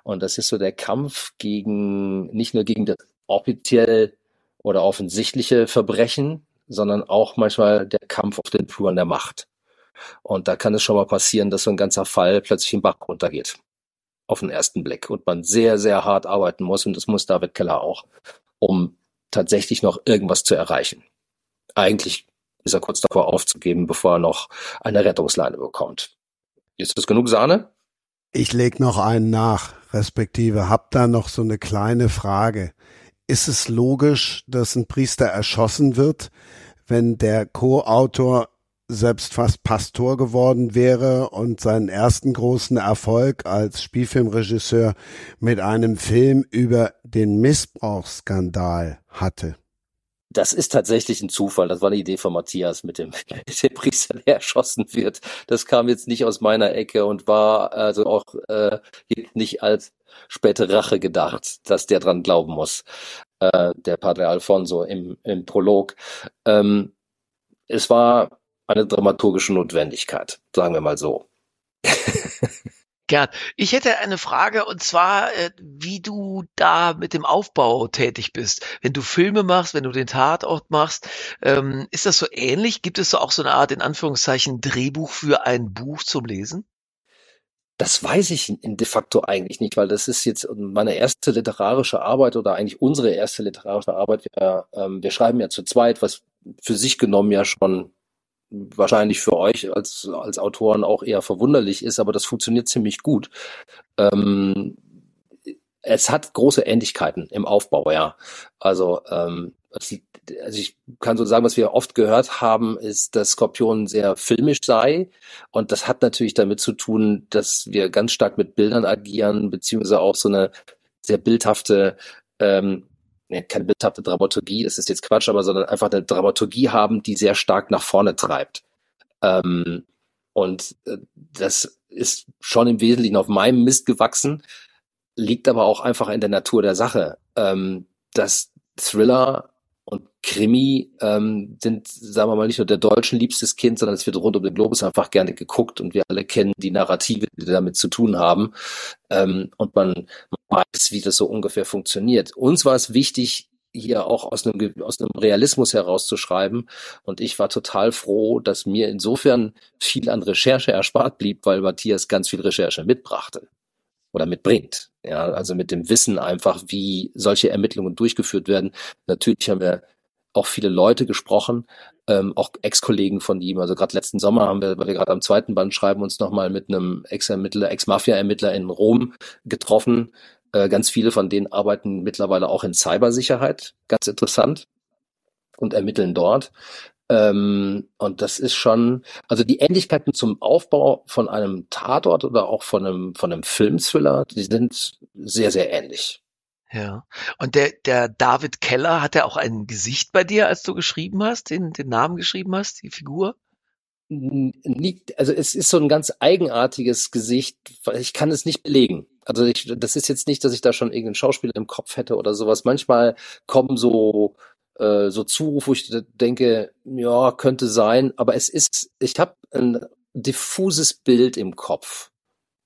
Und das ist so der Kampf gegen, nicht nur gegen das offiziell oder offensichtliche Verbrechen, sondern auch manchmal der Kampf auf den Fluren der Macht. Und da kann es schon mal passieren, dass so ein ganzer Fall plötzlich im Bach runtergeht. Auf den ersten Blick. Und man sehr, sehr hart arbeiten muss. Und das muss David Keller auch, um tatsächlich noch irgendwas zu erreichen. Eigentlich ist er kurz davor aufzugeben, bevor er noch eine Rettungsleine bekommt. Ist das genug Sahne? Ich leg noch einen nach, respektive hab da noch so eine kleine Frage. Ist es logisch, dass ein Priester erschossen wird, wenn der Co-Autor selbst fast Pastor geworden wäre und seinen ersten großen Erfolg als Spielfilmregisseur mit einem Film über den Missbrauchsskandal hatte? Das ist tatsächlich ein Zufall. Das war eine Idee von Matthias mit dem, dem Priester, der erschossen wird. Das kam jetzt nicht aus meiner Ecke und war also auch äh, nicht als späte Rache gedacht, dass der dran glauben muss. Äh, der Padre Alfonso im, im Prolog. Ähm, es war eine dramaturgische Notwendigkeit, sagen wir mal so. Gerd, ich hätte eine Frage und zwar, äh, wie du da mit dem Aufbau tätig bist. Wenn du Filme machst, wenn du den Tatort machst, ähm, ist das so ähnlich? Gibt es so auch so eine Art, in Anführungszeichen, Drehbuch für ein Buch zum Lesen? Das weiß ich de facto eigentlich nicht, weil das ist jetzt meine erste literarische Arbeit oder eigentlich unsere erste literarische Arbeit. Wir, ähm, wir schreiben ja zu zweit, was für sich genommen ja schon wahrscheinlich für euch als, als Autoren auch eher verwunderlich ist, aber das funktioniert ziemlich gut. Ähm, es hat große Ähnlichkeiten im Aufbau, ja. Also, ähm, also ich kann so sagen, was wir oft gehört haben, ist, dass Skorpion sehr filmisch sei. Und das hat natürlich damit zu tun, dass wir ganz stark mit Bildern agieren, beziehungsweise auch so eine sehr bildhafte ähm, keine bildhafte Dramaturgie, das ist jetzt Quatsch, aber sondern einfach eine Dramaturgie haben, die sehr stark nach vorne treibt. Ähm, und äh, das ist schon im Wesentlichen auf meinem Mist gewachsen, liegt aber auch einfach in der Natur der Sache. Ähm, dass Thriller und Krimi ähm, sind, sagen wir mal, nicht nur der Deutschen liebstes Kind, sondern es wird rund um den Globus einfach gerne geguckt und wir alle kennen die Narrative, die damit zu tun haben. Ähm, und man, man weiß, wie das so ungefähr funktioniert. Uns war es wichtig, hier auch aus einem, aus einem Realismus herauszuschreiben. Und ich war total froh, dass mir insofern viel an Recherche erspart blieb, weil Matthias ganz viel Recherche mitbrachte oder mitbringt. Ja, also mit dem Wissen einfach, wie solche Ermittlungen durchgeführt werden. Natürlich haben wir auch viele Leute gesprochen, ähm, auch Ex-Kollegen von ihm. Also gerade letzten Sommer haben wir, weil wir gerade am zweiten Band schreiben, uns nochmal mit einem Ex-Ermittler, Ex-Mafia-Ermittler in Rom getroffen. Äh, ganz viele von denen arbeiten mittlerweile auch in Cybersicherheit, ganz interessant, und ermitteln dort. Ähm, und das ist schon, also die Ähnlichkeiten zum Aufbau von einem Tatort oder auch von einem, von einem Filmthriller, die sind sehr, sehr ähnlich. Ja. Und der, der David Keller, hat er auch ein Gesicht bei dir, als du geschrieben hast, den, den Namen geschrieben hast, die Figur? Liegt, also es ist so ein ganz eigenartiges Gesicht, weil ich kann es nicht belegen. Also ich, das ist jetzt nicht, dass ich da schon irgendeinen Schauspieler im Kopf hätte oder sowas. Manchmal kommen so äh, so Zuruf, wo ich denke, ja, könnte sein, aber es ist, ich habe ein diffuses Bild im Kopf.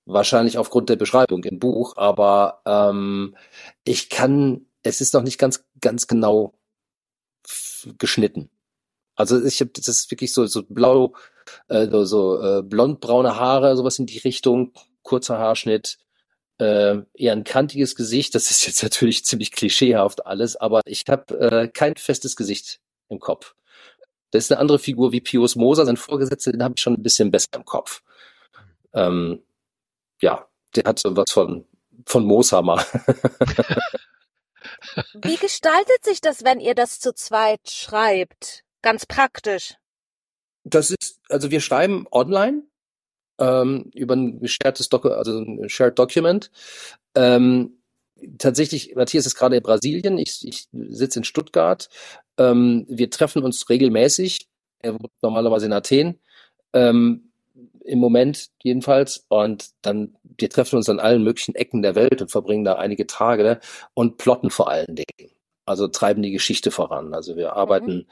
Wahrscheinlich aufgrund der Beschreibung im Buch, aber ähm, ich kann, es ist noch nicht ganz, ganz genau geschnitten. Also ich habe das ist wirklich so so blau, äh, so, äh, blondbraune Haare, sowas in die Richtung, kurzer Haarschnitt, äh, eher ein kantiges Gesicht. Das ist jetzt natürlich ziemlich klischeehaft alles, aber ich habe äh, kein festes Gesicht im Kopf. Das ist eine andere Figur wie Pius Moser, sein Vorgesetzter, den habe ich schon ein bisschen besser im Kopf. Ähm, ja, der hat so was von, von Mooshammer. Wie gestaltet sich das, wenn ihr das zu zweit schreibt? Ganz praktisch. Das ist, also wir schreiben online ähm, über ein gesharedes Doc also ein Shared Document. Ähm, tatsächlich, Matthias ist gerade in Brasilien, ich, ich sitze in Stuttgart. Ähm, wir treffen uns regelmäßig. Er wohnt normalerweise in Athen. Ähm, Im Moment jedenfalls. Und dann, wir treffen uns an allen möglichen Ecken der Welt und verbringen da einige Tage und plotten vor allen Dingen. Also treiben die Geschichte voran. Also wir arbeiten mhm.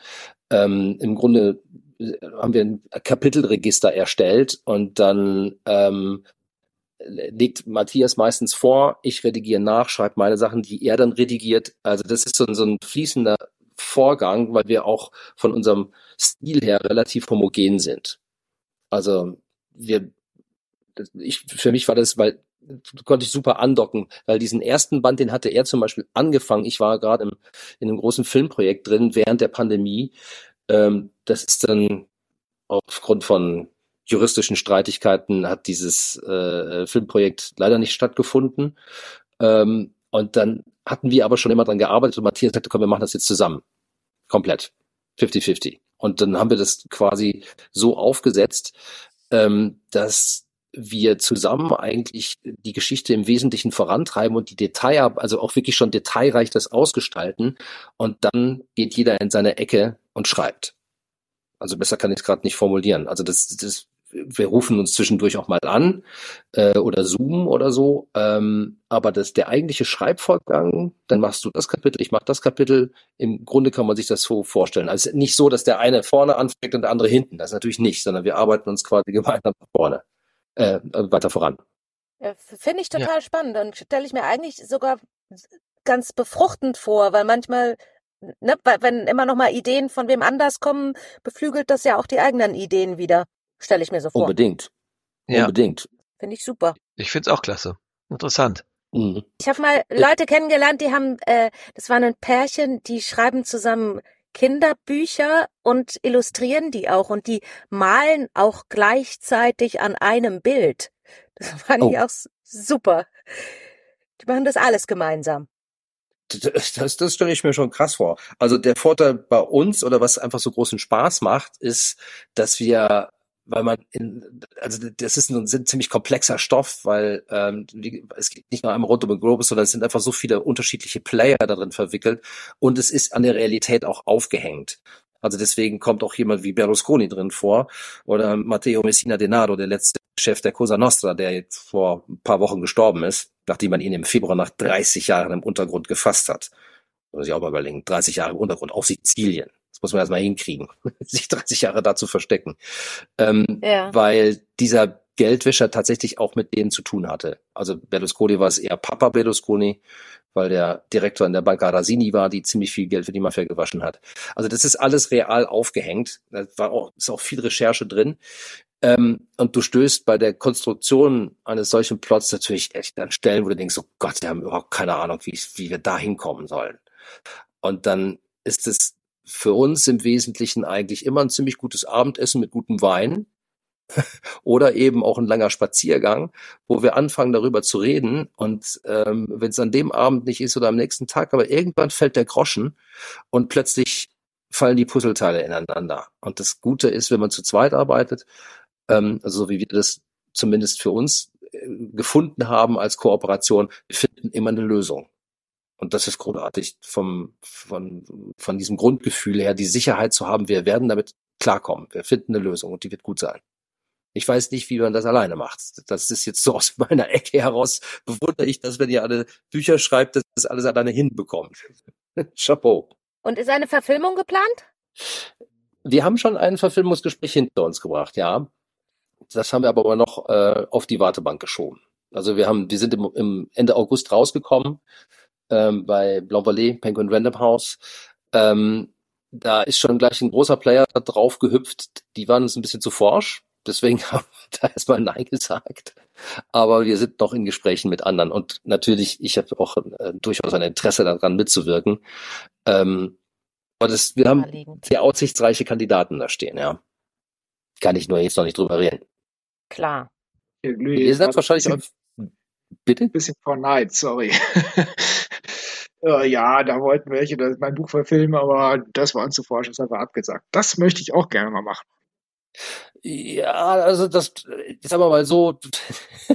ähm, im Grunde haben wir ein Kapitelregister erstellt und dann ähm, legt Matthias meistens vor, ich redigiere nach, schreibe meine Sachen, die er dann redigiert. Also das ist so, so ein fließender Vorgang, weil wir auch von unserem Stil her relativ homogen sind. Also wir, ich, für mich war das, weil konnte ich super andocken, weil diesen ersten Band, den hatte er zum Beispiel angefangen. Ich war gerade in einem großen Filmprojekt drin während der Pandemie. Ähm, das ist dann aufgrund von juristischen Streitigkeiten hat dieses äh, Filmprojekt leider nicht stattgefunden. Ähm, und dann hatten wir aber schon immer dran gearbeitet und Matthias sagte, komm, wir machen das jetzt zusammen. Komplett. 50-50. Und dann haben wir das quasi so aufgesetzt, ähm, dass wir zusammen eigentlich die Geschichte im Wesentlichen vorantreiben und die Detail, also auch wirklich schon detailreich das ausgestalten. Und dann geht jeder in seine Ecke und schreibt. Also besser kann ich es gerade nicht formulieren. Also das, das wir rufen uns zwischendurch auch mal an äh, oder zoomen oder so. Ähm, aber das der eigentliche Schreibvorgang, dann machst du das Kapitel, ich mach das Kapitel. Im Grunde kann man sich das so vorstellen. Also nicht so, dass der eine vorne anfängt und der andere hinten. Das ist natürlich nicht, sondern wir arbeiten uns quasi gemeinsam nach vorne, äh, weiter voran. Ja, Finde ich total ja. spannend und stelle ich mir eigentlich sogar ganz befruchtend vor, weil manchmal Ne, wenn immer noch mal Ideen von wem anders kommen, beflügelt das ja auch die eigenen Ideen wieder. Stelle ich mir so vor. Unbedingt. Ja. Unbedingt. Finde ich super. Ich finde es auch klasse. Interessant. Mhm. Ich habe mal Leute kennengelernt, die haben, äh, das waren ein Pärchen, die schreiben zusammen Kinderbücher und illustrieren die auch und die malen auch gleichzeitig an einem Bild. Das fand oh. ich auch super. Die machen das alles gemeinsam. Das, das, stelle ich mir schon krass vor. Also der Vorteil bei uns oder was einfach so großen Spaß macht, ist, dass wir weil man in, also das ist ein, ein ziemlich komplexer Stoff, weil ähm, es geht nicht nur einmal rund um den Globus, sondern es sind einfach so viele unterschiedliche Player darin verwickelt und es ist an der Realität auch aufgehängt. Also deswegen kommt auch jemand wie Berlusconi drin vor oder Matteo Messina Denaro, der letzte Chef der Cosa Nostra, der jetzt vor ein paar Wochen gestorben ist, nachdem man ihn im Februar nach 30 Jahren im Untergrund gefasst hat. Muss ich auch mal überlegen, 30 Jahre im Untergrund auf Sizilien. Das muss man erstmal hinkriegen, sich 30 Jahre da zu verstecken. Ähm, ja. Weil dieser Geldwäscher tatsächlich auch mit denen zu tun hatte. Also Berlusconi war es eher Papa Berlusconi, weil der Direktor in der Banca Rasini war, die ziemlich viel Geld für die Mafia gewaschen hat. Also das ist alles real aufgehängt. Da war auch, ist auch viel Recherche drin. Ähm, und du stößt bei der Konstruktion eines solchen Plots natürlich echt an Stellen, wo du denkst, oh Gott, wir haben überhaupt keine Ahnung, wie, wie wir da hinkommen sollen. Und dann ist es für uns im Wesentlichen eigentlich immer ein ziemlich gutes Abendessen mit gutem Wein oder eben auch ein langer Spaziergang, wo wir anfangen darüber zu reden und ähm, wenn es an dem Abend nicht ist oder am nächsten Tag, aber irgendwann fällt der Groschen und plötzlich fallen die Puzzleteile ineinander. Und das Gute ist, wenn man zu zweit arbeitet, ähm, also so wie wir das zumindest für uns äh, gefunden haben als Kooperation, wir finden immer eine Lösung. Und das ist großartig vom, von, von diesem Grundgefühl her, die Sicherheit zu haben, wir werden damit klarkommen. Wir finden eine Lösung und die wird gut sein. Ich weiß nicht, wie man das alleine macht. Das ist jetzt so aus meiner Ecke heraus. Bewundere ich, dass wenn ihr alle Bücher schreibt, dass das alles alleine hinbekommt. Chapeau. Und ist eine Verfilmung geplant? Wir haben schon ein Verfilmungsgespräch hinter uns gebracht, ja. Das haben wir aber noch äh, auf die Wartebank geschoben. Also wir haben, wir sind im, im Ende August rausgekommen ähm, bei Blanc Vallée, Penguin Random House. Ähm, da ist schon gleich ein großer Player drauf gehüpft. Die waren uns ein bisschen zu forsch. Deswegen haben wir da erstmal Nein gesagt. Aber wir sind noch in Gesprächen mit anderen. Und natürlich, ich habe auch äh, durchaus ein Interesse daran mitzuwirken. Ähm, aber das, wir haben sehr aussichtsreiche Kandidaten da stehen, ja. Kann ich nur jetzt noch nicht drüber reden. Klar. Ihr seid wahrscheinlich auch, Bitte? Bisschen vor Neid, sorry. äh, ja, da wollten welche das, mein Buch verfilmen, aber das war uns zu forsch, das haben wir abgesagt. Das möchte ich auch gerne mal machen. Ja, also das, sagen wir mal so,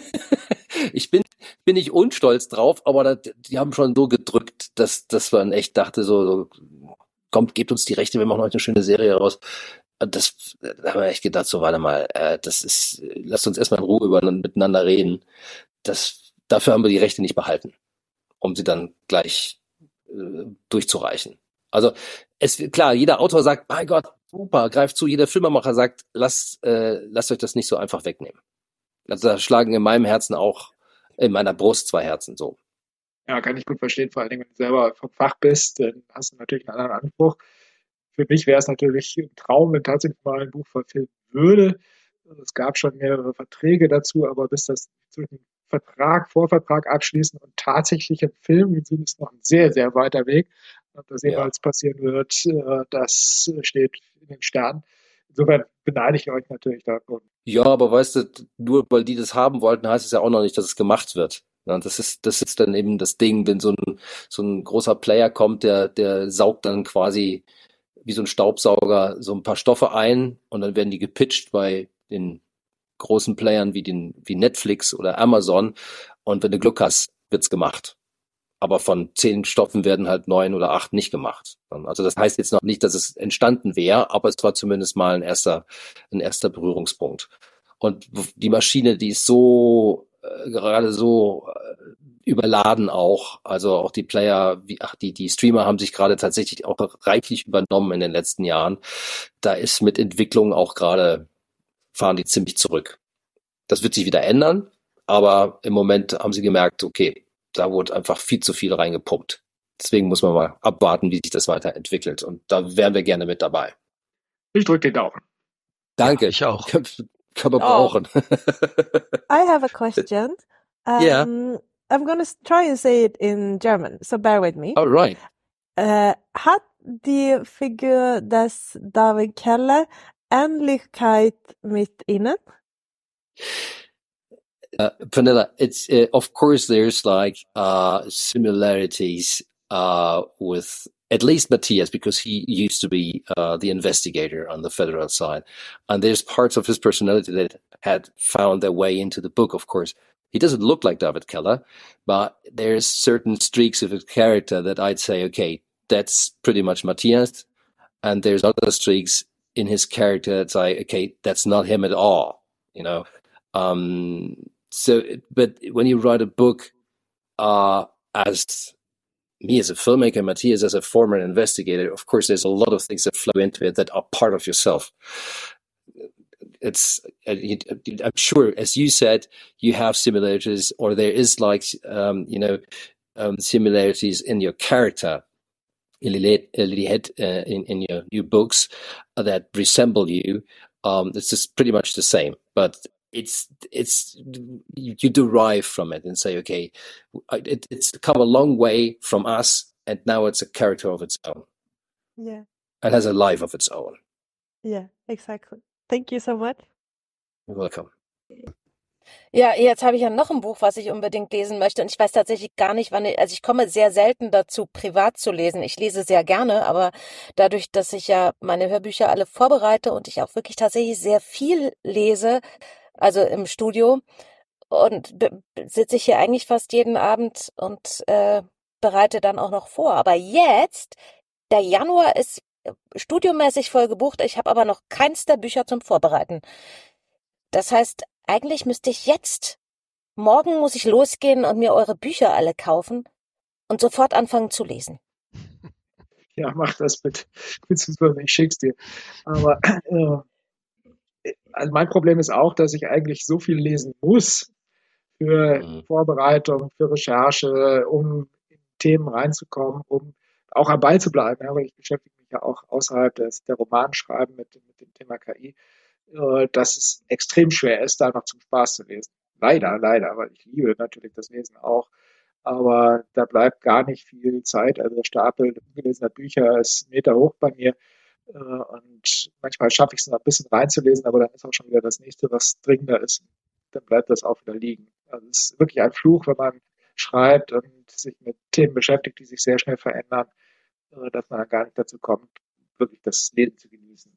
ich bin, bin nicht unstolz drauf, aber das, die haben schon so gedrückt, dass, dass man echt dachte, so, so kommt, gebt uns die Rechte, wir machen heute eine schöne Serie raus. Das, da haben wir echt gedacht, so, warte mal, äh, das ist, lasst uns erstmal in Ruhe über, miteinander reden. Das, dafür haben wir die Rechte nicht behalten, um sie dann gleich äh, durchzureichen. Also es klar, jeder Autor sagt, mein Gott, super, greift zu. Jeder Filmemacher sagt, lasst, äh, lasst euch das nicht so einfach wegnehmen. Also da schlagen in meinem Herzen auch, in meiner Brust zwei Herzen so. Ja, kann ich gut verstehen, vor allen Dingen, wenn du selber vom Fach bist, dann hast du natürlich einen anderen Anspruch. Für mich wäre es natürlich ein Traum, wenn tatsächlich mal ein Buch verfilmt würde. Es gab schon mehrere Verträge dazu, aber bis das zwischen Vertrag, Vorvertrag abschließen und tatsächlich im Film sind es noch ein sehr, sehr weiter Weg. Ob das jemals ja. passieren wird, äh, das steht in den Sternen. Insofern beneide ich euch natürlich darum. Ja, aber weißt du, nur weil die das haben wollten, heißt es ja auch noch nicht, dass es gemacht wird. das ist, das ist dann eben das Ding, wenn so ein, so ein großer Player kommt, der, der saugt dann quasi wie so ein Staubsauger so ein paar Stoffe ein und dann werden die gepitcht bei den großen Playern wie den, wie Netflix oder Amazon. Und wenn du Glück hast, wird's gemacht aber von zehn Stoffen werden halt neun oder acht nicht gemacht. Also das heißt jetzt noch nicht, dass es entstanden wäre, aber es war zumindest mal ein erster, ein erster Berührungspunkt. Und die Maschine, die ist so äh, gerade so äh, überladen auch. Also auch die Player, wie, ach, die, die Streamer haben sich gerade tatsächlich auch reichlich übernommen in den letzten Jahren. Da ist mit Entwicklung auch gerade, fahren die ziemlich zurück. Das wird sich wieder ändern, aber im Moment haben sie gemerkt, okay, da wurde einfach viel zu viel reingepumpt. Deswegen muss man mal abwarten, wie sich das weiterentwickelt. Und da wären wir gerne mit dabei. Ich drücke den Daumen. Danke. ich auch. Kann, kann man oh. brauchen. I have a question. Um, yeah. I'm going to try and say it in German, so bear with me. All right. Uh, hat die Figur des David Keller Ähnlichkeit mit Ihnen? uh, Vanilla, it's uh, of course there's like uh, similarities uh, with at least Matthias because he used to be uh, the investigator on the federal side, and there's parts of his personality that had found their way into the book. Of course, he doesn't look like David Keller, but there's certain streaks of his character that I'd say, okay, that's pretty much Matthias, and there's other streaks in his character that's like, okay, that's not him at all. You know, um, so, but when you write a book, uh, as me as a filmmaker, Matthias as a former investigator, of course, there's a lot of things that flow into it that are part of yourself. It's, uh, I'm sure, as you said, you have similarities, or there is like, um, you know, um, similarities in your character, uh, in, in your new books that resemble you. Um, it's just pretty much the same, but it's it's you, you derive from it and say okay it, it's come a long way from us and now it's a character of its own. Yeah. It has a life of its own. Yeah exactly thank you so much you're welcome Ja, jetzt habe ich ja noch ein Buch, was ich unbedingt lesen möchte. Und ich weiß tatsächlich gar nicht, wann ich, also ich komme sehr selten dazu, privat zu lesen. Ich lese sehr gerne, aber dadurch, dass ich ja meine Hörbücher alle vorbereite und ich auch wirklich tatsächlich sehr viel lese, also im Studio. Und sitze ich hier eigentlich fast jeden Abend und äh, bereite dann auch noch vor. Aber jetzt, der Januar ist studiomäßig voll gebucht. Ich habe aber noch keins der Bücher zum Vorbereiten. Das heißt, eigentlich müsste ich jetzt, morgen muss ich losgehen und mir eure Bücher alle kaufen und sofort anfangen zu lesen. Ja, mach das bitte. Beziehungsweise ich schick's dir. Aber äh, also mein Problem ist auch, dass ich eigentlich so viel lesen muss für mhm. Vorbereitung, für Recherche, um in Themen reinzukommen, um auch am Ball zu bleiben. Ja, weil ich beschäftige ja auch außerhalb des, der Romanschreiben mit, mit dem Thema KI, äh, dass es extrem schwer ist, da noch zum Spaß zu lesen. Leider, leider, weil ich liebe natürlich das Lesen auch. Aber da bleibt gar nicht viel Zeit. Also der Stapel ungelesener Bücher ist Meter hoch bei mir. Äh, und manchmal schaffe ich es noch ein bisschen reinzulesen, aber dann ist auch schon wieder das nächste, was dringender ist. Dann bleibt das auch wieder liegen. Also es ist wirklich ein Fluch, wenn man schreibt und sich mit Themen beschäftigt, die sich sehr schnell verändern, dass man dann gar nicht dazu kommt, wirklich das Leben zu genießen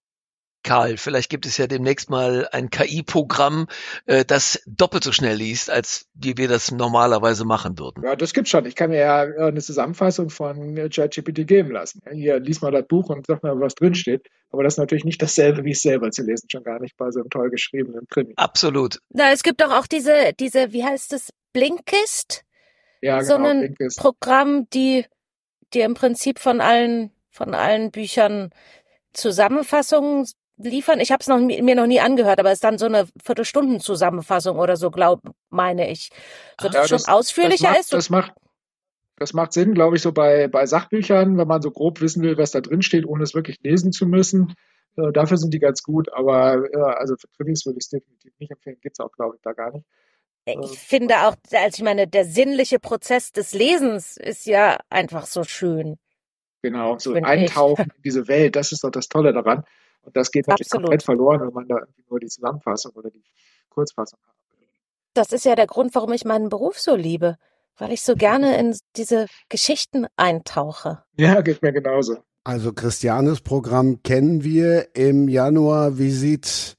Karl, vielleicht gibt es ja demnächst mal ein KI-Programm, äh, das doppelt so schnell liest, als wie wir das normalerweise machen würden. Ja, das gibt's schon. Ich kann mir ja eine Zusammenfassung von ChatGPT geben lassen. Hier, lies mal das Buch und sag mal, was drin steht. Aber das ist natürlich nicht dasselbe, wie es selber zu lesen, schon gar nicht bei so einem toll geschriebenen Krimi. Absolut. Na, es gibt doch auch diese, diese, wie heißt es, Blinkist? Ja, so genau, ein Blinkist. Programm, die, die im Prinzip von allen, von allen Büchern Zusammenfassungen liefern. Ich habe es noch, mir noch nie angehört, aber es ist dann so eine Viertelstunden-Zusammenfassung oder so, glaub, meine ich. So dass Ja, es schon das- ausführlicher das macht, ist. Das macht, das macht Sinn, glaube ich, so bei, bei Sachbüchern, wenn man so grob wissen will, was da drin steht, ohne es wirklich lesen zu müssen. Äh, dafür sind die ganz gut, aber äh, also für Krimis würde ich es definitiv nicht empfehlen. Gibt's auch, glaube ich, da gar nicht. Ich finde auch, also ich meine, der sinnliche Prozess des Lesens ist ja einfach so schön. Genau, so eintauchen in diese Welt, das ist doch das Tolle daran. Und das geht natürlich Absolut. komplett verloren, wenn man da irgendwie nur die Zusammenfassung oder die Kurzfassung hat. Das ist ja der Grund, warum ich meinen Beruf so liebe, weil ich so gerne in diese Geschichten eintauche. Ja, geht mir genauso. Also Christianes Programm kennen wir im Januar. Wie sieht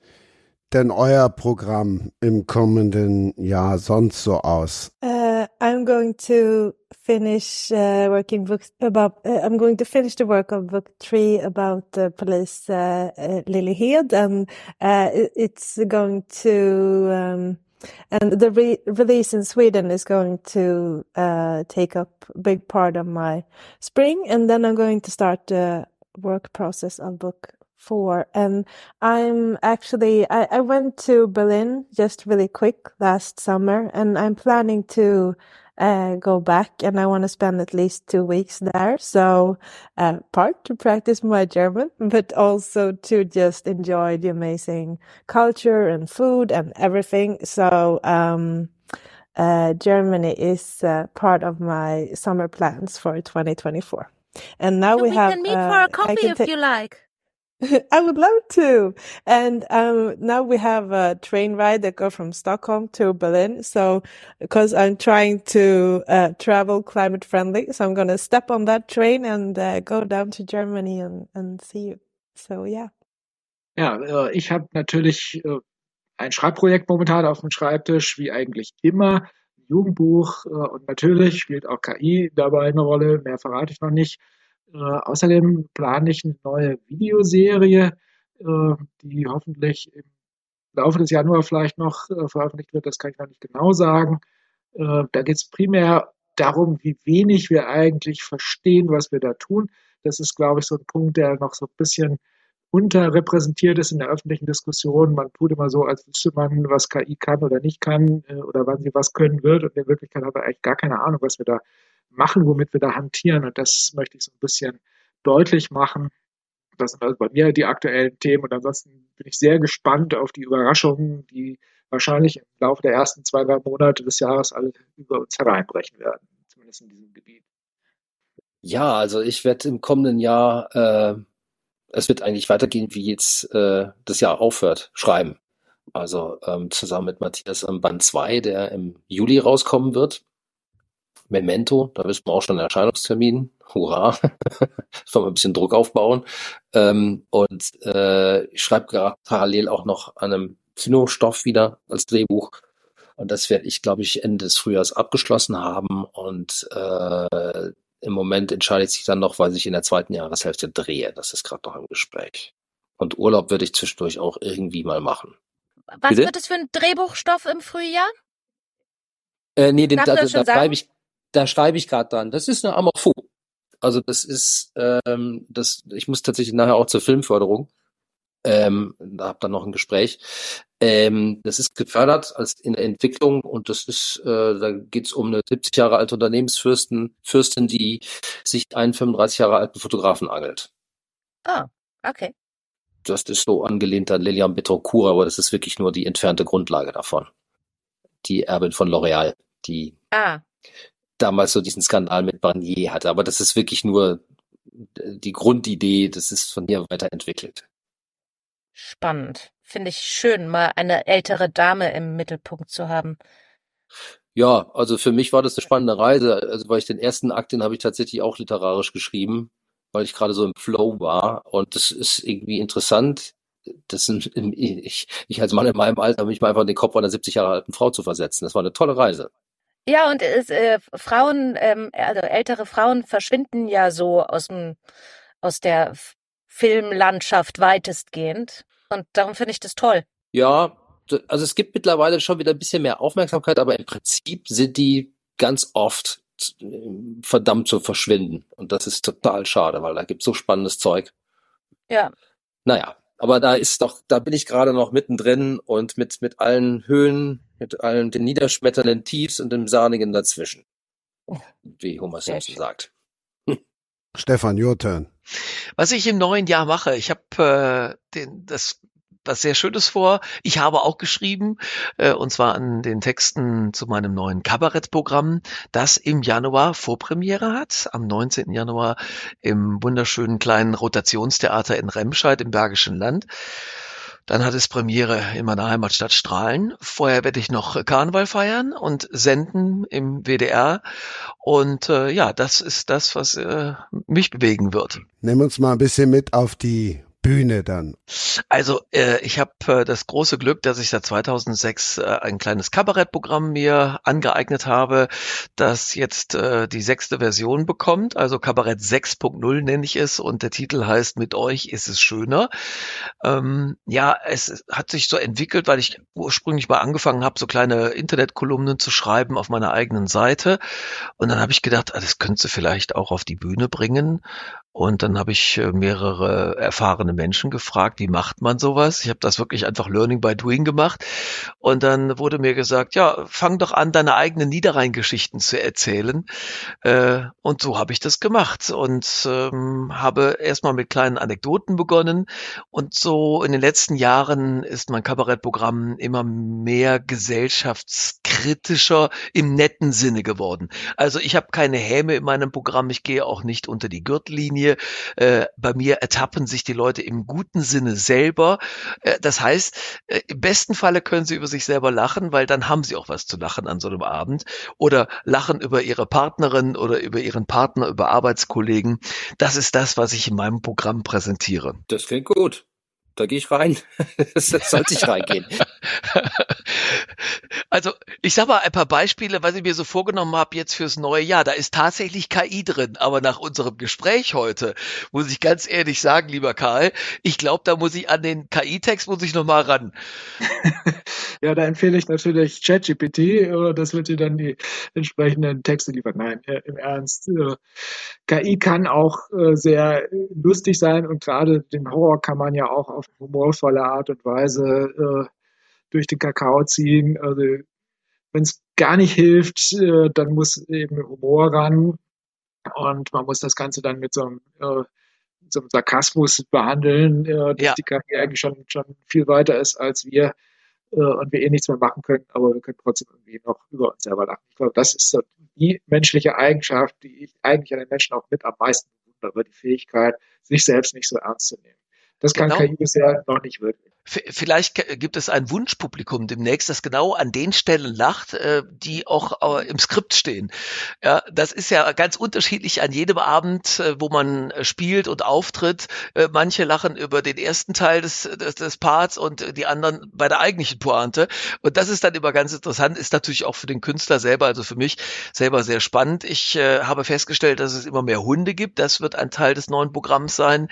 denn euer Programm im kommenden Jahr sonst so aus? Uh, I'm going to finish uh, working book about. Uh, I'm going to finish the work of book three about the police uh, uh, Lily Head, and uh, it's going to. Um, and the re- release in Sweden is going to uh, take up a big part of my spring, and then I'm going to start the work process of book four. And I'm actually I, I went to Berlin just really quick last summer, and I'm planning to uh, go back, and I want to spend at least two weeks there. So, uh, part to practice my German, but also to just enjoy the amazing culture and food and everything. So, um, uh, Germany is uh, part of my summer plans for 2024. And now we, we have can meet uh, for a coffee if you like. I would love to. And um, now we have a train ride that go from Stockholm to Berlin. So because I'm trying to uh, travel climate friendly, so I'm going to step on that train and uh, go down to Germany and, and see you. So yeah. Ja, äh, ich habe natürlich äh, ein Schreibprojekt momentan auf dem Schreibtisch, wie eigentlich immer. Jugendbuch äh, und natürlich spielt auch KI dabei eine Rolle, mehr verrate ich noch nicht. Äh, außerdem plane ich eine neue Videoserie, äh, die hoffentlich im Laufe des Januar vielleicht noch äh, veröffentlicht wird, das kann ich noch nicht genau sagen. Äh, da geht es primär darum, wie wenig wir eigentlich verstehen, was wir da tun. Das ist, glaube ich, so ein Punkt, der noch so ein bisschen unterrepräsentiert ist in der öffentlichen Diskussion. Man tut immer so, als wüsste man, was KI kann oder nicht kann äh, oder wann sie was können wird. Und in Wirklichkeit hat er eigentlich gar keine Ahnung, was wir da machen, womit wir da hantieren. Und das möchte ich so ein bisschen deutlich machen. Das sind also bei mir die aktuellen Themen. Und ansonsten bin ich sehr gespannt auf die Überraschungen, die wahrscheinlich im Laufe der ersten zwei, drei Monate des Jahres alle über uns hereinbrechen werden. Zumindest in diesem Gebiet. Ja, also ich werde im kommenden Jahr, äh, es wird eigentlich weitergehen, wie jetzt äh, das Jahr aufhört, schreiben. Also ähm, zusammen mit Matthias am Band 2, der im Juli rauskommen wird. Memento, da wissen wir auch schon den Erscheinungstermin. Hurra. Jetzt wollen wir ein bisschen Druck aufbauen. Ähm, und äh, ich schreibe gerade parallel auch noch an einem Kinostoff wieder als Drehbuch. Und das werde ich, glaube ich, Ende des Frühjahrs abgeschlossen haben. Und äh, im Moment entscheidet sich dann noch, weil ich in der zweiten Jahreshälfte drehe. Das ist gerade noch im Gespräch. Und Urlaub würde ich zwischendurch auch irgendwie mal machen. Was Bitte? wird es für ein Drehbuchstoff im Frühjahr? Äh, nee, den, da, da, schreibe ich, da schreibe ich gerade dran. Das ist eine Amorpho. Also das ist, ähm, das, ich muss tatsächlich nachher auch zur Filmförderung. Ähm, da hab dann noch ein Gespräch. Ähm, das ist gefördert als in der Entwicklung und das ist, äh, da geht's um eine 70 Jahre alte Unternehmensfürstin, Fürstin, die sich einen 35 Jahre alten Fotografen angelt. Ah, okay. Das ist so angelehnt an Lilian Betancourt, aber das ist wirklich nur die entfernte Grundlage davon. Die Erbin von L'Oreal, die Ah, damals so diesen Skandal mit Barnier hatte. Aber das ist wirklich nur die Grundidee, das ist von hier weiterentwickelt. spannend. Finde ich schön, mal eine ältere Dame im Mittelpunkt zu haben. Ja, also für mich war das eine spannende Reise. Also weil ich den ersten Akt, den habe ich tatsächlich auch literarisch geschrieben, weil ich gerade so im Flow war. Und das ist irgendwie interessant. das sind, ich, ich als Mann in meinem Alter, mich mal einfach in den Kopf einer 70 Jahre alten Frau zu versetzen. Das war eine tolle Reise. Ja, und es, äh, Frauen, ähm, also ältere Frauen verschwinden ja so aus dem, aus der Filmlandschaft weitestgehend. Und darum finde ich das toll. Ja, also es gibt mittlerweile schon wieder ein bisschen mehr Aufmerksamkeit, aber im Prinzip sind die ganz oft verdammt zu verschwinden. Und das ist total schade, weil da gibt so spannendes Zeug. Ja. Naja, aber da ist doch, da bin ich gerade noch mittendrin und mit, mit allen Höhen, mit allen den niederschmetternden Tiefs und dem Sahnigen dazwischen. Wie Homer Simpson sagt. Stefan, your turn. Was ich im neuen Jahr mache, ich habe äh, den, das was sehr Schönes vor. Ich habe auch geschrieben, äh, und zwar an den Texten zu meinem neuen Kabarettprogramm, das im Januar Vorpremiere hat, am 19. Januar im wunderschönen kleinen Rotationstheater in Remscheid im Bergischen Land. Dann hat es Premiere in meiner Heimatstadt Strahlen. Vorher werde ich noch Karneval feiern und senden im WDR. Und äh, ja, das ist das, was äh, mich bewegen wird. Nimm uns mal ein bisschen mit auf die Bühne dann? Also äh, ich habe äh, das große Glück, dass ich seit 2006 äh, ein kleines Kabarettprogramm mir angeeignet habe, das jetzt äh, die sechste Version bekommt. Also Kabarett 6.0 nenne ich es und der Titel heißt Mit euch ist es schöner. Ähm, ja, es hat sich so entwickelt, weil ich ursprünglich mal angefangen habe, so kleine Internetkolumnen zu schreiben auf meiner eigenen Seite. Und dann habe ich gedacht, ah, das könntest du vielleicht auch auf die Bühne bringen. Und dann habe ich äh, mehrere erfahrene Menschen gefragt, wie macht man sowas? Ich habe das wirklich einfach Learning by Doing gemacht. Und dann wurde mir gesagt, ja, fang doch an, deine eigenen Niederrhein-Geschichten zu erzählen. Äh, und so habe ich das gemacht und ähm, habe erstmal mit kleinen Anekdoten begonnen. Und so in den letzten Jahren ist mein Kabarettprogramm immer mehr gesellschaftskritischer im netten Sinne geworden. Also ich habe keine Häme in meinem Programm, ich gehe auch nicht unter die Gürtellinie mir, äh, bei mir ertappen sich die Leute im guten Sinne selber. Äh, das heißt, äh, im besten Falle können sie über sich selber lachen, weil dann haben sie auch was zu lachen an so einem Abend. Oder lachen über ihre Partnerin oder über ihren Partner, über Arbeitskollegen. Das ist das, was ich in meinem Programm präsentiere. Das klingt gut. Da gehe ich rein. das sollte ich reingehen. Also ich sag mal ein paar Beispiele, was ich mir so vorgenommen habe jetzt fürs neue Jahr. Da ist tatsächlich KI drin, aber nach unserem Gespräch heute muss ich ganz ehrlich sagen, lieber Karl, ich glaube, da muss ich an den KI-Text muss ich noch mal ran. ja, da empfehle ich natürlich ChatGPT. Das wird dir dann die entsprechenden Texte liefern. Nein, äh, im Ernst. Äh, KI kann auch äh, sehr lustig sein und gerade den Horror kann man ja auch auf humorvolle Art und Weise durch den Kakao ziehen. Also wenn es gar nicht hilft, äh, dann muss eben Humor ran und man muss das Ganze dann mit so einem, äh, so einem Sarkasmus behandeln, äh, dass ja. die KI eigentlich schon, schon viel weiter ist als wir äh, und wir eh nichts mehr machen können, aber wir können trotzdem irgendwie noch über uns selber lachen. Ich glaube, das ist so die menschliche Eigenschaft, die ich eigentlich an den Menschen auch mit am meisten bewundere, die Fähigkeit, sich selbst nicht so ernst zu nehmen. Das kann genau. KI bisher noch nicht wirklich. Vielleicht gibt es ein Wunschpublikum demnächst, das genau an den Stellen lacht, äh, die auch äh, im Skript stehen. Ja, das ist ja ganz unterschiedlich an jedem Abend, äh, wo man spielt und auftritt. Manche lachen über den ersten Teil des, des, des Parts und die anderen bei der eigentlichen Pointe. Und das ist dann immer ganz interessant, ist natürlich auch für den Künstler selber, also für mich selber sehr spannend. Ich habe festgestellt, dass es immer mehr Hunde gibt. Das wird ein Teil des neuen Programms sein.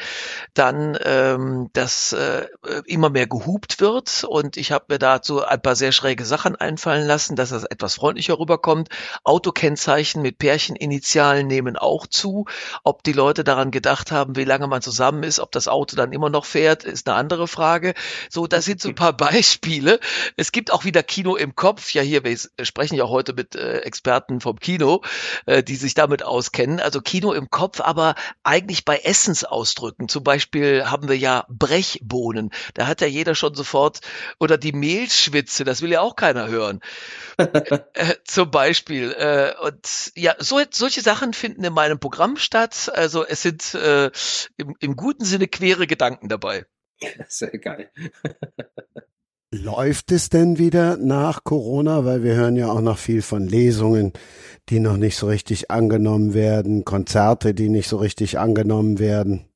Dann, ähm, dass äh, immer mehr mehr gehupt wird und ich habe mir dazu ein paar sehr schräge Sachen einfallen lassen, dass das etwas freundlicher rüberkommt. Autokennzeichen mit Pärcheninitialen nehmen auch zu. Ob die Leute daran gedacht haben, wie lange man zusammen ist, ob das Auto dann immer noch fährt, ist eine andere Frage. So, das sind so ein paar Beispiele. Es gibt auch wieder Kino im Kopf. Ja, hier, wir sprechen ja heute mit äh, Experten vom Kino, äh, die sich damit auskennen. Also Kino im Kopf, aber eigentlich bei Essensausdrücken. Zum Beispiel haben wir ja Brechbohnen. Da hat der jeder schon sofort, oder die Mehlschwitze, das will ja auch keiner hören. äh, zum Beispiel. Äh, und ja, so, solche Sachen finden in meinem Programm statt. Also es sind äh, im, im guten Sinne quere Gedanken dabei. Sehr geil. Läuft es denn wieder nach Corona? Weil wir hören ja auch noch viel von Lesungen, die noch nicht so richtig angenommen werden, Konzerte, die nicht so richtig angenommen werden.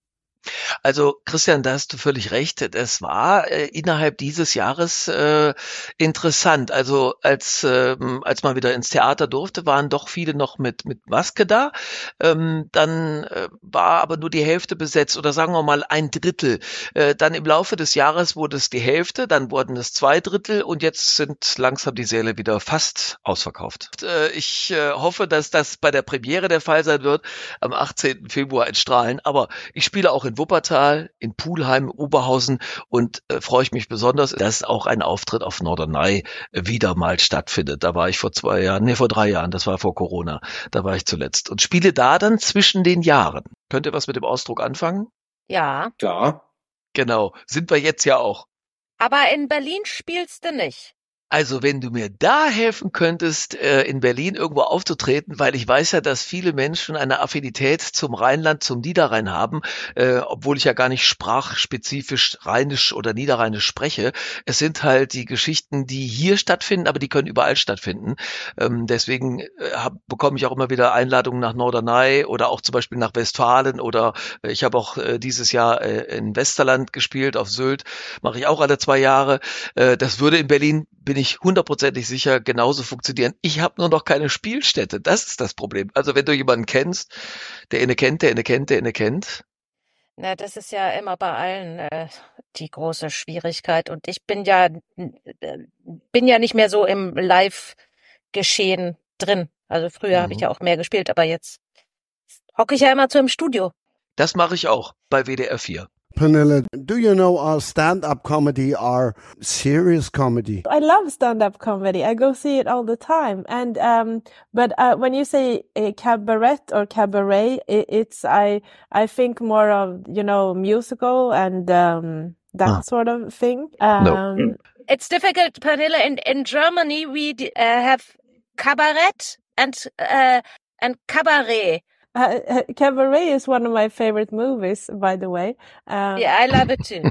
Also Christian, da hast du völlig recht. Das war äh, innerhalb dieses Jahres äh, interessant. Also als äh, als man wieder ins Theater durfte, waren doch viele noch mit mit Maske da. Ähm, dann äh, war aber nur die Hälfte besetzt oder sagen wir mal ein Drittel. Äh, dann im Laufe des Jahres wurde es die Hälfte, dann wurden es zwei Drittel und jetzt sind langsam die Säle wieder fast ausverkauft. Äh, ich äh, hoffe, dass das bei der Premiere der Fall sein wird am 18. Februar in Strahlen. Aber ich spiele auch in Wuppertal, in Pulheim, Oberhausen und äh, freue ich mich besonders, dass auch ein Auftritt auf Norderney äh, wieder mal stattfindet. Da war ich vor zwei Jahren, nee, vor drei Jahren, das war vor Corona. Da war ich zuletzt und spiele da dann zwischen den Jahren. Könnt ihr was mit dem Ausdruck anfangen? Ja. Klar. Genau, sind wir jetzt ja auch. Aber in Berlin spielst du nicht. Also wenn du mir da helfen könntest, äh, in Berlin irgendwo aufzutreten, weil ich weiß ja, dass viele Menschen eine Affinität zum Rheinland, zum Niederrhein haben, äh, obwohl ich ja gar nicht sprachspezifisch Rheinisch oder Niederrheinisch spreche. Es sind halt die Geschichten, die hier stattfinden, aber die können überall stattfinden. Ähm, deswegen äh, bekomme ich auch immer wieder Einladungen nach Norderney oder auch zum Beispiel nach Westfalen oder ich habe auch dieses Jahr in Westerland gespielt, auf Sylt, mache ich auch alle zwei Jahre. Das würde in Berlin bin ich hundertprozentig sicher genauso funktionieren. Ich habe nur noch keine Spielstätte. Das ist das Problem. Also wenn du jemanden kennst, der inne kennt, der inne kennt, der inne kennt. Na, das ist ja immer bei allen äh, die große Schwierigkeit. Und ich bin ja äh, bin ja nicht mehr so im Live-Geschehen drin. Also früher mhm. habe ich ja auch mehr gespielt, aber jetzt hocke ich ja immer zu im Studio. Das mache ich auch bei WDR 4. Pernilla, do you know our stand-up comedy are serious comedy? I love stand-up comedy. I go see it all the time. And um, but uh, when you say a cabaret or cabaret, it, it's I I think more of you know musical and um, that ah. sort of thing. Um, no. It's difficult, Pernilla. In in Germany, we uh, have cabaret and uh, and cabaret. Uh, uh, Cabaret is one of my favorite movies, by the way. Um, yeah, I love it too.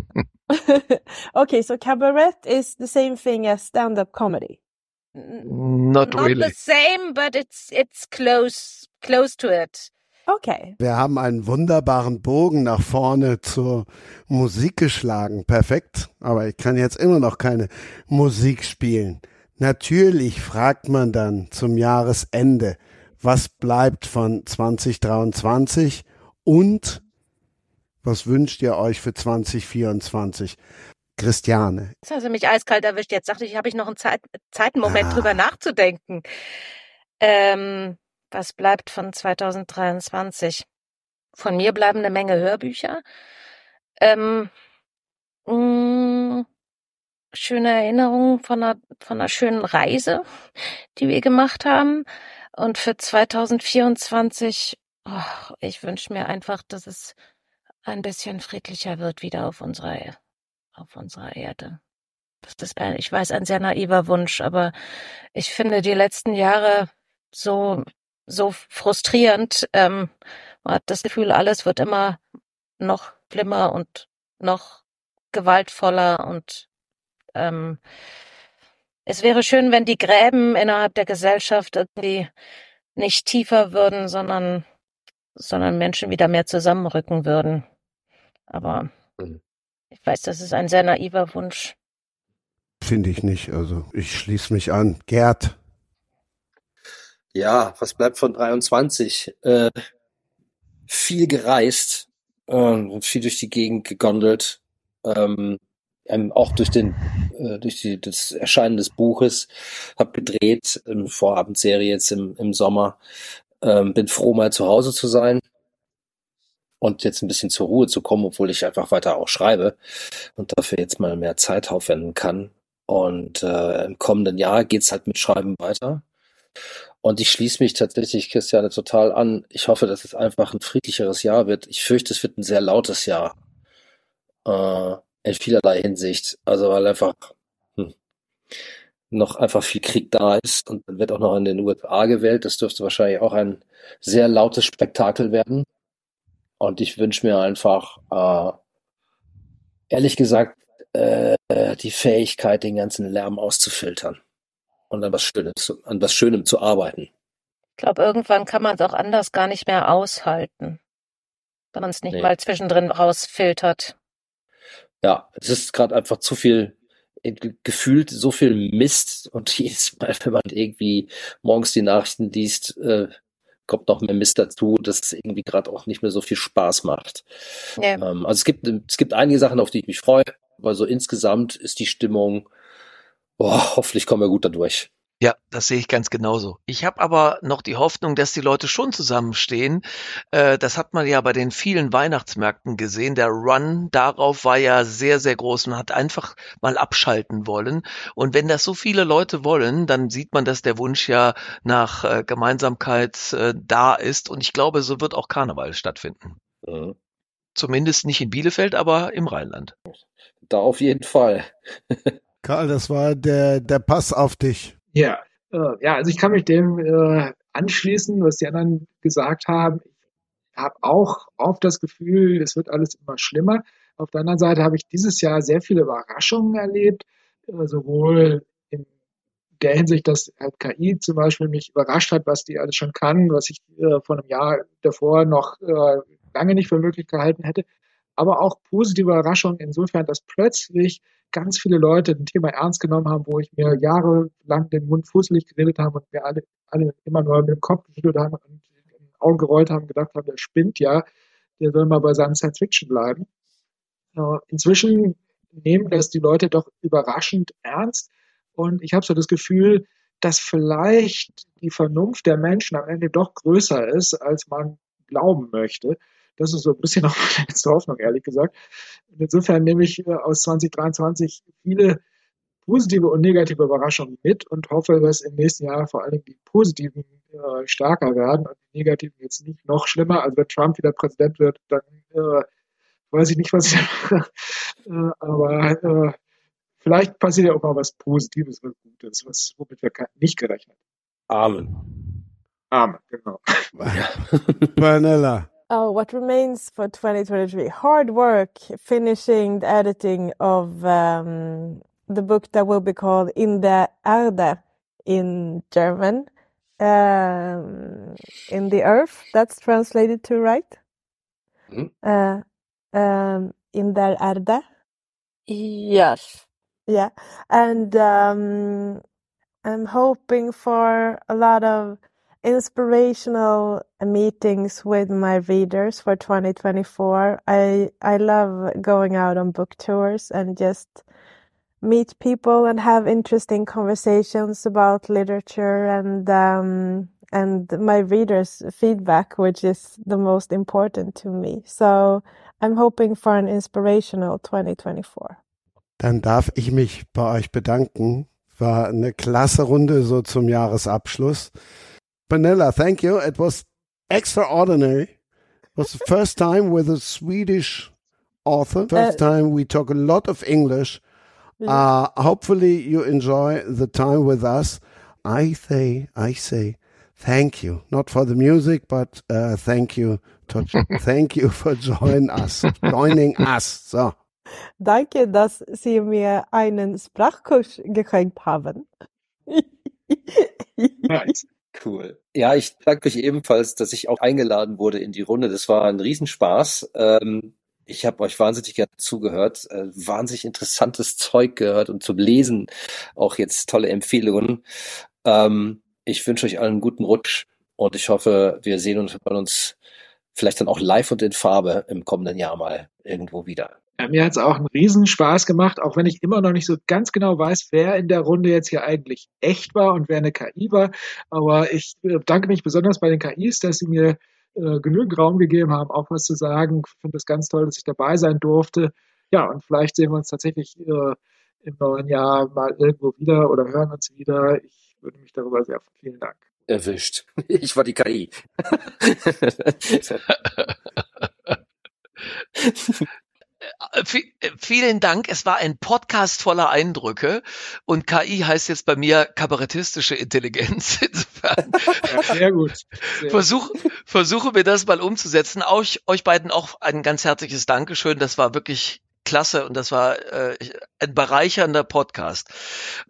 okay, so Cabaret is the same thing as stand-up comedy. Not, Not really. the same, but it's it's close close to it. Okay. Wir haben einen wunderbaren Bogen nach vorne zur Musik geschlagen. Perfekt. Aber ich kann jetzt immer noch keine Musik spielen. Natürlich fragt man dann zum Jahresende, was bleibt von 2023 und was wünscht ihr euch für 2024? Christiane. Jetzt hast du mich eiskalt erwischt. Jetzt dachte ich, habe ich noch einen Zeit, Zeitmoment ah. drüber nachzudenken. Ähm, was bleibt von 2023? Von mir bleiben eine Menge Hörbücher. Ähm, mh, mm, schöne Erinnerungen von einer, von einer schönen Reise, die wir gemacht haben. Und für 2024, oh, ich wünsche mir einfach, dass es ein bisschen friedlicher wird wieder auf unserer, auf unserer Erde. Das ist, ein, ich weiß, ein sehr naiver Wunsch, aber ich finde die letzten Jahre so, so frustrierend. Ähm, man hat das Gefühl, alles wird immer noch schlimmer und noch gewaltvoller und ähm, es wäre schön, wenn die Gräben innerhalb der Gesellschaft irgendwie nicht tiefer würden, sondern, sondern Menschen wieder mehr zusammenrücken würden. Aber mhm. ich weiß, das ist ein sehr naiver Wunsch. Finde ich nicht. Also ich schließe mich an. Gerd. Ja, was bleibt von 23? Äh, viel gereist, äh, viel durch die Gegend gegondelt. Ähm, ähm, auch durch den äh, durch die, das Erscheinen des Buches, habe gedreht, eine Vorabendserie jetzt im, im Sommer. Ähm, bin froh, mal zu Hause zu sein und jetzt ein bisschen zur Ruhe zu kommen, obwohl ich einfach weiter auch schreibe und dafür jetzt mal mehr Zeit aufwenden kann. Und äh, im kommenden Jahr geht's halt mit Schreiben weiter. Und ich schließe mich tatsächlich, Christiane, total an. Ich hoffe, dass es einfach ein friedlicheres Jahr wird. Ich fürchte, es wird ein sehr lautes Jahr. Äh, in vielerlei Hinsicht. Also weil einfach hm, noch einfach viel Krieg da ist und dann wird auch noch in den USA gewählt. Das dürfte wahrscheinlich auch ein sehr lautes Spektakel werden. Und ich wünsche mir einfach, äh, ehrlich gesagt, äh, die Fähigkeit, den ganzen Lärm auszufiltern und an was Schönes, an was Schönem zu arbeiten. Ich glaube, irgendwann kann man es auch anders gar nicht mehr aushalten. wenn man es nicht Nee. mal zwischendrin rausfiltert. Ja, es ist gerade einfach zu viel, äh, ge- gefühlt so viel Mist und jedes Mal, wenn man irgendwie morgens die Nachrichten liest, äh, kommt noch mehr Mist dazu, dass es irgendwie gerade auch nicht mehr so viel Spaß macht. Ja. Ähm, also es gibt, es gibt einige Sachen, auf die ich mich freue, aber so insgesamt ist die Stimmung, boah, hoffentlich kommen wir gut dadurch. Ja, das sehe ich ganz genauso. Ich habe aber noch die Hoffnung, dass die Leute schon zusammenstehen. Äh, das hat man ja bei den vielen Weihnachtsmärkten gesehen. Der Run darauf war ja sehr, sehr groß. Man hat einfach mal abschalten wollen. Und wenn das so viele Leute wollen, dann sieht man, dass der Wunsch ja nach äh, Gemeinsamkeit äh, da ist. Und ich glaube, so wird auch Karneval stattfinden. Mhm. Zumindest nicht in Bielefeld, aber im Rheinland. Da auf jeden Fall. Karl, das war der, der Pass auf dich. Ja, äh, ja, also ich kann mich dem äh, anschließen, was die anderen gesagt haben. Ich habe auch oft das Gefühl, es wird alles immer schlimmer. Auf der anderen Seite habe ich dieses Jahr sehr viele Überraschungen erlebt, äh, sowohl in der Hinsicht, dass halt KI zum Beispiel mich überrascht hat, was die alles schon kann, was ich äh, vor einem Jahr davor noch äh, lange nicht für möglich gehalten hätte, aber auch positive Überraschungen insofern, dass plötzlich ganz viele Leute ein Thema ernst genommen haben, wo ich mir jahrelang den Mund fußelig geredet habe und wir alle, alle immer nur mit dem Kopf geschüttelt haben und ein Auge gerollt haben, gedacht haben, der spinnt ja, der soll mal bei seinem Science Fiction bleiben. Äh, Inzwischen nehmen das die Leute doch überraschend ernst und ich habe so das Gefühl, dass vielleicht die Vernunft der Menschen am Ende doch größer ist, als man glauben möchte. Das ist so ein bisschen auch meine letzte Hoffnung, ehrlich gesagt. Und insofern nehme ich äh, aus 2023 viele positive und negative Überraschungen mit und hoffe, dass im nächsten Jahr vor allen Dingen die positiven äh, stärker werden und die negativen jetzt nicht noch schlimmer. Also wenn Trump wieder Präsident wird, dann äh, weiß ich nicht, was ich äh, aber äh, vielleicht passiert ja auch mal was Positives, was Gutes, was womit wir nicht gerechnet Amen. haben. Amen, genau. Vanilla. Oh, what remains for 2023? Hard work finishing the editing of um, the book that will be called In der Erde in German. Um, in the Earth, that's translated to right? Mhm. Uh, um, in der Erde. Yes. Yeah. And um, I'm hoping for a lot of inspirational meetings with my readers for 2024. I I love going out on book tours and just meet people and have interesting conversations about literature and um, and my readers' feedback, which is the most important to me. So I'm hoping for an inspirational 2024. Dann darf ich mich bei euch bedanken. War eine klasse Runde so zum Jahresabschluss. Vanilla, thank you. It was extraordinary. It was the first time with a Swedish author. First time we talk a lot of English. Uh, hopefully you enjoy the time with us. I say, I say, thank you. Not for the music, but uh, thank you. To, thank you for joining us. Joining us. So. Danke, dass Sie mir einen Sprachkurs geschenkt haben. Nice. Cool. Ja, ich danke euch ebenfalls, dass ich auch eingeladen wurde in die Runde. Das war ein Riesenspaß. Ähm, ich habe euch wahnsinnig gerne zugehört, äh, wahnsinnig interessantes Zeug gehört und zum Lesen auch jetzt tolle Empfehlungen. Ähm, ich wünsche euch allen einen guten Rutsch und ich hoffe, wir sehen uns, hören uns vielleicht dann auch live und in Farbe im kommenden Jahr mal irgendwo wieder. Ja, mir hat es auch einen Riesenspaß gemacht, auch wenn ich immer noch nicht so ganz genau weiß, wer in der Runde jetzt hier eigentlich echt war und wer eine KI war. Aber ich äh, danke mich besonders bei den KIs, dass sie mir äh, genügend Raum gegeben haben, auch was zu sagen. Ich finde es ganz toll, dass ich dabei sein durfte. Ja, und vielleicht sehen wir uns tatsächlich äh, im neuen Jahr mal irgendwo wieder oder hören uns wieder. Ich würde mich darüber sehr freuen. Vielen Dank. Erwischt. Ich war die KI. Äh, äh, Vielen Dank. Es war ein Podcast voller Eindrücke und KI heißt jetzt bei mir kabarettistische Intelligenz. Insofern Ja, sehr gut. Sehr versuch, versuche mir das mal umzusetzen. Euch, euch beiden auch ein ganz herzliches Dankeschön. Das war wirklich klasse und das war äh, ein bereichernder Podcast.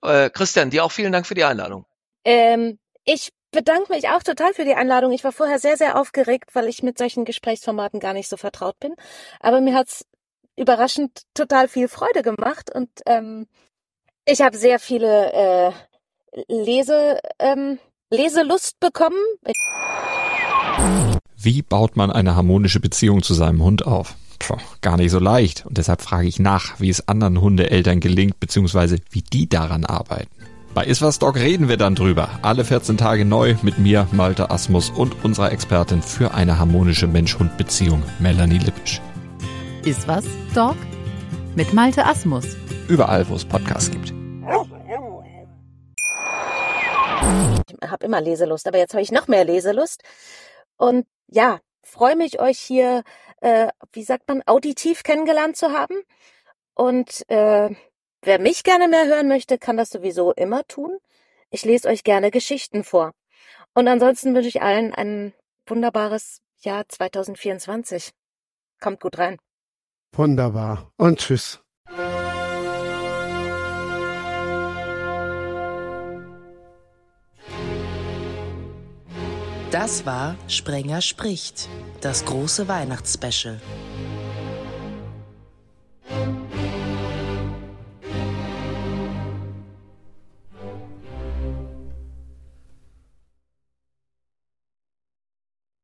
Äh, Christian, dir auch vielen Dank für die Einladung. Ähm, ich bedanke mich auch total für die Einladung. Ich war vorher sehr, sehr aufgeregt, weil ich mit solchen Gesprächsformaten gar nicht so vertraut bin. Aber mir hat's überraschend total viel Freude gemacht und ähm, ich habe sehr viele äh, Lese, ähm, Leselust bekommen. Wie baut man eine harmonische Beziehung zu seinem Hund auf? Puh, gar nicht so leicht. Und deshalb frage ich nach, wie es anderen Hundeeltern gelingt, beziehungsweise wie die daran arbeiten. Bei Iswas Dog reden wir dann drüber. Alle 14 Tage neu mit mir, Malte Asmus und unserer Expertin für eine harmonische Mensch-Hund-Beziehung, Melanie Lippisch. Iswas Dog mit Malte Asmus. Überall, wo es Podcasts gibt. Ich habe immer Leselust, aber jetzt habe ich noch mehr Leselust. Und ja, freue mich, euch hier, äh, wie sagt man, auditiv kennengelernt zu haben. Und äh, Wer mich gerne mehr hören möchte, kann das sowieso immer tun. Ich lese euch gerne Geschichten vor. Und ansonsten wünsche ich allen ein wunderbares Jahr 2024. Kommt gut rein. Wunderbar. Und tschüss. Das war Sprenger spricht, das große Weihnachtsspecial.